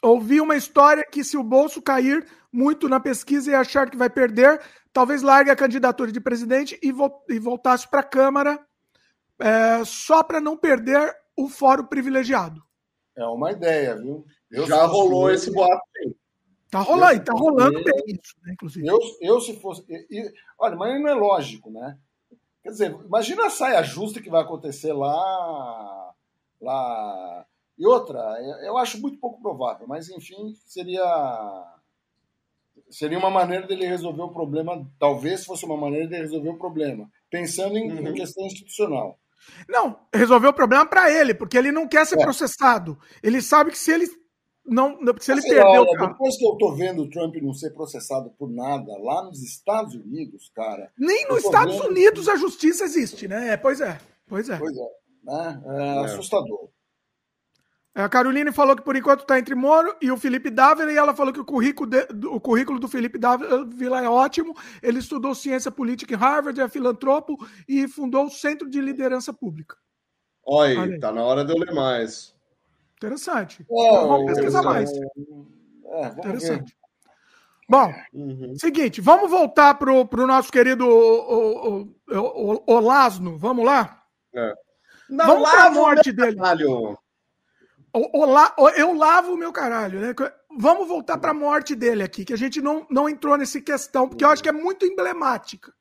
ouvi uma história que se o bolso cair muito na pesquisa e achar que vai perder, talvez largue a candidatura de presidente e, vo e voltasse para a Câmara é, só para não perder o fórum privilegiado. É uma ideia, viu? Eu Já rolou esse boato aí. Tá rolando, tá rolando bem isso, né, inclusive. Eu, eu se fosse. E, olha, mas não é lógico, né? Quer dizer, imagina a saia justa que vai acontecer lá. Lá. E outra, eu acho muito pouco provável, mas enfim, seria. Seria uma maneira dele resolver o problema, talvez fosse uma maneira de resolver o problema, pensando em, uhum. em questão institucional. Não, resolveu o problema para ele, porque ele não quer ser é. processado. Ele sabe que se ele não, se ele perdeu. Olha, depois que eu tô vendo o Trump não ser processado por nada lá nos Estados Unidos, cara. Nem nos Estados vendo... Unidos a justiça existe, né? É, pois é. Pois é. Pois é. Né? É, é. assustador. É, a Caroline falou que por enquanto está entre Moro e o Felipe Dávila, e ela falou que o currículo, de, o currículo do Felipe Dávila é ótimo. Ele estudou ciência política em Harvard, é filantropo e fundou o Centro de Liderança Pública. Olha, Olha tá na hora de eu ler mais. Interessante. É, vamos pesquisar mais. É, Interessante. Ver. Bom, uhum. seguinte, vamos voltar para o nosso querido o, o, o, Olasno. Vamos lá? É. Não vamos para a morte dele. Caralho. eu lavo o meu caralho. Né? Vamos voltar para a morte dele aqui, que a gente não, não entrou nessa questão, porque eu acho que é muito emblemática.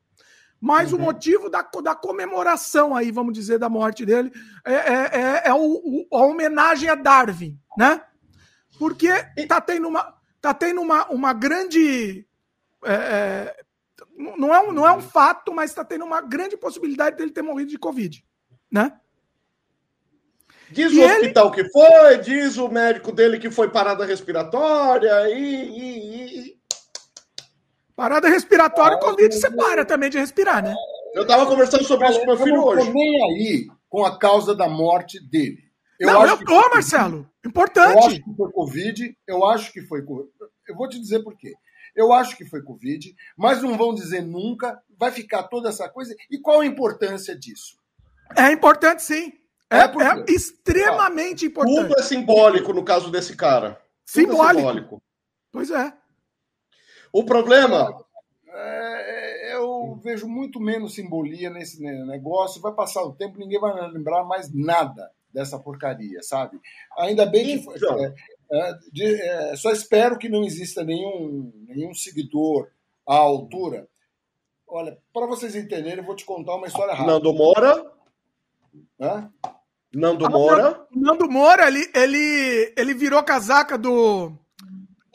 Mas uhum. o motivo da, da comemoração aí, vamos dizer, da morte dele é, é, é, é o, o, a homenagem a Darwin, né? Porque tá tendo uma, tá tendo uma, uma grande. É, é não, é um, não é um fato, mas está tendo uma grande possibilidade dele ter morrido de Covid, né? Diz e o hospital ele... que foi, diz o médico dele que foi parada respiratória e, e, e, Parada respiratória, o Covid você para também de respirar, né? Eu estava conversando sobre isso com meu filho hoje. Eu não nem aí com a causa da morte dele. Eu não, eu tô, que... Marcelo. Importante. Eu acho que foi Covid, eu acho que foi. Eu vou te dizer por quê. Eu acho que foi Covid, mas não vão dizer nunca, vai ficar toda essa coisa. E qual a importância disso? É importante, sim. É, é, é extremamente importante. Tudo é simbólico no caso desse cara. Simbólico. É simbólico. Pois é. O problema. É, é, eu vejo muito menos simbolia nesse negócio. Vai passar o tempo, ninguém vai lembrar mais nada dessa porcaria, sabe? Ainda bem que foi. Então. É, é, de, é, só espero que não exista nenhum, nenhum seguidor à altura. Olha, para vocês entenderem, eu vou te contar uma história rápida. Nando Mora? Hã? Nando Moura? Ah, Nando Moura, ele, ele, ele virou casaca do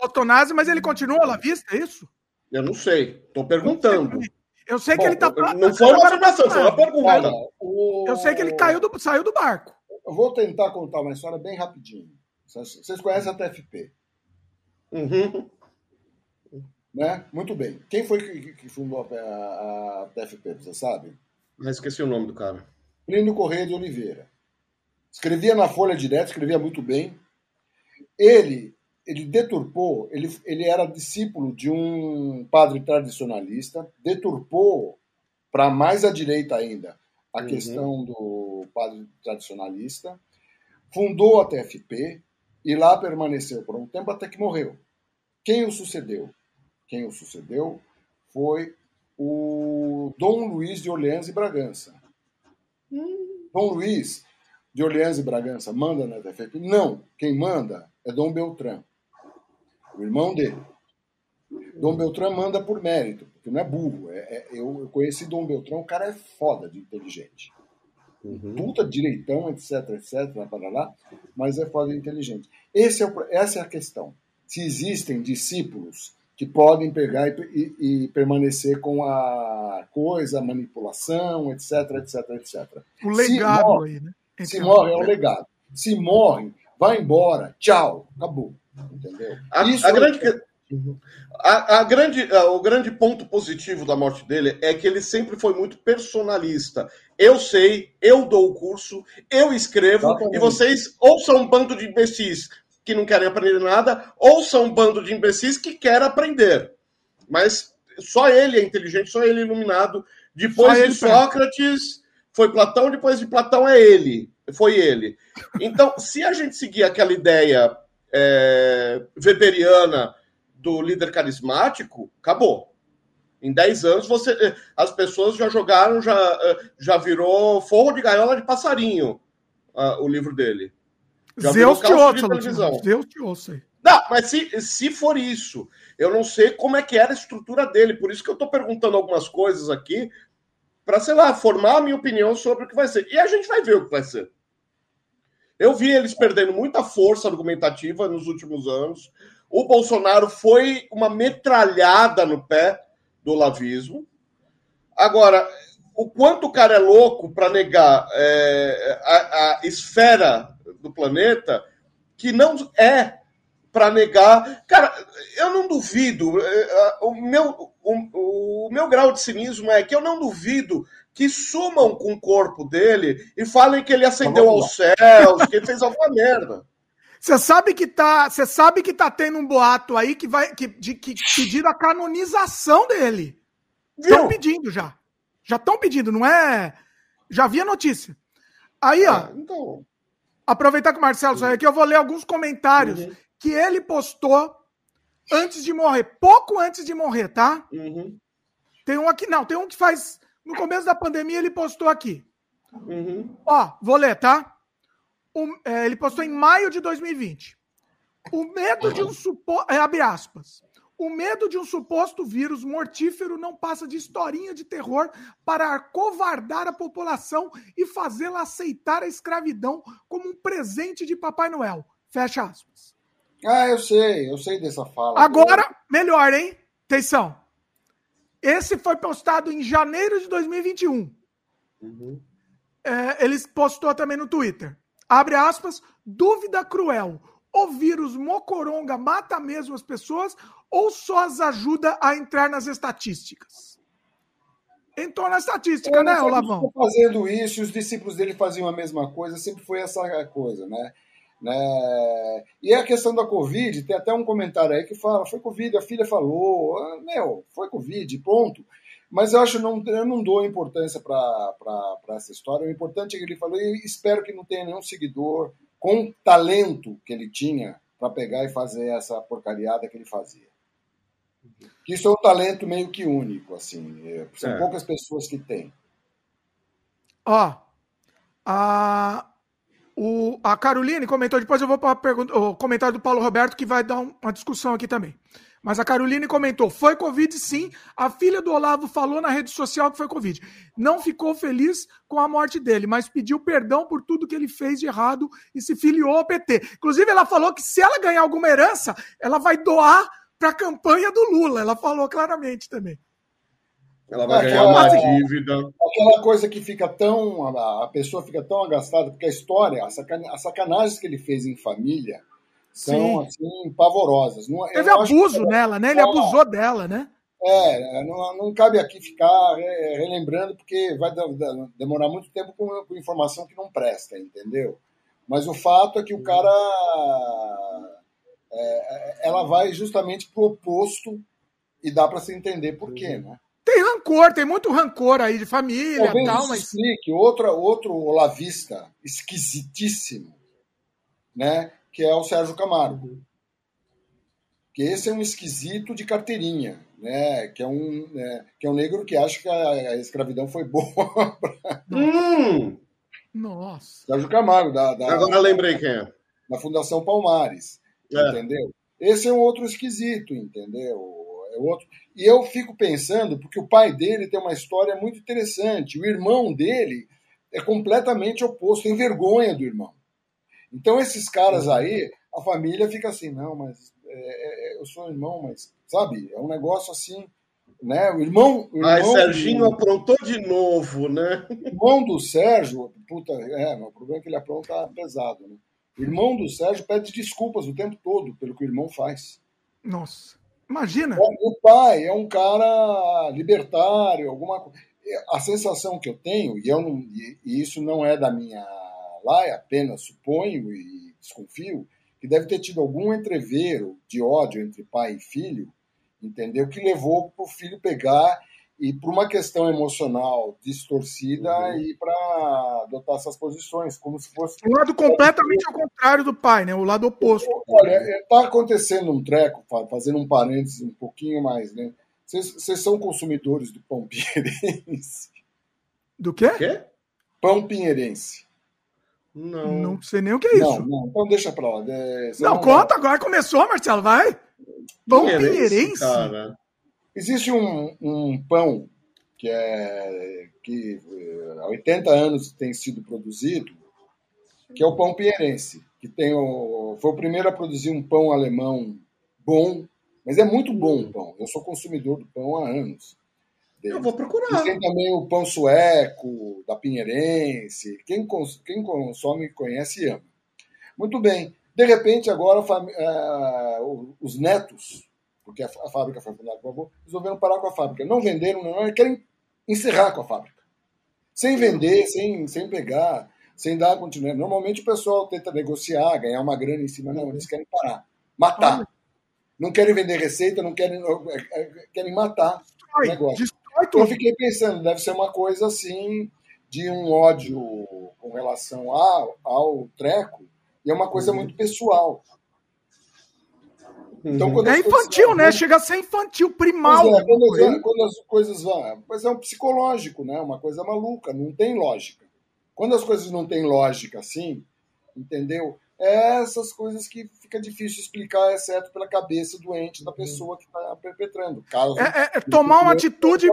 Otonazzi, mas ele continua lá vista, é isso? Eu não sei. Estou perguntando. Eu sei Bom, que ele está. Não foi uma afirmação, foi uma pergunta. o... Eu sei que ele caiu do, saiu do barco. Eu vou tentar contar uma história bem rapidinho. Vocês conhecem a TFP? Uhum. Né? Muito bem. Quem foi que, que fundou a, a, a, TFP? Você sabe? Mas esqueci o nome do cara. Plínio Correia de Oliveira. Escrevia na Folha Direto, escrevia muito bem. Ele ele deturpou, ele, ele era discípulo de um padre tradicionalista, deturpou para mais à direita ainda a uhum. questão do padre tradicionalista, fundou a TFP e lá permaneceu por um tempo até que morreu. Quem o sucedeu? Quem o sucedeu foi o Dom Luiz de Orleans e Bragança. Hum. Dom Luiz de Orleans e Bragança manda na TFP? Não. Quem manda é Dom Beltrán o irmão dele. Dom Beltrão manda por mérito, porque não é burro. É, é, eu, eu conheci Dom Beltrão, o cara é foda de inteligente. Uhum. Puta direitão, etc, etc, para lá, mas é foda de inteligente. Esse é o, essa é a questão. Se existem discípulos que podem pegar e, e, e, permanecer com a coisa, a manipulação, etc, etc, etc. O legado morre, aí, né? Se morre, é o legado. Se morre, vai embora, tchau, acabou. Entendeu? A, a grande, Uhum. A, a, grande, a, o grande ponto positivo da morte dele é que ele sempre foi muito personalista. Eu sei, eu dou o curso, eu escrevo, Exatamente. e vocês ou são um bando de imbecis que não querem aprender nada, ou são um bando de imbecis que querem aprender. Mas só ele é inteligente, só ele é iluminado. Depois de Sócrates, foi Platão, depois de Platão é ele. Foi ele. Então, se a gente seguir aquela ideia é, weberiana do líder carismático, acabou. Em 10 anos, você, eh, as pessoas já jogaram, já, eh, já virou forro de gaiola de passarinho uh, o livro dele. Já Zeus te ouça, Deus te ouça. Não, mas se, se for isso, eu não sei como é que era a estrutura dele. Por isso que eu estou perguntando algumas coisas aqui, para, sei lá, formar a minha opinião sobre o que vai ser. E a gente vai ver o que vai ser. Eu vi eles perdendo muita força argumentativa nos últimos anos. O Bolsonaro foi uma metralhada no pé do lavismo. Agora, o quanto o cara é louco para negar é, a, a, esfera do planeta, que não é para negar. Cara, eu não duvido. É, o meu, o, o meu grau de cinismo é que eu não duvido que sumam com o corpo dele e falem que ele ascendeu aos céus, que ele fez alguma merda. Você sabe que tá, você sabe que tá tendo um boato aí que vai que, de que pedir a canonização dele. Estão pedindo já. Já estão pedindo, não é? Já vi a notícia. Aí, ó. Ah, então... Aproveitar que o Marcelo saiu aqui, eu vou ler alguns comentários uhum. que ele postou antes de morrer, pouco antes de morrer, tá? Uhum. Tem um aqui, não, tem um que faz no começo da pandemia ele postou aqui. Uhum. Ó, vou ler, tá? O, é, ele postou em maio de 2020. O medo de um suposto. É, abre aspas. O medo de um suposto vírus mortífero não passa de historinha de terror para acovardar a população e fazê-la aceitar a escravidão como um presente de Papai Noel. Fecha aspas. Ah, eu sei, eu sei dessa fala. Agora, melhor, hein? Atenção. Esse foi postado em janeiro de 2021. Uhum. É, ele postou também no Twitter. Abre aspas, dúvida cruel. O vírus Mocoronga mata mesmo as pessoas ou só as ajuda a entrar nas estatísticas? Entrou na estatística, Eu né, Olavão? Fazendo isso, os discípulos dele faziam a mesma coisa, sempre foi essa coisa, né? Né? E a questão da Covid, tem até um comentário aí que fala: foi Covid, a filha falou, ah, meu, foi Covid, ponto. Mas eu acho não eu não dou importância para essa história. O importante é que ele falou e espero que não tenha nenhum seguidor com talento que ele tinha para pegar e fazer essa porcariada que ele fazia. Isso é um talento meio que único, assim. É, são é. poucas pessoas que têm. Ó, a, o, a Caroline comentou, depois eu vou para o comentário do Paulo Roberto, que vai dar uma discussão aqui também. Mas a Caroline comentou: foi Covid sim. A filha do Olavo falou na rede social que foi Covid. Não ficou feliz com a morte dele, mas pediu perdão por tudo que ele fez de errado e se filiou ao PT. Inclusive, ela falou que se ela ganhar alguma herança, ela vai doar para a campanha do Lula. Ela falou claramente também. Ela vai ganhar uma dívida. Aquela coisa que fica tão. A pessoa fica tão agastada, porque a história, as sacanagens que ele fez em família são Sim. assim pavorosas. Não, Teve abuso nela, né? Ele abusou dela, né? É, não, não cabe aqui ficar relembrando, porque vai demorar muito tempo com, com, informação que não presta, entendeu? Mas o fato é que o cara. É, ela vai justamente pro oposto e dá para se entender por quê, né? Tem rancor, tem muito rancor aí de família Talvez tal, mas. explique outra, outro olavista esquisitíssimo, né? que é o Sérgio Camargo. Que esse é um esquisito de carteirinha, né? Que é um, né? que é um negro que acha que a, a escravidão foi boa. Pra... Hum. Nossa. Sérgio Camargo, da, da, Agora lembrei quem é. Da Fundação Palmares. É. Entendeu? Esse é um outro esquisito, entendeu? É outro. E eu fico pensando, porque o pai dele tem uma história muito interessante. O irmão dele é completamente oposto, tem vergonha do irmão. Então, esses caras uhum. aí, a família fica assim, não, mas é, é, eu sou irmão, mas, sabe, é um negócio assim, né? O irmão. O irmão Ai, Serginho do, aprontou de novo, né? O irmão do Sérgio, puta, é, o problema é que ele apronta pesado, né? O irmão do Sérgio pede desculpas o tempo todo pelo que o irmão faz. Nossa. Imagina. O pai é um cara libertário, alguma coisa. A sensação que eu tenho, e, eu não, e isso não é da minha lá, é apenas suponho e desconfio, que deve ter tido algum entreveiro de ódio entre pai e filho, entendeu? Que levou para o filho pegar e por uma questão emocional distorcida uhum. e para adotar essas posições, como se fosse. Um lado completamente ao contrário do pai, né? O lado oposto. Olha, está acontecendo um treco, fazendo um parênteses um pouquinho mais, né? Vocês são consumidores do pão pinheirense? Do quê? quê? Pão pinheirense. Não. Não sei nem o que é isso. Não, não. Então deixa pra lá. É, não, não, conta, agora começou, Marcelo, vai. Pão pinheirense. pinheirense? Cara. Existe um, um pão que é que há 80 anos tem sido produzido, que é o pão pinheirense, que tem o, foi o primeiro a produzir um pão alemão bom, mas é muito bom o pão. Eu sou consumidor do pão há anos. Eu vou procurar. E tem também o pão sueco, da Pinheirense. Quem, cons quem consome, conhece e ama. Muito bem. De repente, agora, uh, os netos porque a, a fábrica foi fundada por avô, resolveram parar com a fábrica. Não venderam, não, querem encerrar com a fábrica. Sem vender, sem, sem pegar, sem dar continuidade. Normalmente o pessoal tenta negociar, ganhar uma grana em cima, não, eles querem parar, matar. Não querem vender receita, não querem, é, é, querem matar o negócio. Eu fiquei pensando, deve ser uma coisa assim de um ódio com relação ao, ao treco, e é uma coisa uhum. muito pessoal. Então, uhum. é infantil, né? Chega a ser infantil, primal. É, quando, quando, as coisas vão. Mas é um psicológico, né? Uma coisa maluca, não tem lógica. Quando as coisas não têm lógica assim, entendeu? É essas coisas que fica difícil explicar, exceto pela cabeça doente da pessoa que está perpetrando. Caso é, é, é tomar uma atitude.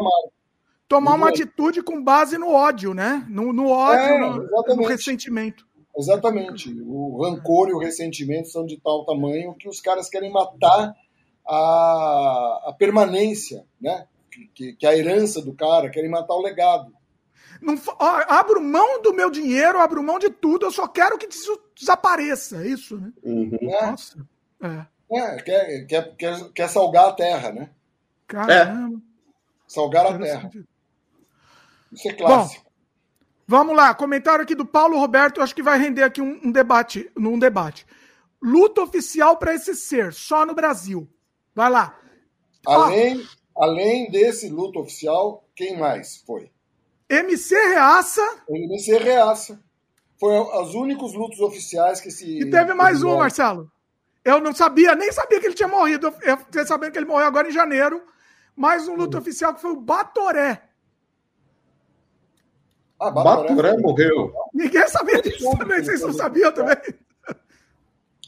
Tomar uma atitude com base no ódio, né? No, no ódio, é, no, no ressentimento. Exatamente. O rancor e o ressentimento são de tal tamanho que os caras querem matar a, a permanência, né? Que, que a herança do cara, querem matar o legado. Não, ó, abro mão do meu dinheiro, abro mão de tudo, eu só quero que isso desapareça, é isso, né? Uhum. Nossa. É. é quer, quer, quer, quer salgar a terra, né? Caramba. É. Salgar a terra. Isso é clássico. Bom, Vamos lá, comentário aqui do Paulo Roberto, acho que vai render aqui um, um debate, num debate. Luta oficial para esse ser, só no Brasil. Vai lá. Além, além desse luto oficial, quem mais foi? MC Reaça. MC Reaça. Foi os únicos lutos oficiais que se. E teve mais um, Marcelo. Eu não sabia, nem sabia que ele tinha morrido. Eu fiquei sabendo que ele morreu agora em janeiro. Mais um luto uhum. oficial que foi o Batoré. Ah, Batoré, Batoré morreu. Ninguém sabia disso também, vocês não sabiam também.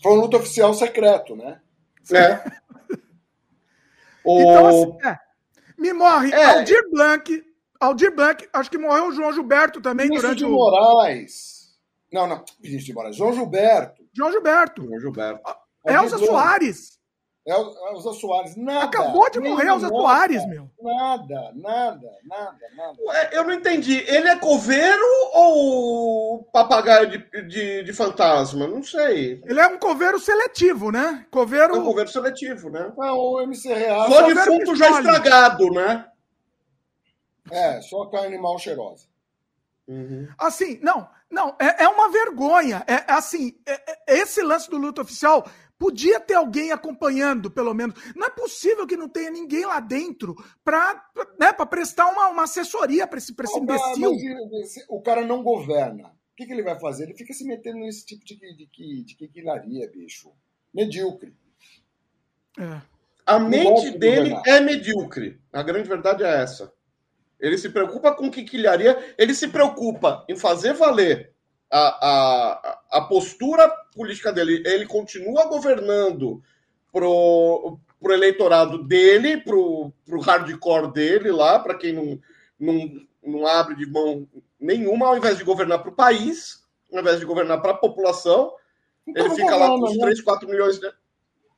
Foi um luto oficial secreto, né? É. Então, assim, é, me morre é. Aldir Blanc, Aldir Blanc, acho que morreu o João Gilberto também Vinícius durante de o... Moraes. Não, não, Vinícius de Moraes. João Gilberto. João Gilberto. João Gilberto. Elza Soares. Elza Soares, nada. Acabou de morrer Elza Soares, meu. Nada, nada, nada, nada. eu não entendi. Ele é coveiro ou papagaio de, de, de, fantasma? Não sei. Ele é um coveiro seletivo, né? Coveiro. É um coveiro seletivo, né? Não, o MC Real. Só defunto já estragado, né? É, só carne mal cheirosa. Uhum. Assim, não, não, é, é uma vergonha. É, é assim, é, é, esse lance do luto oficial Podia ter alguém acompanhando, pelo menos. Não é possível que não tenha ninguém lá dentro para né, prestar uma, uma assessoria para esse, pra esse imbecil. o cara não governa. O que, que, ele vai fazer? Ele fica se metendo nesse tipo de, de, de, de bicho. Medíocre. É. A mente dele é medíocre. A grande verdade é essa. Ele se preocupa com quiquilharia, ele se preocupa em fazer valer a, a, a postura política dele, ele continua governando pro, pro eleitorado dele, pro, pro hardcore dele lá, para quem não, não, não abre de mão nenhuma, ao invés de governar para o país, ao invés de governar para a população, então ele fica governa, lá com os 3, 4 milhões de...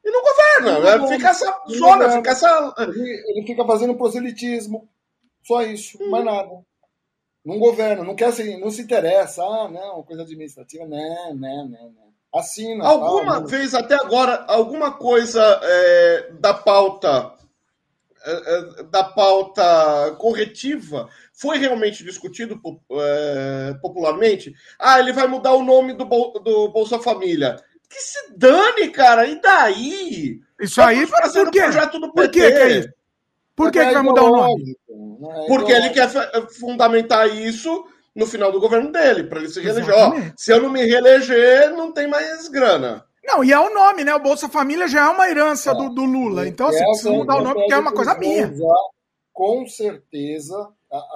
E não governa, não né? fica essa zona, fica essa. Ele, ele, fica fazendo proselitismo. Só isso, hum. mais nada. Não governa, não quer se, não se interessa. Ah, não, coisa administrativa, não, não, não, não. Assina. Alguma tá, vez até agora, alguma coisa é, da pauta é, é, da pauta corretiva foi realmente discutido é, popularmente? Ah, ele vai mudar o nome do, do Bolsa Família. Que se dane, cara, e daí? Isso aí, fazer o projeto do PT. Por que, que é isso? Por que, que vai mudar o nome? É Porque ele quer fundamentar isso no final do governo dele, para ele se reeleger. Ó, se eu não me reeleger, não tem mais grana. Não, e é o nome, né? O Bolsa Família já é uma herança é. do, do, Lula. Então, assim, precisa mudar o nome porque é uma coisa minha. com certeza.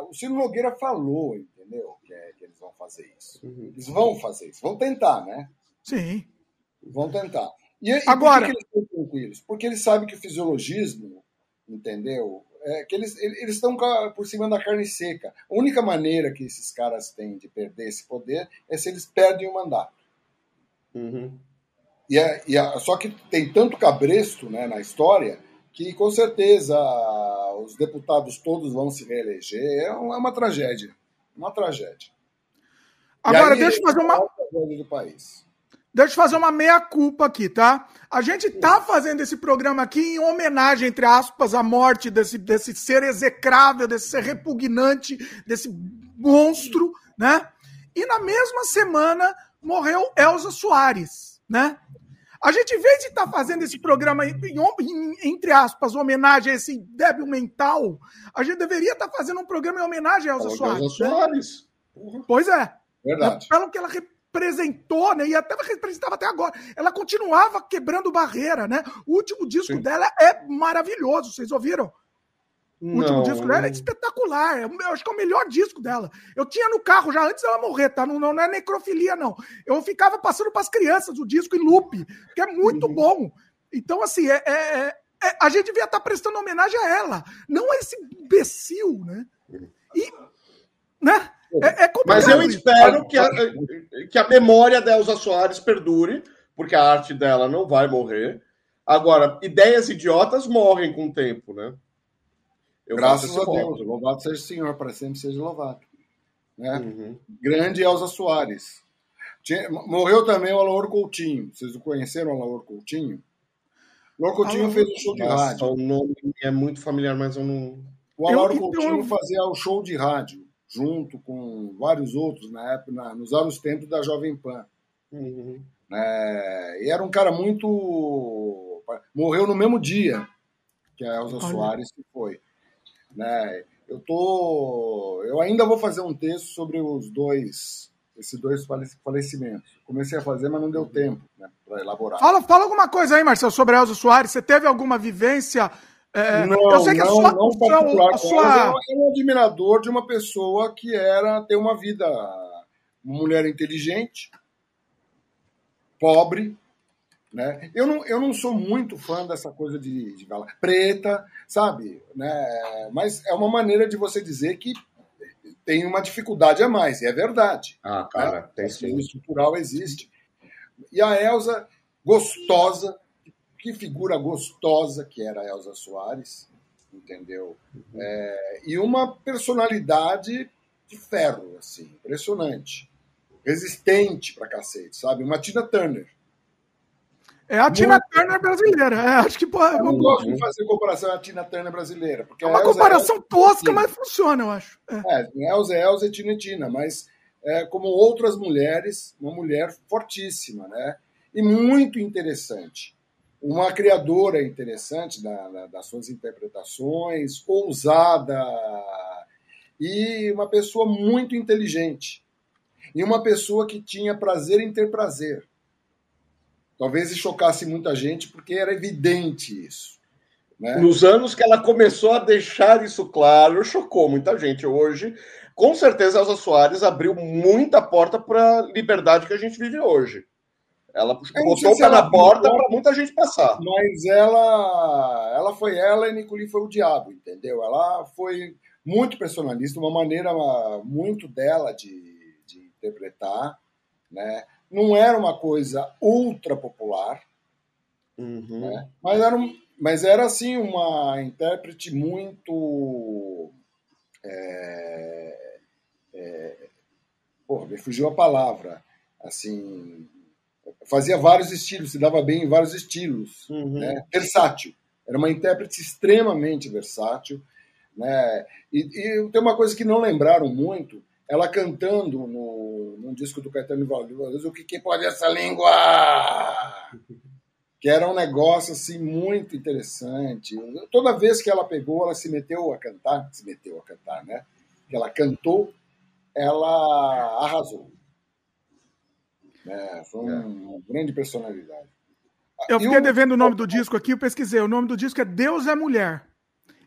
o Ciro Nogueira falou, entendeu? Que, é, que eles vão fazer isso. Uhum. Eles vão fazer isso. Vão tentar, né? Sim. Vão tentar. E, e Agora... por que, que eles estão tranquilos? Porque eles sabem que o fisiologismo, entendeu? É, que eles eles estão por cima da carne seca. A única maneira que esses caras têm de perder esse poder é se eles perdem o mandato. Uhum. E, é, e é, só que tem tanto cabresto né, na história que com certeza os deputados todos vão se reeleger. É uma, é uma tragédia. Uma tragédia. Agora, aí, deixa eu fazer uma. Do país. Deixa eu fazer uma meia-culpa aqui, tá? A gente tá fazendo esse programa aqui em homenagem, entre aspas, à morte desse, desse ser execrável, desse ser repugnante, desse monstro, né? E na mesma semana morreu Elza Soares, né? A gente, em vez de estar tá fazendo esse programa, em, em, entre aspas, homenagem a esse débil mental, a gente deveria estar tá fazendo um programa em homenagem a Elza Soares. Elza né? Soares. Pois é. Verdade. Pelo que ela representou, né? E até representava até agora. Ela continuava quebrando barreira, né? O último disco Sim. dela é maravilhoso, vocês ouviram? O não. último disco dela é espetacular. É eu acho que é o melhor disco dela. Eu tinha no carro já antes dela morrer, tá? Não, não é necrofilia, não. Eu ficava passando para as crianças o disco em loop, que é muito uhum. bom. Então, assim, é, é, é, é a gente devia estar tá prestando homenagem a ela, não a esse imbecil, né? E, né? É, é Mas eu espero que a, que a memória da Elza Soares perdure, porque a arte dela não vai morrer. Agora, ideias idiotas morrem com o tempo, né? Eu Graças a Deus, louvado seja o Senhor, para sempre seja louvado. Né? Uhum. Grande Elza Soares. Tinha, morreu também o Alaor Coutinho. Vocês conheceram o Alaor Coutinho? O Alaor Coutinho fez um show de Nossa, rádio. O nome é muito familiar, mas eu não. O Alaor Coutinho eu... fazia o show de rádio junto com vários outros na época, na, nos anos tempos da Jovem Pan. Uhum. É, e era um cara muito. Morreu no mesmo dia que a Elza Soares que foi. Né? Eu tô. Eu ainda vou fazer um texto sobre os dois. Esses dois falecimentos. Comecei a fazer, mas não deu tempo né, para elaborar. Fala, fala alguma coisa aí, Marcelo, sobre a Elza Soares. Você teve alguma vivência é, não, eu sei que não, a sua, não particular. A sua... Eu um admirador de uma pessoa que era ter uma vida, uma mulher inteligente, pobre, né? Eu não, eu não sou muito fã dessa coisa de, de gala preta, sabe? Né? Mas é uma maneira de você dizer que tem uma dificuldade a mais, e é verdade. Ah, cara, né? tem sim. O estrutural existe. E a Elsa, gostosa, que figura gostosa que era a Elza Soares, entendeu? Uhum. É, e uma personalidade de ferro, assim, impressionante. Resistente pra cacete, sabe? Uma Tina Turner. É a Tina Muito... Turner brasileira. É, acho que pô, é eu não gosto de fazer comparação à Tina Turner brasileira. Porque é uma comparação Elza, tosca, mas funciona, eu acho. É, é Elza é Elza e Tina é Tina, mas é, como outras mulheres, uma mulher fortíssima, né? E muito interessante uma criadora interessante da, da, das suas interpretações, ousada e uma pessoa muito inteligente. E uma pessoa que tinha prazer em ter prazer. Talvez chocasse muita gente, porque era evidente isso. Né? Nos anos que ela começou a deixar isso claro, chocou muita gente. Hoje, com certeza, Elza Soares abriu muita porta para a liberdade que a gente vive hoje. Ela botou o pé na porta para muita gente passar. Mas ela, ela foi ela e Nicoli foi o diabo, entendeu? Ela foi muito personalista, uma maneira muito dela de, de interpretar, né? Não era uma coisa ultra popular, uhum. né? mas, era um, mas era assim uma intérprete muito é, é, porra, me fugiu a palavra assim fazia vários estilos, se dava bem em vários estilos. Uhum. Né? Versátil. Era uma intérprete extremamente versátil. Né? E, e, tem uma coisa que não lembraram muito, ela cantando no, no disco do Caetano Veloso, o que, que pode essa língua? Que era um negócio assim muito interessante. Toda vez que ela pegou, ela se meteu a cantar, se meteu a cantar, né? Que ela cantou, ela arrasou. É, foi é. uma grande personalidade. Eu fiquei devendo o nome do disco aqui, eu pesquisei. O nome do disco é Deus é Mulher.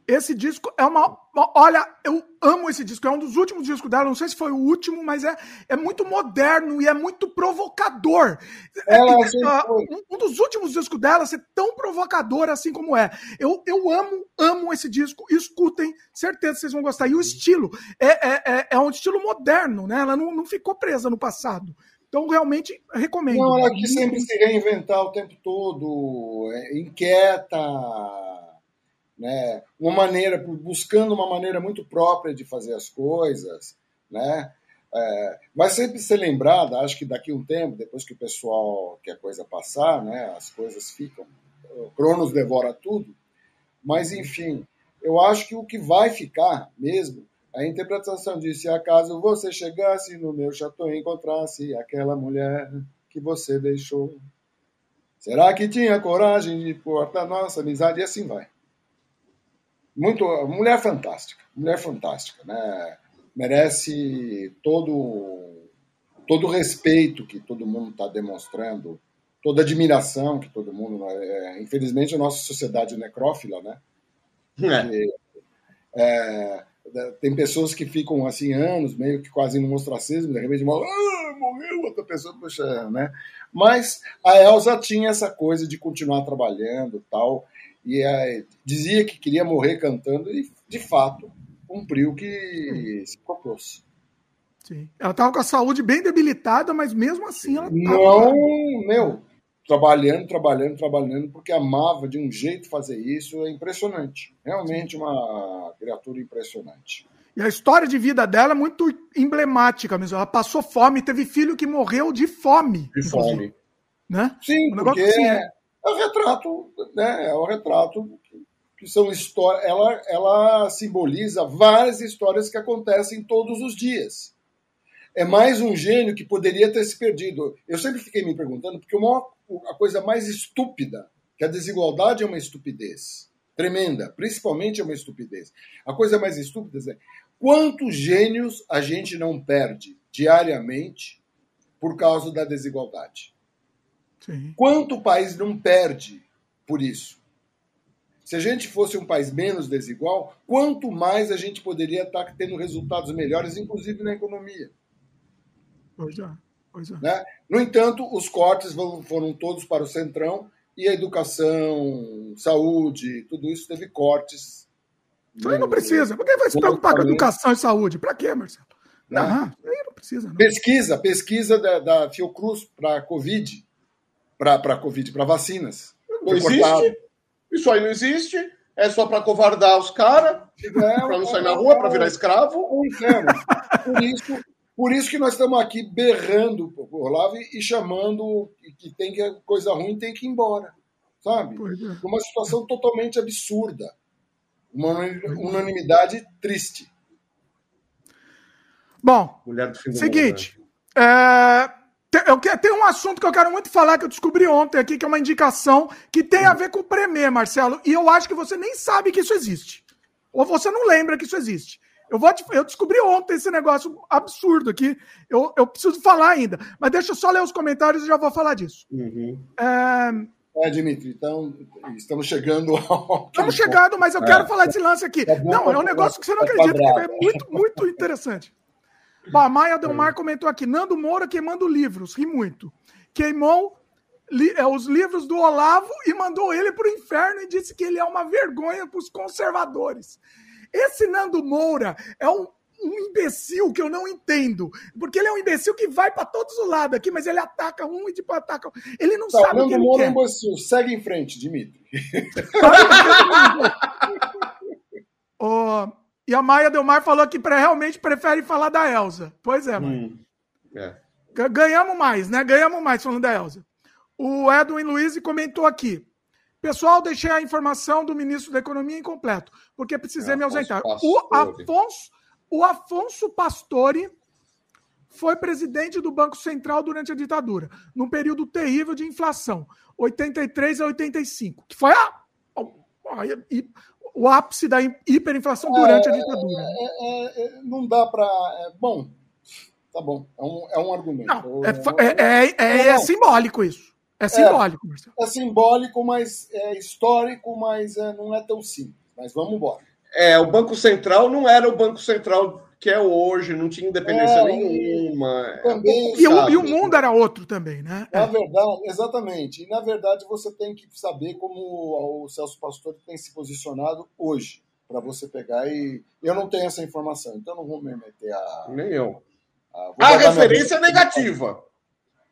Esse disco é uma. Olha, eu amo esse disco. É um dos últimos discos dela. Não sei se foi o último, mas é, é muito moderno e é muito provocador. Ela, é, um, um, dos últimos discos dela ser tão provocador assim como é. Eu, eu amo, amo esse disco. Escutem, certeza que vocês vão gostar. E o estilo é, é, é, é um estilo moderno, né? Ela não, não ficou presa no passado. Então, realmente, recomendo. Não, ela quis sempre se reinventar o tempo todo, é, inquieta, né? uma maneira, buscando uma maneira muito própria de fazer as coisas. Né? É, vai sempre ser lembrada, acho que daqui a um tempo, depois que o pessoal, que a coisa passar, né, as coisas ficam, o Cronos devora tudo, mas enfim, eu acho que o que vai ficar mesmo a interpretação de se acaso você chegasse no meu chateau e encontrasse aquela mulher que você deixou. Será que tinha coragem de cortar nossa amizade? E assim vai. Muito, mulher fantástica, mulher fantástica, né? Merece todo todo o respeito que todo mundo está demonstrando, toda a admiração que todo mundo. É, infelizmente, a nossa sociedade é necrófila, né? É. é, tem pessoas que ficam assim anos, meio que quase no ostracismo, de repente morre, ah, morreu outra pessoa, puxa, né? Mas a Elsa tinha essa coisa de continuar trabalhando tal, e dizia que queria morrer cantando, e de fato cumpriu o que se propôs. Sim. Ela estava com a saúde bem debilitada, mas mesmo assim ela tava... Não, meu, trabalhando, trabalhando, trabalhando, porque amava de um jeito fazer isso, é impressionante. Realmente uma criatura impressionante. E a história de vida dela é muito emblemática mesmo. Ela passou fome, teve filho que morreu de fome. De fome. Né? Sim, um porque assim, é, é o retrato, né? É o retrato que são histórias. Ela, ela simboliza várias histórias que acontecem todos os dias é mais um gênio que poderia ter se perdido. Eu sempre fiquei me perguntando, porque maior, a coisa mais estúpida, que a desigualdade é uma estupidez tremenda, principalmente é uma estupidez. A coisa mais estúpida é quantos gênios a gente não perde diariamente por causa da desigualdade? Sim. Quanto o país não perde por isso? Se a gente fosse um país menos desigual, quanto mais a gente poderia estar tendo resultados melhores, inclusive na economia. Pois é. Pois é. Né? No entanto, os cortes foram todos para o Centrão e a educação, saúde, tudo isso teve cortes. Isso aí não precisa. Por que vai se preocupar com educação e saúde? Para quê, Marcelo? Né? Não, aí não precisa. Não. Pesquisa, pesquisa da, da Fiocruz para Covid, para Covid, para vacinas. Não existe. Isso aí não existe. É só para covardar os caras, para não sair na rua, para virar escravo. Por isso, por isso que nós estamos aqui berrando o Olavo e chamando que tem que coisa ruim tem que ir embora, sabe? É. Uma situação totalmente absurda, uma unanimidade triste. Bom, seguinte, mundo, né? é, eu quero, tem um assunto que eu quero muito falar que eu descobri ontem aqui, que é uma indicação que tem a ver com o Premier, Marcelo, e eu acho que você nem sabe que isso existe. Ou você não lembra que isso existe. Eu, vou eu descobri ontem esse negócio absurdo aqui. Eu, eu preciso falar ainda. Mas deixa eu só ler os comentários e já vou falar disso. Uhum. É... é... Dimitri, então estamos chegando ao. Estamos chegando, mas eu quero é. falar desse lance aqui. Tá não, é um negócio que você não acredita, é muito, muito interessante. A Maia Delmar comentou aqui: Nando Moura queimando livros, ri muito. Queimou li, é, os livros do Olavo e mandou ele para o inferno e disse que ele é uma vergonha para os conservadores. Esse Nando Moura é um, um imbecil que eu não entendo. Porque ele é um imbecil que vai para todos os lados aqui, mas ele ataca um e tipo ataca. Ele não tá, sabe o que ele Moura quer. é um imbecil. Segue em frente, Dimitri. oh, e a Maia Delmar falou que realmente prefere falar da Elsa. Pois é. Hum, é. Ganhamos mais, né? Ganhamos mais falando da Elsa. O Edwin Luiz comentou aqui. Pessoal, deixei a informação do ministro da Economia incompleto, porque precisei é, me ausentar. O Afonso, o Afonso Pastore foi presidente do Banco Central durante a ditadura, num período terrível de inflação, 83 a 85, que foi a, a, a, o ápice da hiperinflação durante é, a ditadura. É, é, é não dá para. É, bom, tá bom, é um, é um argumento. Não, é, é, simbólico isso. É simbólico, Marcelo. É simbólico, mas é histórico, mas não é tão simples. Mas vamos embora. É, o Banco Central não era o Banco Central que é hoje, não tinha independência é, nenhuma. Também, e, o, e, o, mundo era outro também, né? Na verdade, exatamente. E na verdade você tem que saber como o Celso Pastor tem se posicionado hoje, para você pegar e. Eu não tenho essa informação, então não vou me meter a. Nem eu. A, a referência é negativa.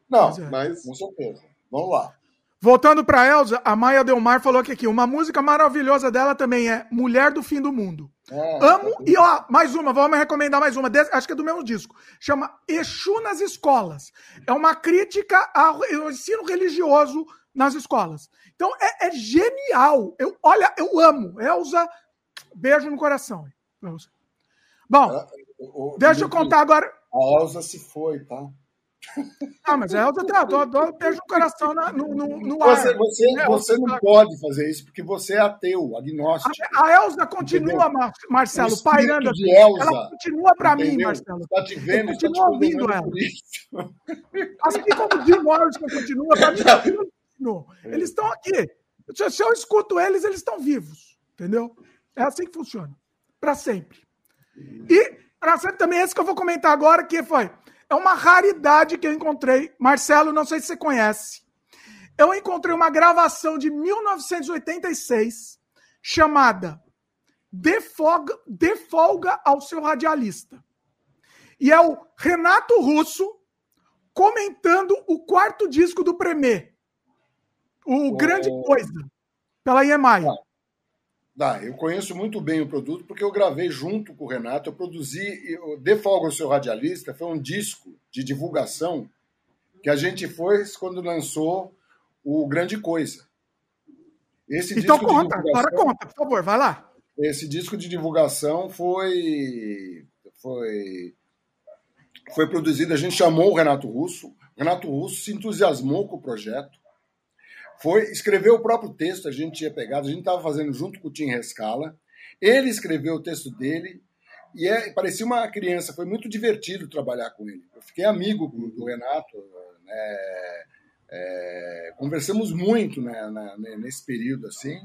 Não, mas... com certeza. Vamos lá. Voltando para Elza, a Maia Delmar falou que aqui uma música maravilhosa dela também é Mulher do Fim do Mundo. É, Amo é e ó, mais uma, vamos recomendar mais uma, acho que é do mesmo disco. Chama Exu nas escolas. É uma crítica ao ensino religioso nas escolas. Então é, é genial. Eu, olha, eu amo. Elza, beijo no coração. Bom, é, deixa eu contar agora. A Elza se foi, tá? Ah, mas é outra dor, beijo no coração na, no, no, no você, ar. Você, é, você não pode fazer isso, porque você é ateu, agnóstico. A, a Elza continua, Mar, Marcelo, pairando. De Elza, ela continua para mim, Marcelo. Está te vendo, está te ouvindo ela. Assim como o Jim Morrison continua, para mim, continua. Eles estão aqui. Se eu escuto eles, eles estão vivos. Entendeu? É assim que funciona. Para sempre. E, para sempre também, esse que eu vou comentar agora, que foi é uma raridade que eu encontrei. Marcelo, não sei se você conhece. Eu encontrei uma gravação de 1986 chamada De Folga, de Folga ao Seu Radialista. E é o Renato Russo comentando o quarto disco do Premier. O oh. Grande Coisa, pela EMI. Ah. Dá, eu conheço muito bem o produto porque eu gravei junto com o Renato, eu produzi, eu, De Folga ao Seu Radialista, foi um disco de divulgação que a gente fez quando lançou o Grande Coisa. Esse então conta, agora conta, por favor, vai lá. Esse disco de divulgação foi, foi, foi produzido, a gente chamou o Renato Russo, o Renato Russo se entusiasmou com o projeto, foi escreveu o próprio texto, a gente tinha pegado, a gente estava fazendo junto com o Tim Rescala. Ele escreveu o texto dele e é, parecia uma criança, foi muito divertido trabalhar com ele. Eu fiquei amigo do Renato, né, é, conversamos muito né, na, nesse período assim,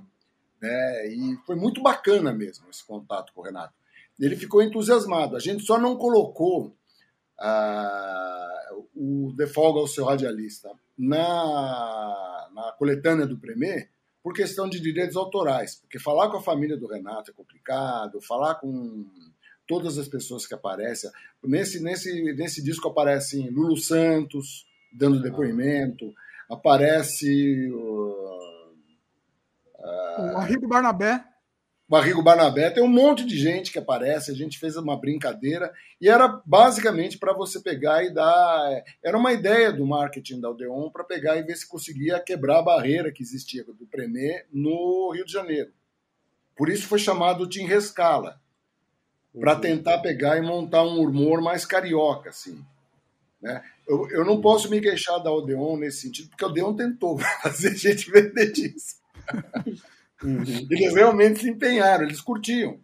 né, e foi muito bacana mesmo esse contato com o Renato. Ele ficou entusiasmado. A gente só não colocou ah, o De Folga ao seu radialista na, na coletânea do Premier por questão de direitos autorais, porque falar com a família do Renato é complicado, falar com todas as pessoas que aparecem. Nesse, nesse, nesse disco aparecem Lulu Santos dando ah. depoimento, aparece uh, uh, o Arrigo Barnabé. Barrigo Barnabé, tem um monte de gente que aparece, a gente fez uma brincadeira e era basicamente para você pegar e dar. Era uma ideia do marketing da Odeon para pegar e ver se conseguia quebrar a barreira que existia do Premier no Rio de Janeiro. Por isso foi chamado Tim Rescala, para tentar pegar e montar um humor mais carioca, assim. Né? Eu, eu não posso me queixar da Odeon nesse sentido, porque a Odeon tentou fazer gente vender disso. Uhum. Eles realmente se empenharam, eles curtiam.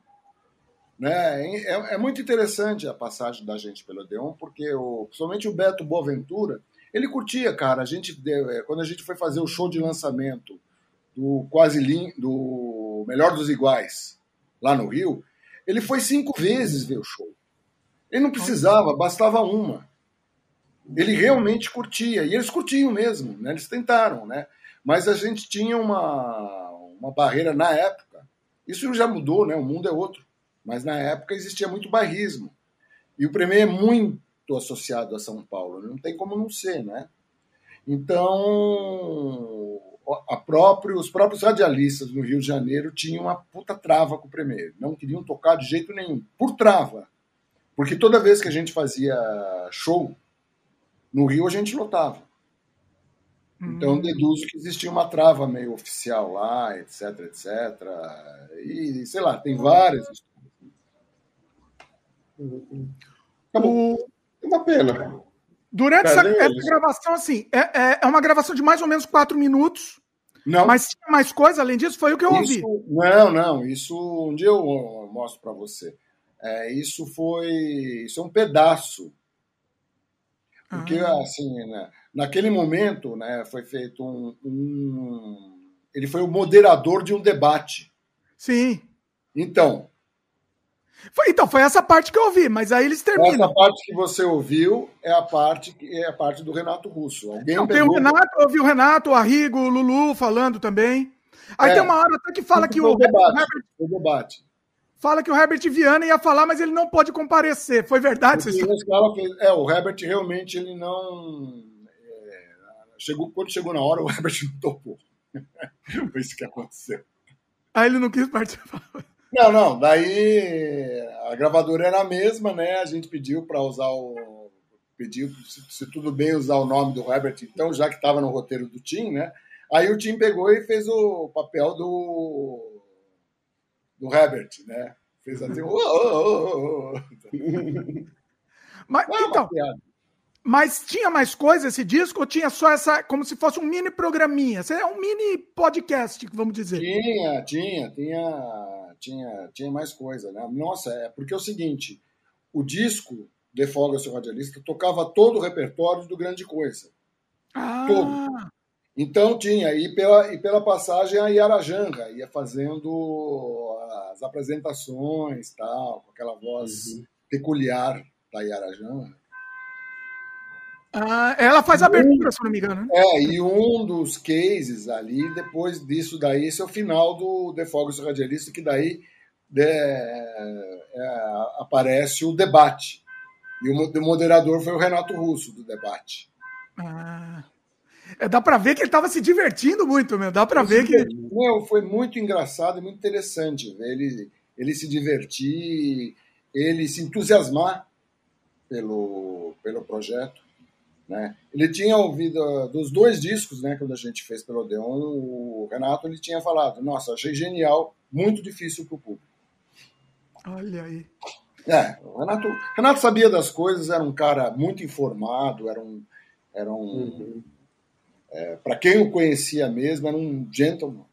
Né? É, é, muito interessante a passagem da gente pelo Odeon, porque o, principalmente o Beto Boaventura, ele curtia, cara. A gente é, quando a gente foi fazer o show de lançamento do quase do Melhor dos Iguais lá no Rio, ele foi cinco vezes ver o show. Ele não precisava, bastava uma. Ele realmente curtia e eles curtiam mesmo, né? Eles tentaram, né? Mas a gente tinha uma uma barreira na época. Isso já mudou, né? O mundo é outro. Mas na época existia muito bairrismo. E o Premier é muito associado a São Paulo, não tem como não ser, né? Então, próprio, os próprios radialistas no Rio de Janeiro tinham uma puta trava com o Premier. Não queriam tocar de jeito nenhum, por trava. Porque toda vez que a gente fazia show, no Rio a gente lotava. Então hum. deduzo que existia uma trava meio oficial lá, etc, etc. E, sei lá, tem várias. Acabou. É uma pena. Durante essa, essa, gravação, assim, é, é, é, uma gravação de mais ou menos quatro minutos. Não. Mas tinha mais coisa além disso? Foi o que eu isso, ouvi. Não, não. Isso um dia eu mostro para você. É, isso foi. Isso é um pedaço. Porque, ah. assim, né, naquele momento, né, foi feito um, um. Ele foi o moderador de um debate. Sim. Então, foi, então, foi essa parte que eu ouvi, mas aí eles terminam. Essa parte que você ouviu é a parte, é a parte do Renato Russo. Alguém Não, tem o Renato, eu ouvi o Renato, o Arrigo, o Lulu falando também. Aí é, tem uma hora até que fala que o, o debate, Herbert, o debate. Fala que o Herbert Viana ia falar, mas ele não pode comparecer. Foi verdade? Fez, é, o Herbert realmente ele não. Chegou, quando chegou na hora, o Herbert não topou. Foi isso que aconteceu. Aí ele não quis participar. Não, não. Daí a gravadora era a mesma, né? A gente pediu para usar o. Pediu se, se, tudo bem usar o nome do Herbert, então, já que estava no roteiro do Tim, né? Aí o Tim pegou e fez o papel do. do Herbert, né? Fez assim. Oh, oh, oh, Mas, então, mas tinha mais coisa esse disco ou tinha só essa, como se fosse um mini programinha? É um mini podcast, vamos dizer. Tinha, tinha, tinha tinha, tinha mais coisa, né? Nossa, é porque é o seguinte, o disco de Folga Seu Radialista tocava todo o repertório do Grande Coisa. Ah. Todo. Então tinha, e pela, e pela passagem a Yara Janra ia fazendo as apresentações, tal, com aquela voz uhum. peculiar da Yara Janra. Ah, ela faz abertura, se não me engano. Né? É, e um dos cases ali, depois disso daí, esse é o final do The Fogos Radialista, que daí é, é, aparece o debate. E o moderador foi o Renato Russo do debate. Ah. É, dá para ver que ele estava se divertindo muito, meu. Dá para ver que. Meu, foi muito engraçado e muito interessante. Ele, ele se divertir, ele se entusiasmar pelo, pelo projeto. Né? Ele tinha ouvido uh, dos dois discos, né, quando a gente fez pelo Odeon, o Renato ele tinha falado: Nossa, achei genial, muito difícil para o público. Olha aí. É, o Renato, Renato sabia das coisas, era um cara muito informado, era um. Era um uhum. é, para quem o conhecia mesmo, era um gentleman,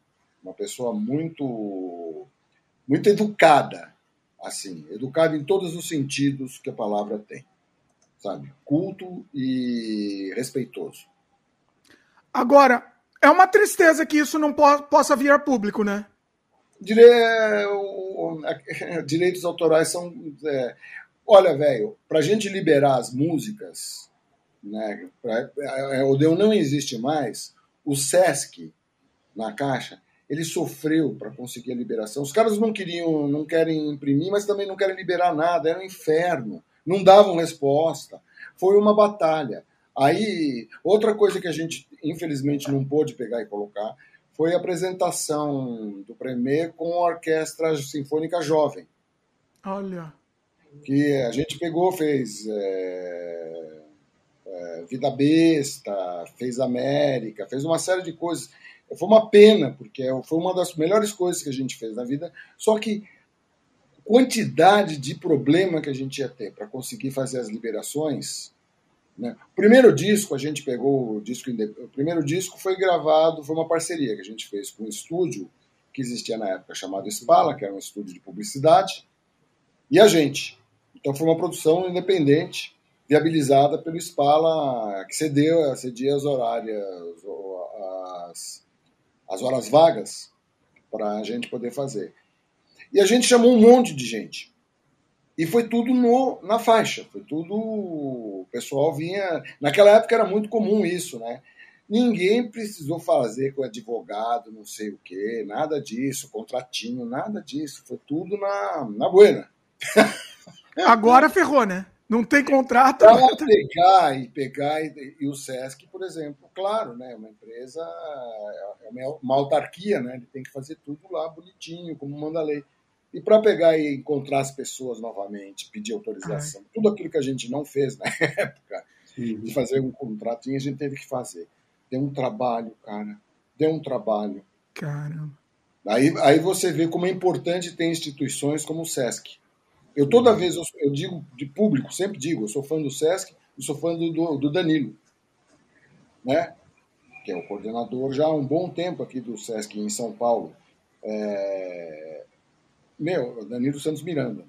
uma pessoa muito, muito educada, assim, educada em todos os sentidos que a palavra tem sabe? Culto e respeitoso. Agora, é uma tristeza que isso não po possa vir a público, né? Dire... Direitos autorais são. É... Olha, velho, para a gente liberar as músicas, né? Pra... É, o Deus não existe mais. O Sesc na caixa, ele sofreu para conseguir a liberação. Os caras não queriam, não querem imprimir, mas também não querem liberar nada. Era um inferno não davam resposta. Foi uma batalha. Aí, outra coisa que a gente, infelizmente, não pôde pegar e colocar foi a apresentação do Premier com a Orquestra Sinfônica Jovem. Olha. Que a gente pegou, fez é, é, Vida Besta, fez América, fez uma série de coisas. Foi uma pena, porque foi uma das melhores coisas que a gente fez na vida. Só que quantidade de problema que a gente ia ter para conseguir fazer as liberações. Né? O primeiro disco, a gente pegou o disco. O primeiro disco foi gravado, foi uma parceria que a gente fez com um estúdio que existia na época chamado Spala, que era um estúdio de publicidade, e a gente. Então foi uma produção independente, viabilizada pelo Spala, que cedeu, cedia as horárias, as, as horas vagas para a gente poder fazer. E a gente chamou um monte de gente. E foi tudo no, na faixa, foi tudo. O pessoal vinha. Naquela época era muito comum isso, né? Ninguém precisou fazer com advogado, não sei o quê, nada disso, contratinho, nada disso. Foi tudo na, na buena. Agora ferrou, né? Não tem contrato. Para pegar e pegar, e, e, o SESC, por exemplo, claro, né? Uma empresa é uma autarquia, né? Ele tem que fazer tudo lá bonitinho, como manda a lei. E para pegar e encontrar as pessoas novamente, pedir autorização, Ai. tudo aquilo que a gente não fez na época, de fazer um contratinho, a gente teve que fazer. Deu um trabalho, cara. Deu um trabalho. Caramba. Aí, aí você vê como é importante ter instituições como o SESC. Eu toda Uhum. vez, eu, eu digo de público, sempre digo, eu sou fã do SESC e sou fã do, do, do Danilo, né? que é o coordenador já há um bom tempo aqui do SESC em São Paulo. É... Meu, Danilo Santos Miranda.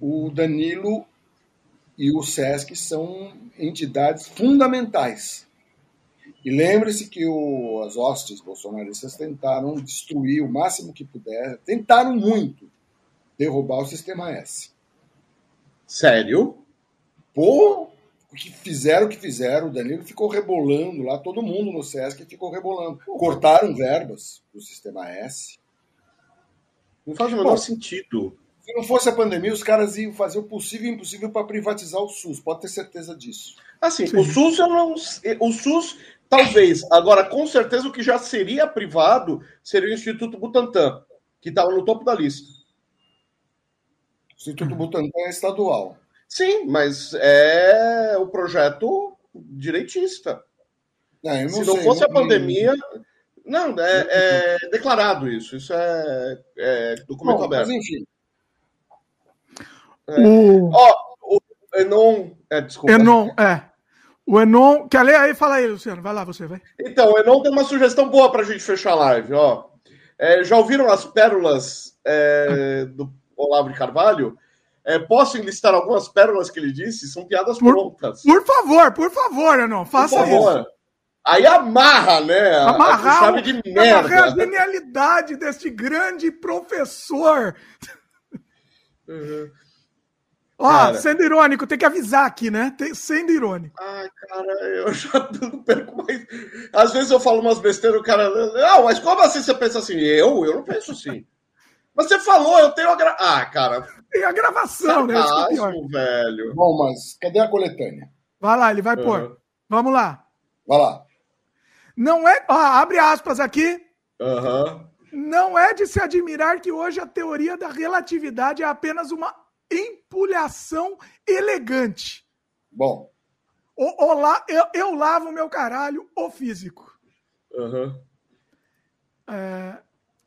O Danilo e o SESC são entidades fundamentais. E lembre-se que o, as hostes bolsonaristas tentaram destruir o máximo que puder, tentaram muito derrubar o sistema S. Sério? Pô, o que fizeram o que fizeram, o Danilo ficou rebolando lá, todo mundo no SESC ficou rebolando. Cortaram verbas do sistema S. Não faz o menor sentido. Se não fosse a pandemia, os caras iam fazer o possível e impossível para privatizar o SUS, pode ter certeza disso. Assim, Sim. o SUS eu não. O SUS, talvez. Agora, com certeza, o que já seria privado seria o Instituto Butantan, que estava no topo da lista. O Instituto Butantan é estadual. Sim, mas é o projeto direitista. Não, não Se não sei, fosse não, a pandemia. Não, é, é, declarado isso. Isso é, é documento Bom, aberto. Mas enfim. É. O... Ó, o Enon. É, desculpa. Enon, é. O Enon. Quer ler aí? Fala aí, Luciano. Vai lá, você, vai. Então, o Enon tem uma sugestão boa pra gente fechar a live, ó. É, já ouviram as pérolas é, do Olavo de Carvalho? É, posso enlistar algumas pérolas que ele disse? São piadas por, prontas. Por favor, por favor, Enon, faça por favor. isso. Aí amarra, né? Amarrar, chave de merda. Amarrar a genialidade deste grande professor. Uhum. Ó, cara. sendo irônico, tem que avisar aqui, né? Tem, sendo irônico. Ai, cara, eu já não perco mais. Às vezes eu falo umas besteiras, o cara. Não, mas como assim você pensa assim? Eu? Eu não penso assim. Mas você falou, eu tenho a gra... Ah, cara. Tem a gravação, né? Sarcasmo, velho. Bom, mas cadê a coletânea? Vai lá, ele vai uhum. pôr. Vamos lá. Vai lá. Não é. Ó, abre aspas aqui. Uhum. Não é de se admirar que hoje a teoria da relatividade é apenas uma empulhação elegante. Bom. O, o la, eu, eu lavo meu caralho, o físico. Uhum. É,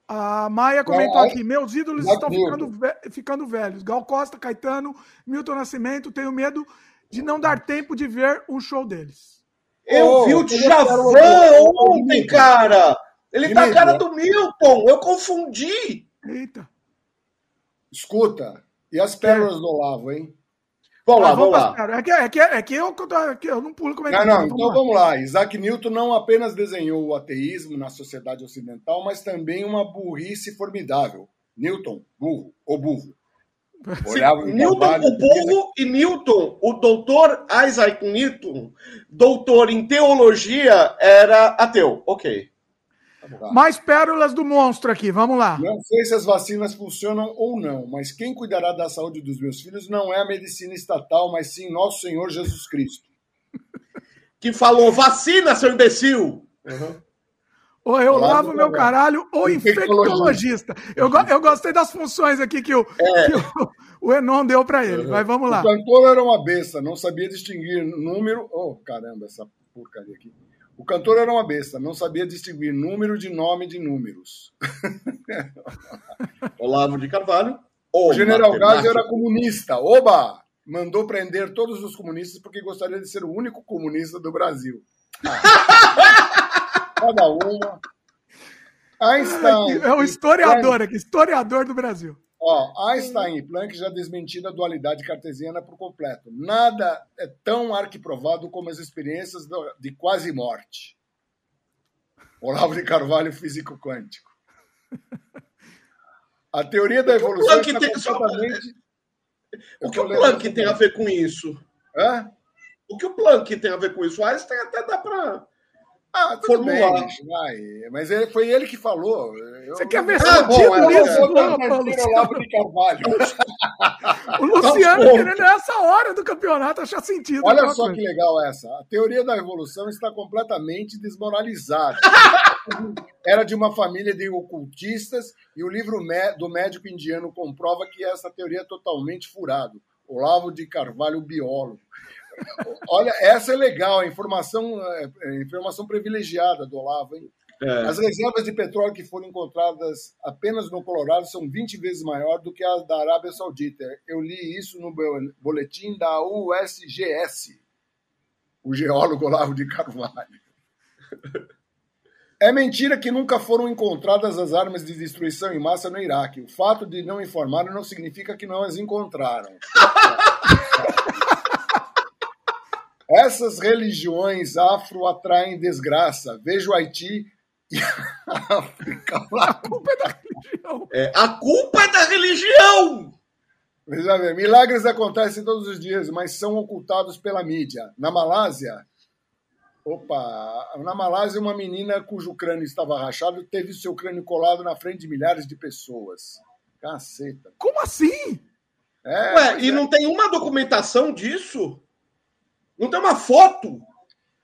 a Maia comentou aqui: meus ídolos estão ficando, ficando velhos. Gal Costa, Caetano, Milton Nascimento. Tenho medo de não dar tempo de ver um show deles. Eu Oh, vi o eu Djavan ontem, cara. Ele Que tá a cara do Milton. Eu confundi. Eita. Escuta. E as pérolas do Olavo, hein? Vamos lá, Ah, vamos pras lá. É que, é, que, é que eu, é que eu não pulo como é que Não, não, então vamos lá. Isaac Newton não apenas desenhou o ateísmo na sociedade ocidental, mas também uma burrice formidável. Newton, burro, o burro. Olhava Sim, Newton, o burro e Newton, o doutor Isaac Newton, doutor em teologia, era ateu. Ok. Mais pérolas do monstro aqui, vamos lá. Não sei se as vacinas funcionam ou não, mas quem cuidará da saúde dos meus filhos não é a medicina estatal, mas sim nosso Senhor Jesus Cristo. Que falou, vacina, seu imbecil. Ou eu Olavo lavo meu caralho, ou Infectologista. Eu, go- eu gostei das funções aqui que o, que o, o Enon deu pra ele. Mas vamos lá. O cantor era uma besta, não sabia distinguir número. Oh, caramba, essa porcaria aqui. O cantor era uma besta, não sabia distinguir número de nome de números. Olavo de Carvalho. O general Gás era comunista. Oba! Mandou prender todos os comunistas porque gostaria de ser o único comunista do Brasil. Ah. Cada uma. Einstein. É o historiador aqui, historiador do Brasil. Ó, Einstein e Planck já desmentiram a dualidade cartesiana por completo. Nada é tão arquiprovado como as experiências de quase morte. Olavo de Carvalho, físico quântico. A teoria da evolução Planck está tem- completamente... O que o Planck tem a ver com isso? Hã? O que o Planck tem a ver com isso? O Einstein até dá pra. Ah, tudo Formular. bem, bicho, vai. Mas ele, foi ele que falou. Eu- Você quer ver Ah, bom, é. O Luciano querendo essa hora do campeonato achar sentido. Olha só coisa. que legal essa. A teoria da evolução está completamente desmoralizada. Era de uma família de ocultistas e o livro do médico indiano comprova que essa teoria é totalmente furada. Olavo de Carvalho, biólogo. Olha, essa é legal, a informação, é, é, informação privilegiada do Olavo, hein? É. As reservas de petróleo que foram encontradas apenas no Colorado são 20 vezes maior do que as da Arábia Saudita. Eu li isso no boletim da USGS, o geólogo Olavo de Carvalho. É mentira que nunca foram encontradas as armas de destruição em massa no Iraque. O fato de não informar não significa que não as encontraram. Essas religiões afro atraem desgraça. Veja o Haiti e a África. A culpa é da religião. É, a culpa é da religião! Veja bem, milagres acontecem todos os dias, mas são ocultados pela mídia. Na Malásia, opa, na Malásia, uma menina cujo crânio estava rachado teve seu crânio colado na frente de milhares de pessoas. Caceta. Como assim? É, Ué, e é. não tem uma documentação disso? Não tem uma foto.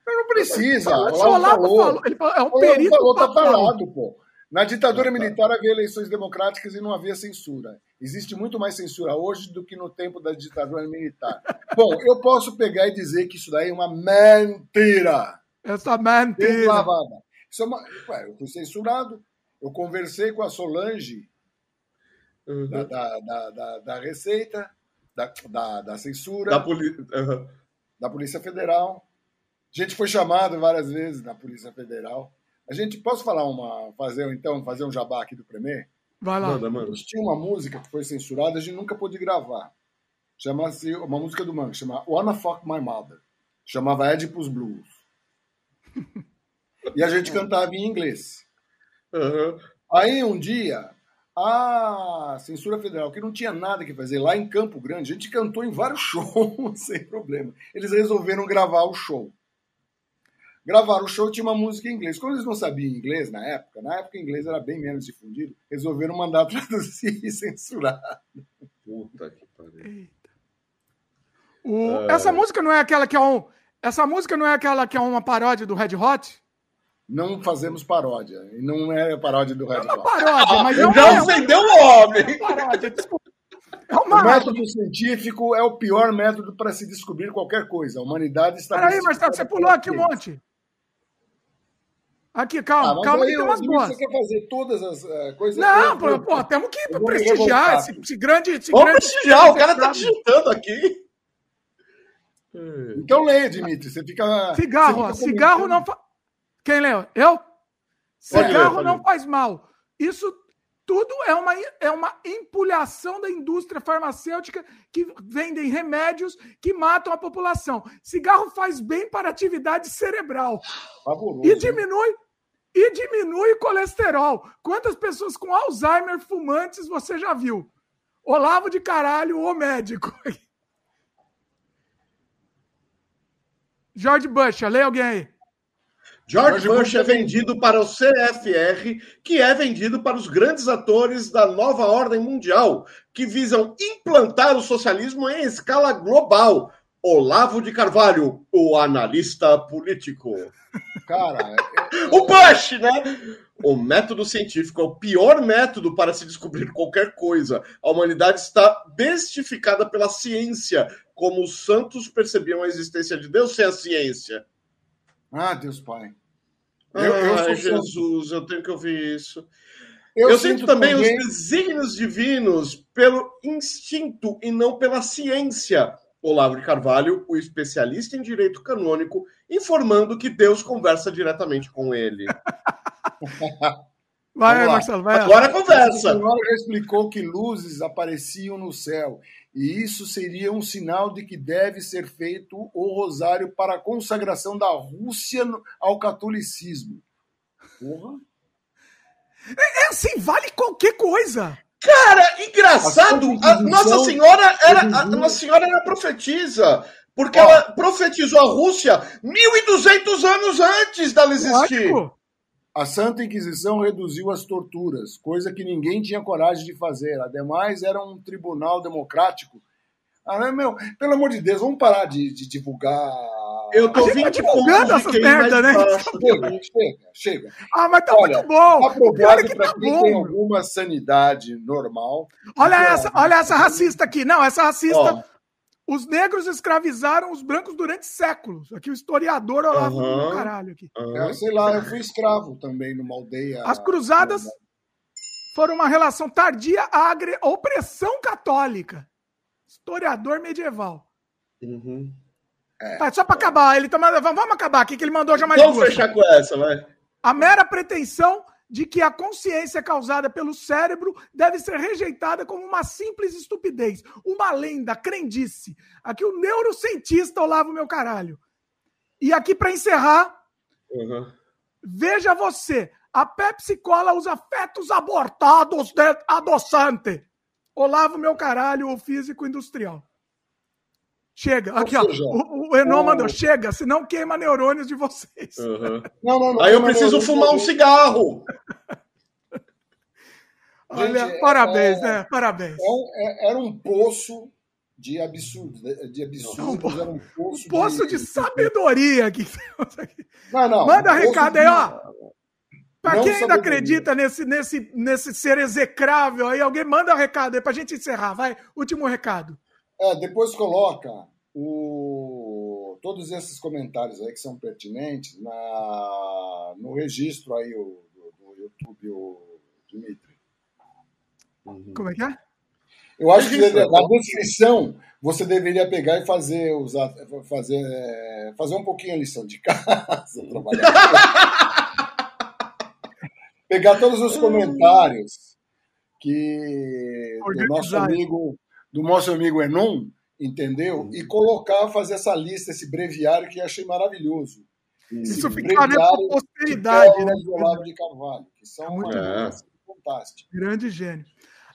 Mas não precisa. O Olavo falou. falou. Ele falou, é um perito. Falou, tá falado, pô. Na ditadura militar havia eleições democráticas e não havia censura. Existe muito mais censura hoje do que no tempo da ditadura militar. Bom, eu posso pegar e dizer que isso daí é uma mentira. Essa mentira. Lavada. Isso é uma... Ué, eu fui censurado. Eu conversei com a Solange uhum. da, da, da, da, da Receita, da, da, da censura. Da polícia. Uhum da Polícia Federal. A gente foi chamado várias vezes na Polícia Federal. A gente posso falar uma, fazer então, fazer um jabá aqui do Premier? Vai lá. Manda, manda. Tinha uma música que foi censurada, a gente nunca pôde gravar. Chama-se uma música do Mangue, chama Wanna Fuck My Mother. Chamava Oedipus Blues. e a gente cantava em inglês. Uhum. Aí um dia a censura federal, que não tinha nada que fazer lá em Campo Grande, a gente cantou em vários shows sem problema. Eles resolveram gravar o show. Gravaram o show tinha uma música em inglês. Como eles não sabiam inglês na época, na época o inglês era bem menos difundido, resolveram mandar traduzir e censurar. Puta que pariu. O... Uh... Essa música não é aquela que é um. Essa música não é aquela que é uma paródia do Red Hot? Não fazemos paródia. E não é paródia do Red É uma paródia, mas não, não é ofendeu o homem. É paródia, desculpa. É. O método científico é o pior método para se descobrir qualquer coisa. A humanidade está. Peraí, mas tá, você pulou aqui um monte. Aqui, calma, ah, calma, aí, tem umas boas. Você quer fazer todas as uh, coisas. Não, pô, pô, temos que ir prestigiar esse, esse, grande. Esse Vamos grande prestigiar, o cara tá digitando aqui. Então leia, Dimitri. Você fica. Cigarro, você fica cigarro não. Fa... Quem leu? Eu? Cigarro não faz mal. Isso tudo é uma, é uma empulhação da indústria farmacêutica que vendem remédios que matam a população. Cigarro faz bem para a atividade cerebral. Fabuloso. E diminui e diminui colesterol. Quantas pessoas com Alzheimer fumantes você já viu? Olavo de caralho, o médico. George Bush, lê alguém aí. George Bush é vendido para o CFR, que é vendido para os grandes atores da nova ordem mundial, que visam implantar o socialismo em escala global. Olavo de Carvalho, o analista político. Cara, o Bush, né? O método científico é o pior método para se descobrir qualquer coisa. A humanidade está bestificada pela ciência, como os santos percebiam a existência de Deus sem a ciência. Ah, Deus Pai. Eu, eu Ai, Jesus, eu tenho que ouvir isso. Eu, eu sinto, sinto também, também os desígnios divinos pelo instinto e não pela ciência. Olavo de Carvalho, o especialista em direito canônico, informando que Deus conversa diretamente com ele. vai, Marcelo, vai. Agora conversa. O já explicou que luzes apareciam no céu e isso seria um sinal de que deve ser feito o rosário para a consagração da Rússia ao catolicismo. Porra. É, é assim, vale qualquer coisa. Cara, engraçado, a Nossa Senhora era a Nossa Senhora era profetisa, porque ela profetizou a Rússia 1200 anos antes dela existir. Lógico. A Santa Inquisição reduziu as torturas, coisa que ninguém tinha coragem de fazer. Ademais, era um tribunal democrático. Ah, meu, pelo amor de Deus, vamos parar de, de divulgar. Eu tô vindo tá divulgando essas merda, né? Chega, chega, chega. Ah, mas tá olha, muito bom. Aprovado para tá quem bom. tem alguma sanidade normal. Olha essa, olha essa racista aqui. Não, essa racista. Os negros escravizaram os brancos durante séculos. Aqui o historiador Olavo uhum. caralho aqui. Uhum. sei lá, eu fui escravo também numa aldeia. As cruzadas foram uma relação tardia à opressão católica. Historiador medieval. Uhum. É. Tá, só para acabar, ele tá mandando, vamos acabar aqui que ele mandou já mais Vamos duas. fechar com essa, vai. A mera pretensão de que a consciência causada pelo cérebro deve ser rejeitada como uma simples estupidez, uma lenda, crendice. Aqui o neurocientista Olavo meu caralho. E aqui para encerrar, uhum. veja você, a Pepsi Cola usa fetos abortados de adoçante. Olavo meu caralho, o físico industrial. Chega. Aqui, ó. O, o Enon mandou, chega, senão queima neurônios de vocês. Uhum. Não, não, não, Aí eu preciso fumar um cigarro. Olha, Gente, parabéns, é, né? Parabéns. É, é, era um poço de absurdo, de absurdos, não, era um poço, um poço de, de, sabedoria aqui. Não, não, Manda um recado aí, ó. Para quem ainda acredita nesse, nesse, nesse ser execrável aí, alguém manda um recado aí pra gente encerrar, vai. Último recado. É, depois coloca o, todos esses comentários aí que são pertinentes na, no registro aí o, do, do YouTube, o Dimitri. Uhum. Como é que é? Eu acho que na descrição você deveria pegar e fazer, usar, fazer, é, fazer um pouquinho a lição de casa, trabalhar. pegar todos os comentários que o nosso amigo do nosso amigo Enon, entendeu? Uhum. E colocar, fazer essa lista, esse breviário que achei maravilhoso. Isso ficaria para posteridade, né? Do Olavo de Carvalho, que são é muito é. fantásticos. Grande gênio.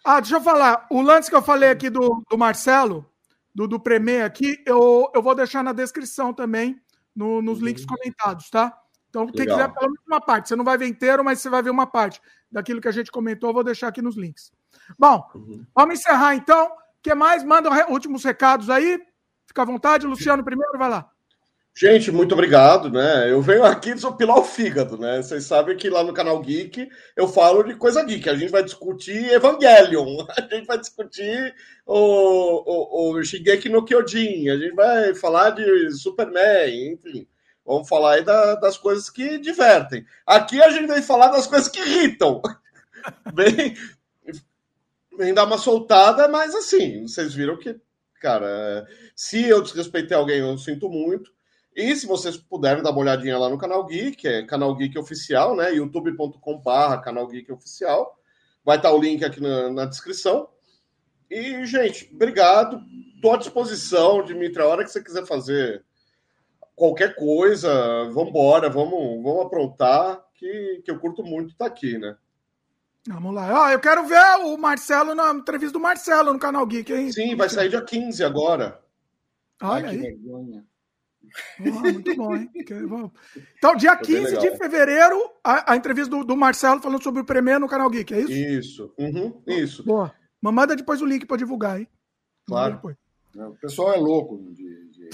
Ah, deixa eu falar. O lance que eu falei aqui do, do Marcelo, do, do Premier aqui, eu, eu vou deixar na descrição também, no, nos uhum. links comentados, tá? Então, quem Legal. quiser, pelo menos uma parte. Você não vai ver inteiro, mas você vai ver uma parte daquilo que a gente comentou, eu vou deixar aqui nos links. Bom, uhum. vamos encerrar então que mais? Manda últimos recados aí. Fica à vontade. Luciano, primeiro, vai lá. Gente, muito obrigado, né? Eu venho aqui desopilar o fígado, né? Vocês sabem que lá no canal Geek eu falo de coisa geek. A gente vai discutir Evangelion, a gente vai discutir o, o, o Shigeki no Kyojin, a gente vai falar de Superman, enfim. Vamos falar aí da, das coisas que divertem. Aqui a gente vai falar das coisas que irritam. Bem, vem dar uma soltada, mas assim, vocês viram que, cara, se eu desrespeitei alguém, eu sinto muito. E se vocês puderem dar uma olhadinha lá no canal Geek, é canal Geek Oficial, né? youtube.com/barra canal Geek Oficial. Vai estar o link aqui na, na, descrição. E, gente, obrigado. Estou à disposição, Dimitri, a hora que você quiser fazer qualquer coisa, vamos embora, vamos, vamos aprontar, que, que eu curto muito estar aqui, né? Vamos lá. Ah, eu quero ver o Marcelo na entrevista do Marcelo no canal Geek, hein? Sim, vai sair dia 15 agora. Olha Ai, aí. vergonha. muito bom, hein? Então, dia 15 de fevereiro, a, a entrevista do, do, Marcelo falando sobre o Premier no canal Geek, é isso? Isso, uhum, isso. Boa. Mas manda depois o link para divulgar, hein? Claro. O pessoal é louco de, de,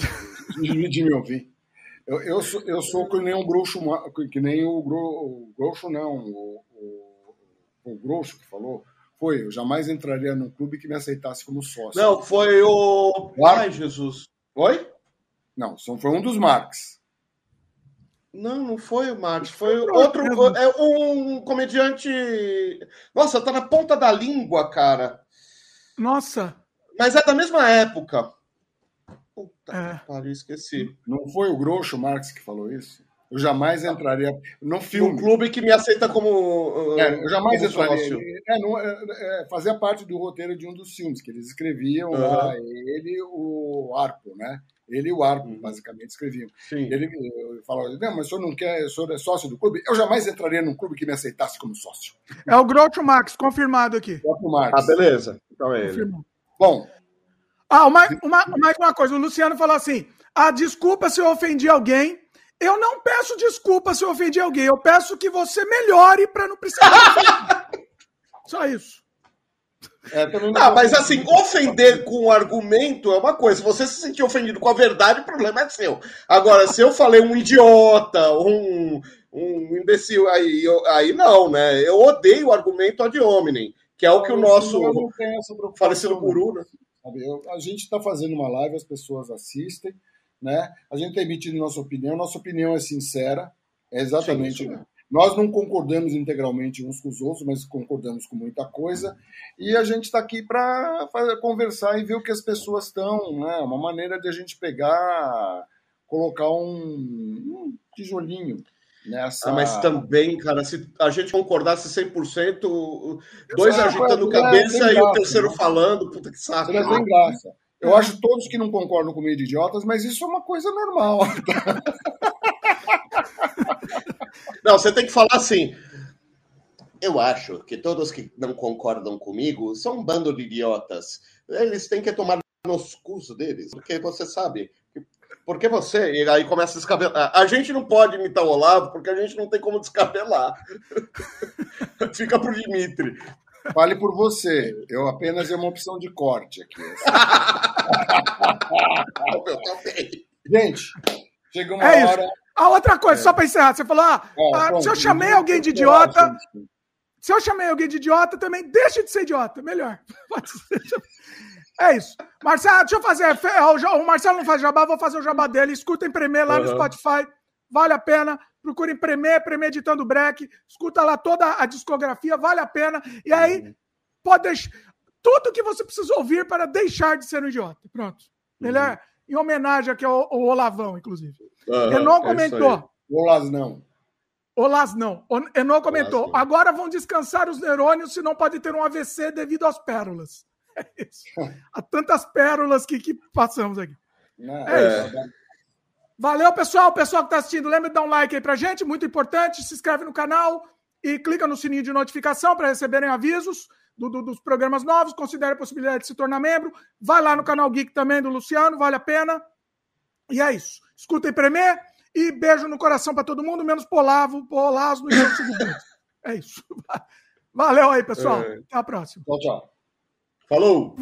de, de me ouvir. Eu, eu, sou, eu sou que nem um bruxo, que nem o, o bruxo, não, o, o Grosso que falou, foi, eu jamais entraria num clube que me aceitasse como sócio. Não, foi o. Ai, Jesus. Oi? Não, foi um dos Marx. Não, não foi o Marx, foi outro. É um comediante. Nossa, tá na ponta da língua, cara. Nossa. Mas é da mesma época. Puta é. que pariu, esqueci. Não foi o Groucho Marx que falou isso? Eu jamais entraria no filme. Um clube que me aceita como. Uh, é, eu jamais entraria. É, não, é, é, fazia parte do roteiro de um dos filmes que eles escreviam uhum. lá. Ele o Arpo, né? Ele e o Arpo, uhum. basicamente, escreviam. Sim. Ele falava: Não, mas o senhor não quer, o senhor é sócio do clube? Eu jamais entraria num clube que me aceitasse como sócio. É o Groucho Max, confirmado aqui. Max. Ah, beleza. Então é ele. Bom. Ah, mais uma, mais uma coisa: o Luciano falou assim: ah, desculpa se eu ofendi alguém eu não peço desculpa se eu ofendi alguém, eu peço que você melhore para não precisar. Só isso. É, ah, mas assim, ofender com argumento é uma coisa. Se você se sentir ofendido com a verdade, o problema é seu. Agora, se eu falei um idiota, um, um imbecil, aí, aí não, né? Eu odeio o argumento ad hominem, que é o que o nosso falecido guru, né? Sabe? Eu, a gente está fazendo uma live, as pessoas assistem, né? A gente está emitindo nossa opinião, nossa opinião é sincera, é exatamente. Sim. Nós não concordamos integralmente uns com os outros, mas concordamos com muita coisa. E a gente está aqui para conversar e ver o que as pessoas estão, né? Uma maneira de a gente pegar, colocar um, um tijolinho Nessa... Ah, mas também, cara, se a gente concordasse 100%, dois Exato, agitando é, cabeça é, e o terceiro né? falando, puta que saco. Seria sem graça. Eu acho todos que não concordam comigo de idiotas, mas isso é uma coisa normal. Não, você tem que falar assim. Eu acho que todos que não concordam comigo são um bando de idiotas. Eles têm que tomar nos cursos deles, porque você sabe porque você, e aí começa a descabelar. A gente não pode imitar o Olavo, porque a gente não tem como descabelar. Fica pro Dimitri. Fale por você. Eu apenas é uma opção de corte aqui. Gente, chega uma é hora. A outra coisa, é. só para encerrar, você falou: ah, ah, pronto, se eu chamei alguém de idiota. Se eu chamei alguém de idiota, também deixe de ser idiota. Melhor. É isso. Marcelo, deixa eu fazer. O Marcelo não faz jabá, vou fazer o jabá dele. Escutem Premier lá uhum. no Spotify. Vale a pena. Procurem Premier, Premeditando Break. Escuta lá toda a discografia, vale a pena. E aí, uhum. pode deixar. Tudo que você precisa ouvir para deixar de ser um idiota. Pronto. Melhor. Uhum. Em homenagem aqui ao, ao Olavão, inclusive. Uhum, Enon é comentou. Olas não. Olas não. Enon comentou. Olás, Agora vão descansar os neurônios, senão pode ter um AVC devido às pérolas. É isso. Há tantas pérolas que, que passamos aqui. Não, é, é isso. Valeu, pessoal. Pessoal que está assistindo, lembra de dar um like aí pra gente, muito importante. Se inscreve no canal e clica no sininho de notificação para receberem avisos do, do, dos programas novos. Considere a possibilidade de se tornar membro. Vai lá no canal Geek também do Luciano, vale a pena. E é isso. Escutem Premier e beijo no coração para todo mundo, menos Polavo, Polasno e É isso. Valeu aí, pessoal. É. Até a próxima. Tchau, tchau. Falou!